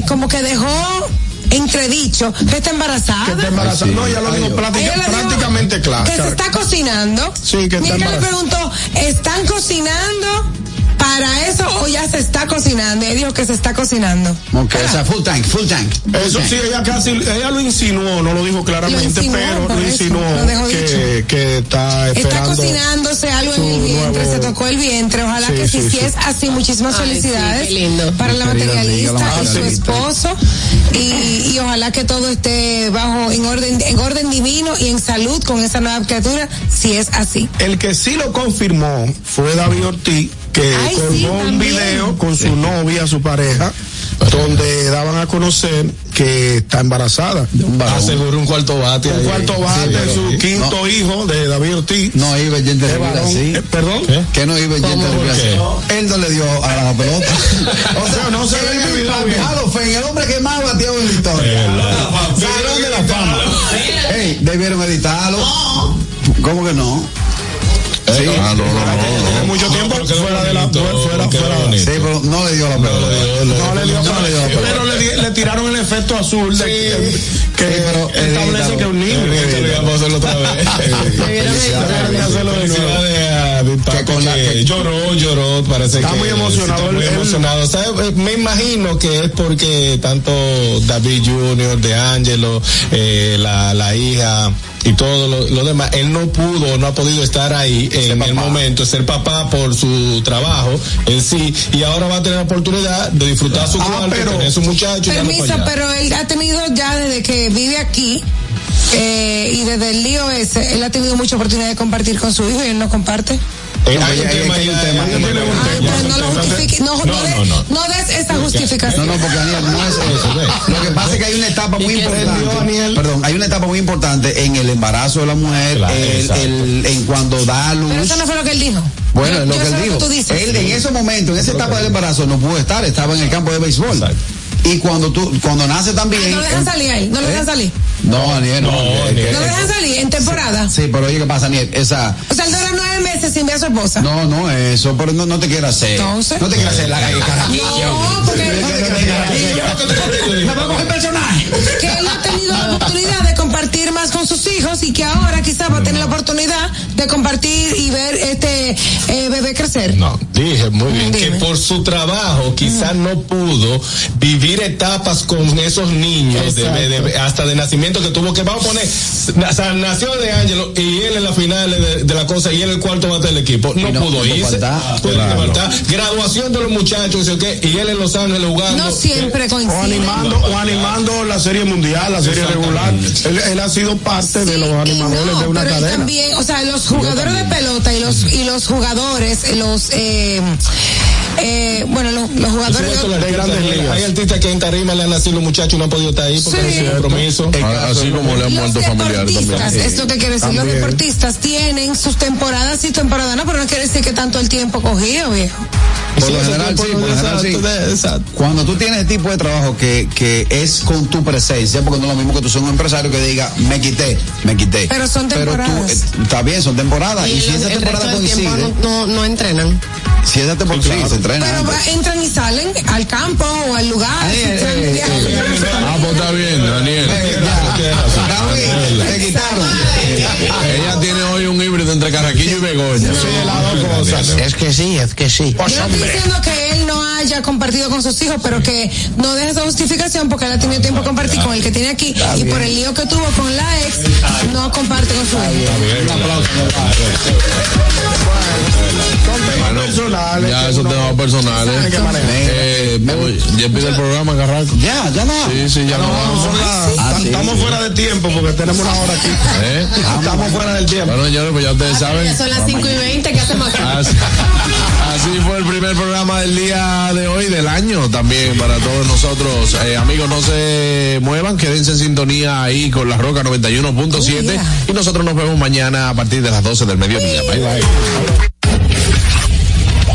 como que dejó entredicho que está embarazada. Que está embarazada. No, ella lo dijo prácticamente claro. Que se está cocinando. Sí, que está Milka le preguntó, ¿están cocinando para eso o ya se está cocinando? Ella dijo que se está cocinando. Ok, o sea, full tank, full tank. Eso sí, ella casi, ella lo insinuó, no lo dijo claramente, Lo insinuó, pero lo eso, insinuó lo que, que está Está esperando. cocinándose algo en el vientre, nuevo- se tocó el vientre. Ojalá Sí, que si, sí, si sí. es así, muchísimas Ay, felicidades qué lindo. para la materialista amiga, la y su esposo. Y, y ojalá que todo esté bajo, en orden, en orden divino y en salud con esa nueva criatura, si es así. El que sí lo confirmó fue David Ortiz, que Ay, colgó sí, un video con su novia, su pareja, donde daban a conocer que está embarazada. Aseguró un cuarto bate. Un ahí. cuarto bate, Sí, su quinto hijo de David Ortiz. No iba el gente así. Eh, ¿Perdón? Que no iba el gente ¿Cómo? de ¿Por así. Él no le dio a la pelota. o sea, no se ve el video el hombre que más bateó en la historia. Salón de la fama. Ey, debieron editarlo. ¿Cómo que no? Sí. Ah, no, no, no, Tiene mucho tiempo fuera de la fuera, fuera. Sí, pero no le dio la pelota. No le dio, No la pelota. pero le, tiraron el efecto azul de que, establece que un niño. Íbamos a hacerlo otra vez. Lloró, lloró, parece Está que muy emocionado, Está muy emocionado. ¿Sabe? Me imagino que es porque tanto David Jr., De Angelo, eh, la, la hija y todo lo, lo demás, él no pudo, no ha podido estar ahí en el momento, ser papá por su trabajo en sí, y ahora va a tener la oportunidad de disfrutar su Ah, cuarto, pero- tener su muchacho Permiso, pero él ha tenido ya desde que vive aquí eh, y desde el lío ese, él ha tenido mucha oportunidad de compartir con su hijo y él no comparte. Eh, No, hay un tema hay un tema. hay un tema. Ah, no lo justifique, no, no, No, de- no, no. no des esa justificación. No, no, porque Daniel, no es eso. Lo que pasa es que hay una etapa muy importante. Perdón, hay una etapa muy importante en el embarazo de la mujer, Claro, el, exacto. el- en cuando da luz. Pero eso no fue lo que él dijo. Bueno, es lo que él dijo. Él en ese momento, en esa etapa del embarazo, no pudo estar, estaba en el campo de béisbol. Y cuando tú, cuando nace también. Ah, no lo dejan en- salir a él, no lo ¿Eh? dejan salir. No, Daniel, no. No lo dejan salir en temporada. Sí, pero oye, ¿qué pasa, Daniel? Esa. O sea, él dura nueve meses sin ver a su esposa. No, no, eso, pero no, no te quieras hacer. Entonces. No te quieras hacer la carajillo. No, porque Me voy a coger personaje. que él ha tenido la oportunidad de compartir más con sus hijos y que ahora quizás va a tener la oportunidad de compartir y ver este eh, bebé crecer. No, dije muy bien Dime. que por su trabajo quizás no pudo vivir etapas con esos niños de- hasta de nacimiento que tuvo que vamos a poner o sea, nació de Ángelo y él en la final de, de la cosa y él el cuarto bate del equipo no, pudo irse faltar. que Claro. faltar. graduación de los muchachos y, qué, y él en Los Ángeles jugando No siempre O coincide. animando, o animando la serie mundial, la serie regular. Él, él ha sido parte de los animadores no, de una pero cadena. también, o sea, los jugadores de pelota y los y los jugadores, los eh, eh, bueno, los, los jugadores de, de grandes ligas. Hay artistas que en tarima le han nacido los muchachos y no han podido estar ahí porque Sí. han sido compromiso. Así como le han los muerto familiares deportistas, también. esto que quiere decir, los deportistas tienen sus temporadas y temporadas, no, pero no quiere decir que tanto el tiempo cogido, viejo. Por Sí, lo general, tiempo sí, por lo general, sí. exacto, de- exacto. Cuando tú tienes ese tipo de trabajo que, que es con tu presencia, porque no es lo mismo que tú seas un empresario que diga, me quité, me quité. Pero son Pero tú, temporadas. eh, está bien, son temporadas. Y, Y si el, esa el resto temporada coincide, no, no, no entrenan. si esa temporada sí, se entrena. Pero va- entran y salen al campo o al lugar. Ah, pues está bien, Daniel. David, te quitaron. Ella tiene hoy un híbrido entre Carraquillo y Begoña. Es que sí, es que sí. No estoy diciendo que él no haya compartido con sus hijos, pero que no deje esa justificación porque él ha tenido tiempo de compartir con el que tiene aquí y por el lío que tuvo con la ex, no comparte con su hijo. Bueno, personales ya esos temas personales. Eh, ya pide el programa, Carraco. Ya, ya no. Sí, sí, ya no. Ah. Estamos fuera de tiempo porque tenemos una hora aquí. ¿Eh? Estamos fuera del tiempo. Bueno, señores, pues ya ustedes saben. Ya son las 5 y 20, ¿qué hacemos acá? Así, fue el primer programa del día de hoy, del año también para todos nosotros. Eh, amigos, no se muevan, quédense en sintonía ahí con la Roca 91.7 y nosotros nos vemos mañana a partir de las 12 del mediodía. Bye bye.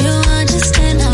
you understand?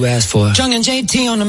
You ask for. Jung and JT on the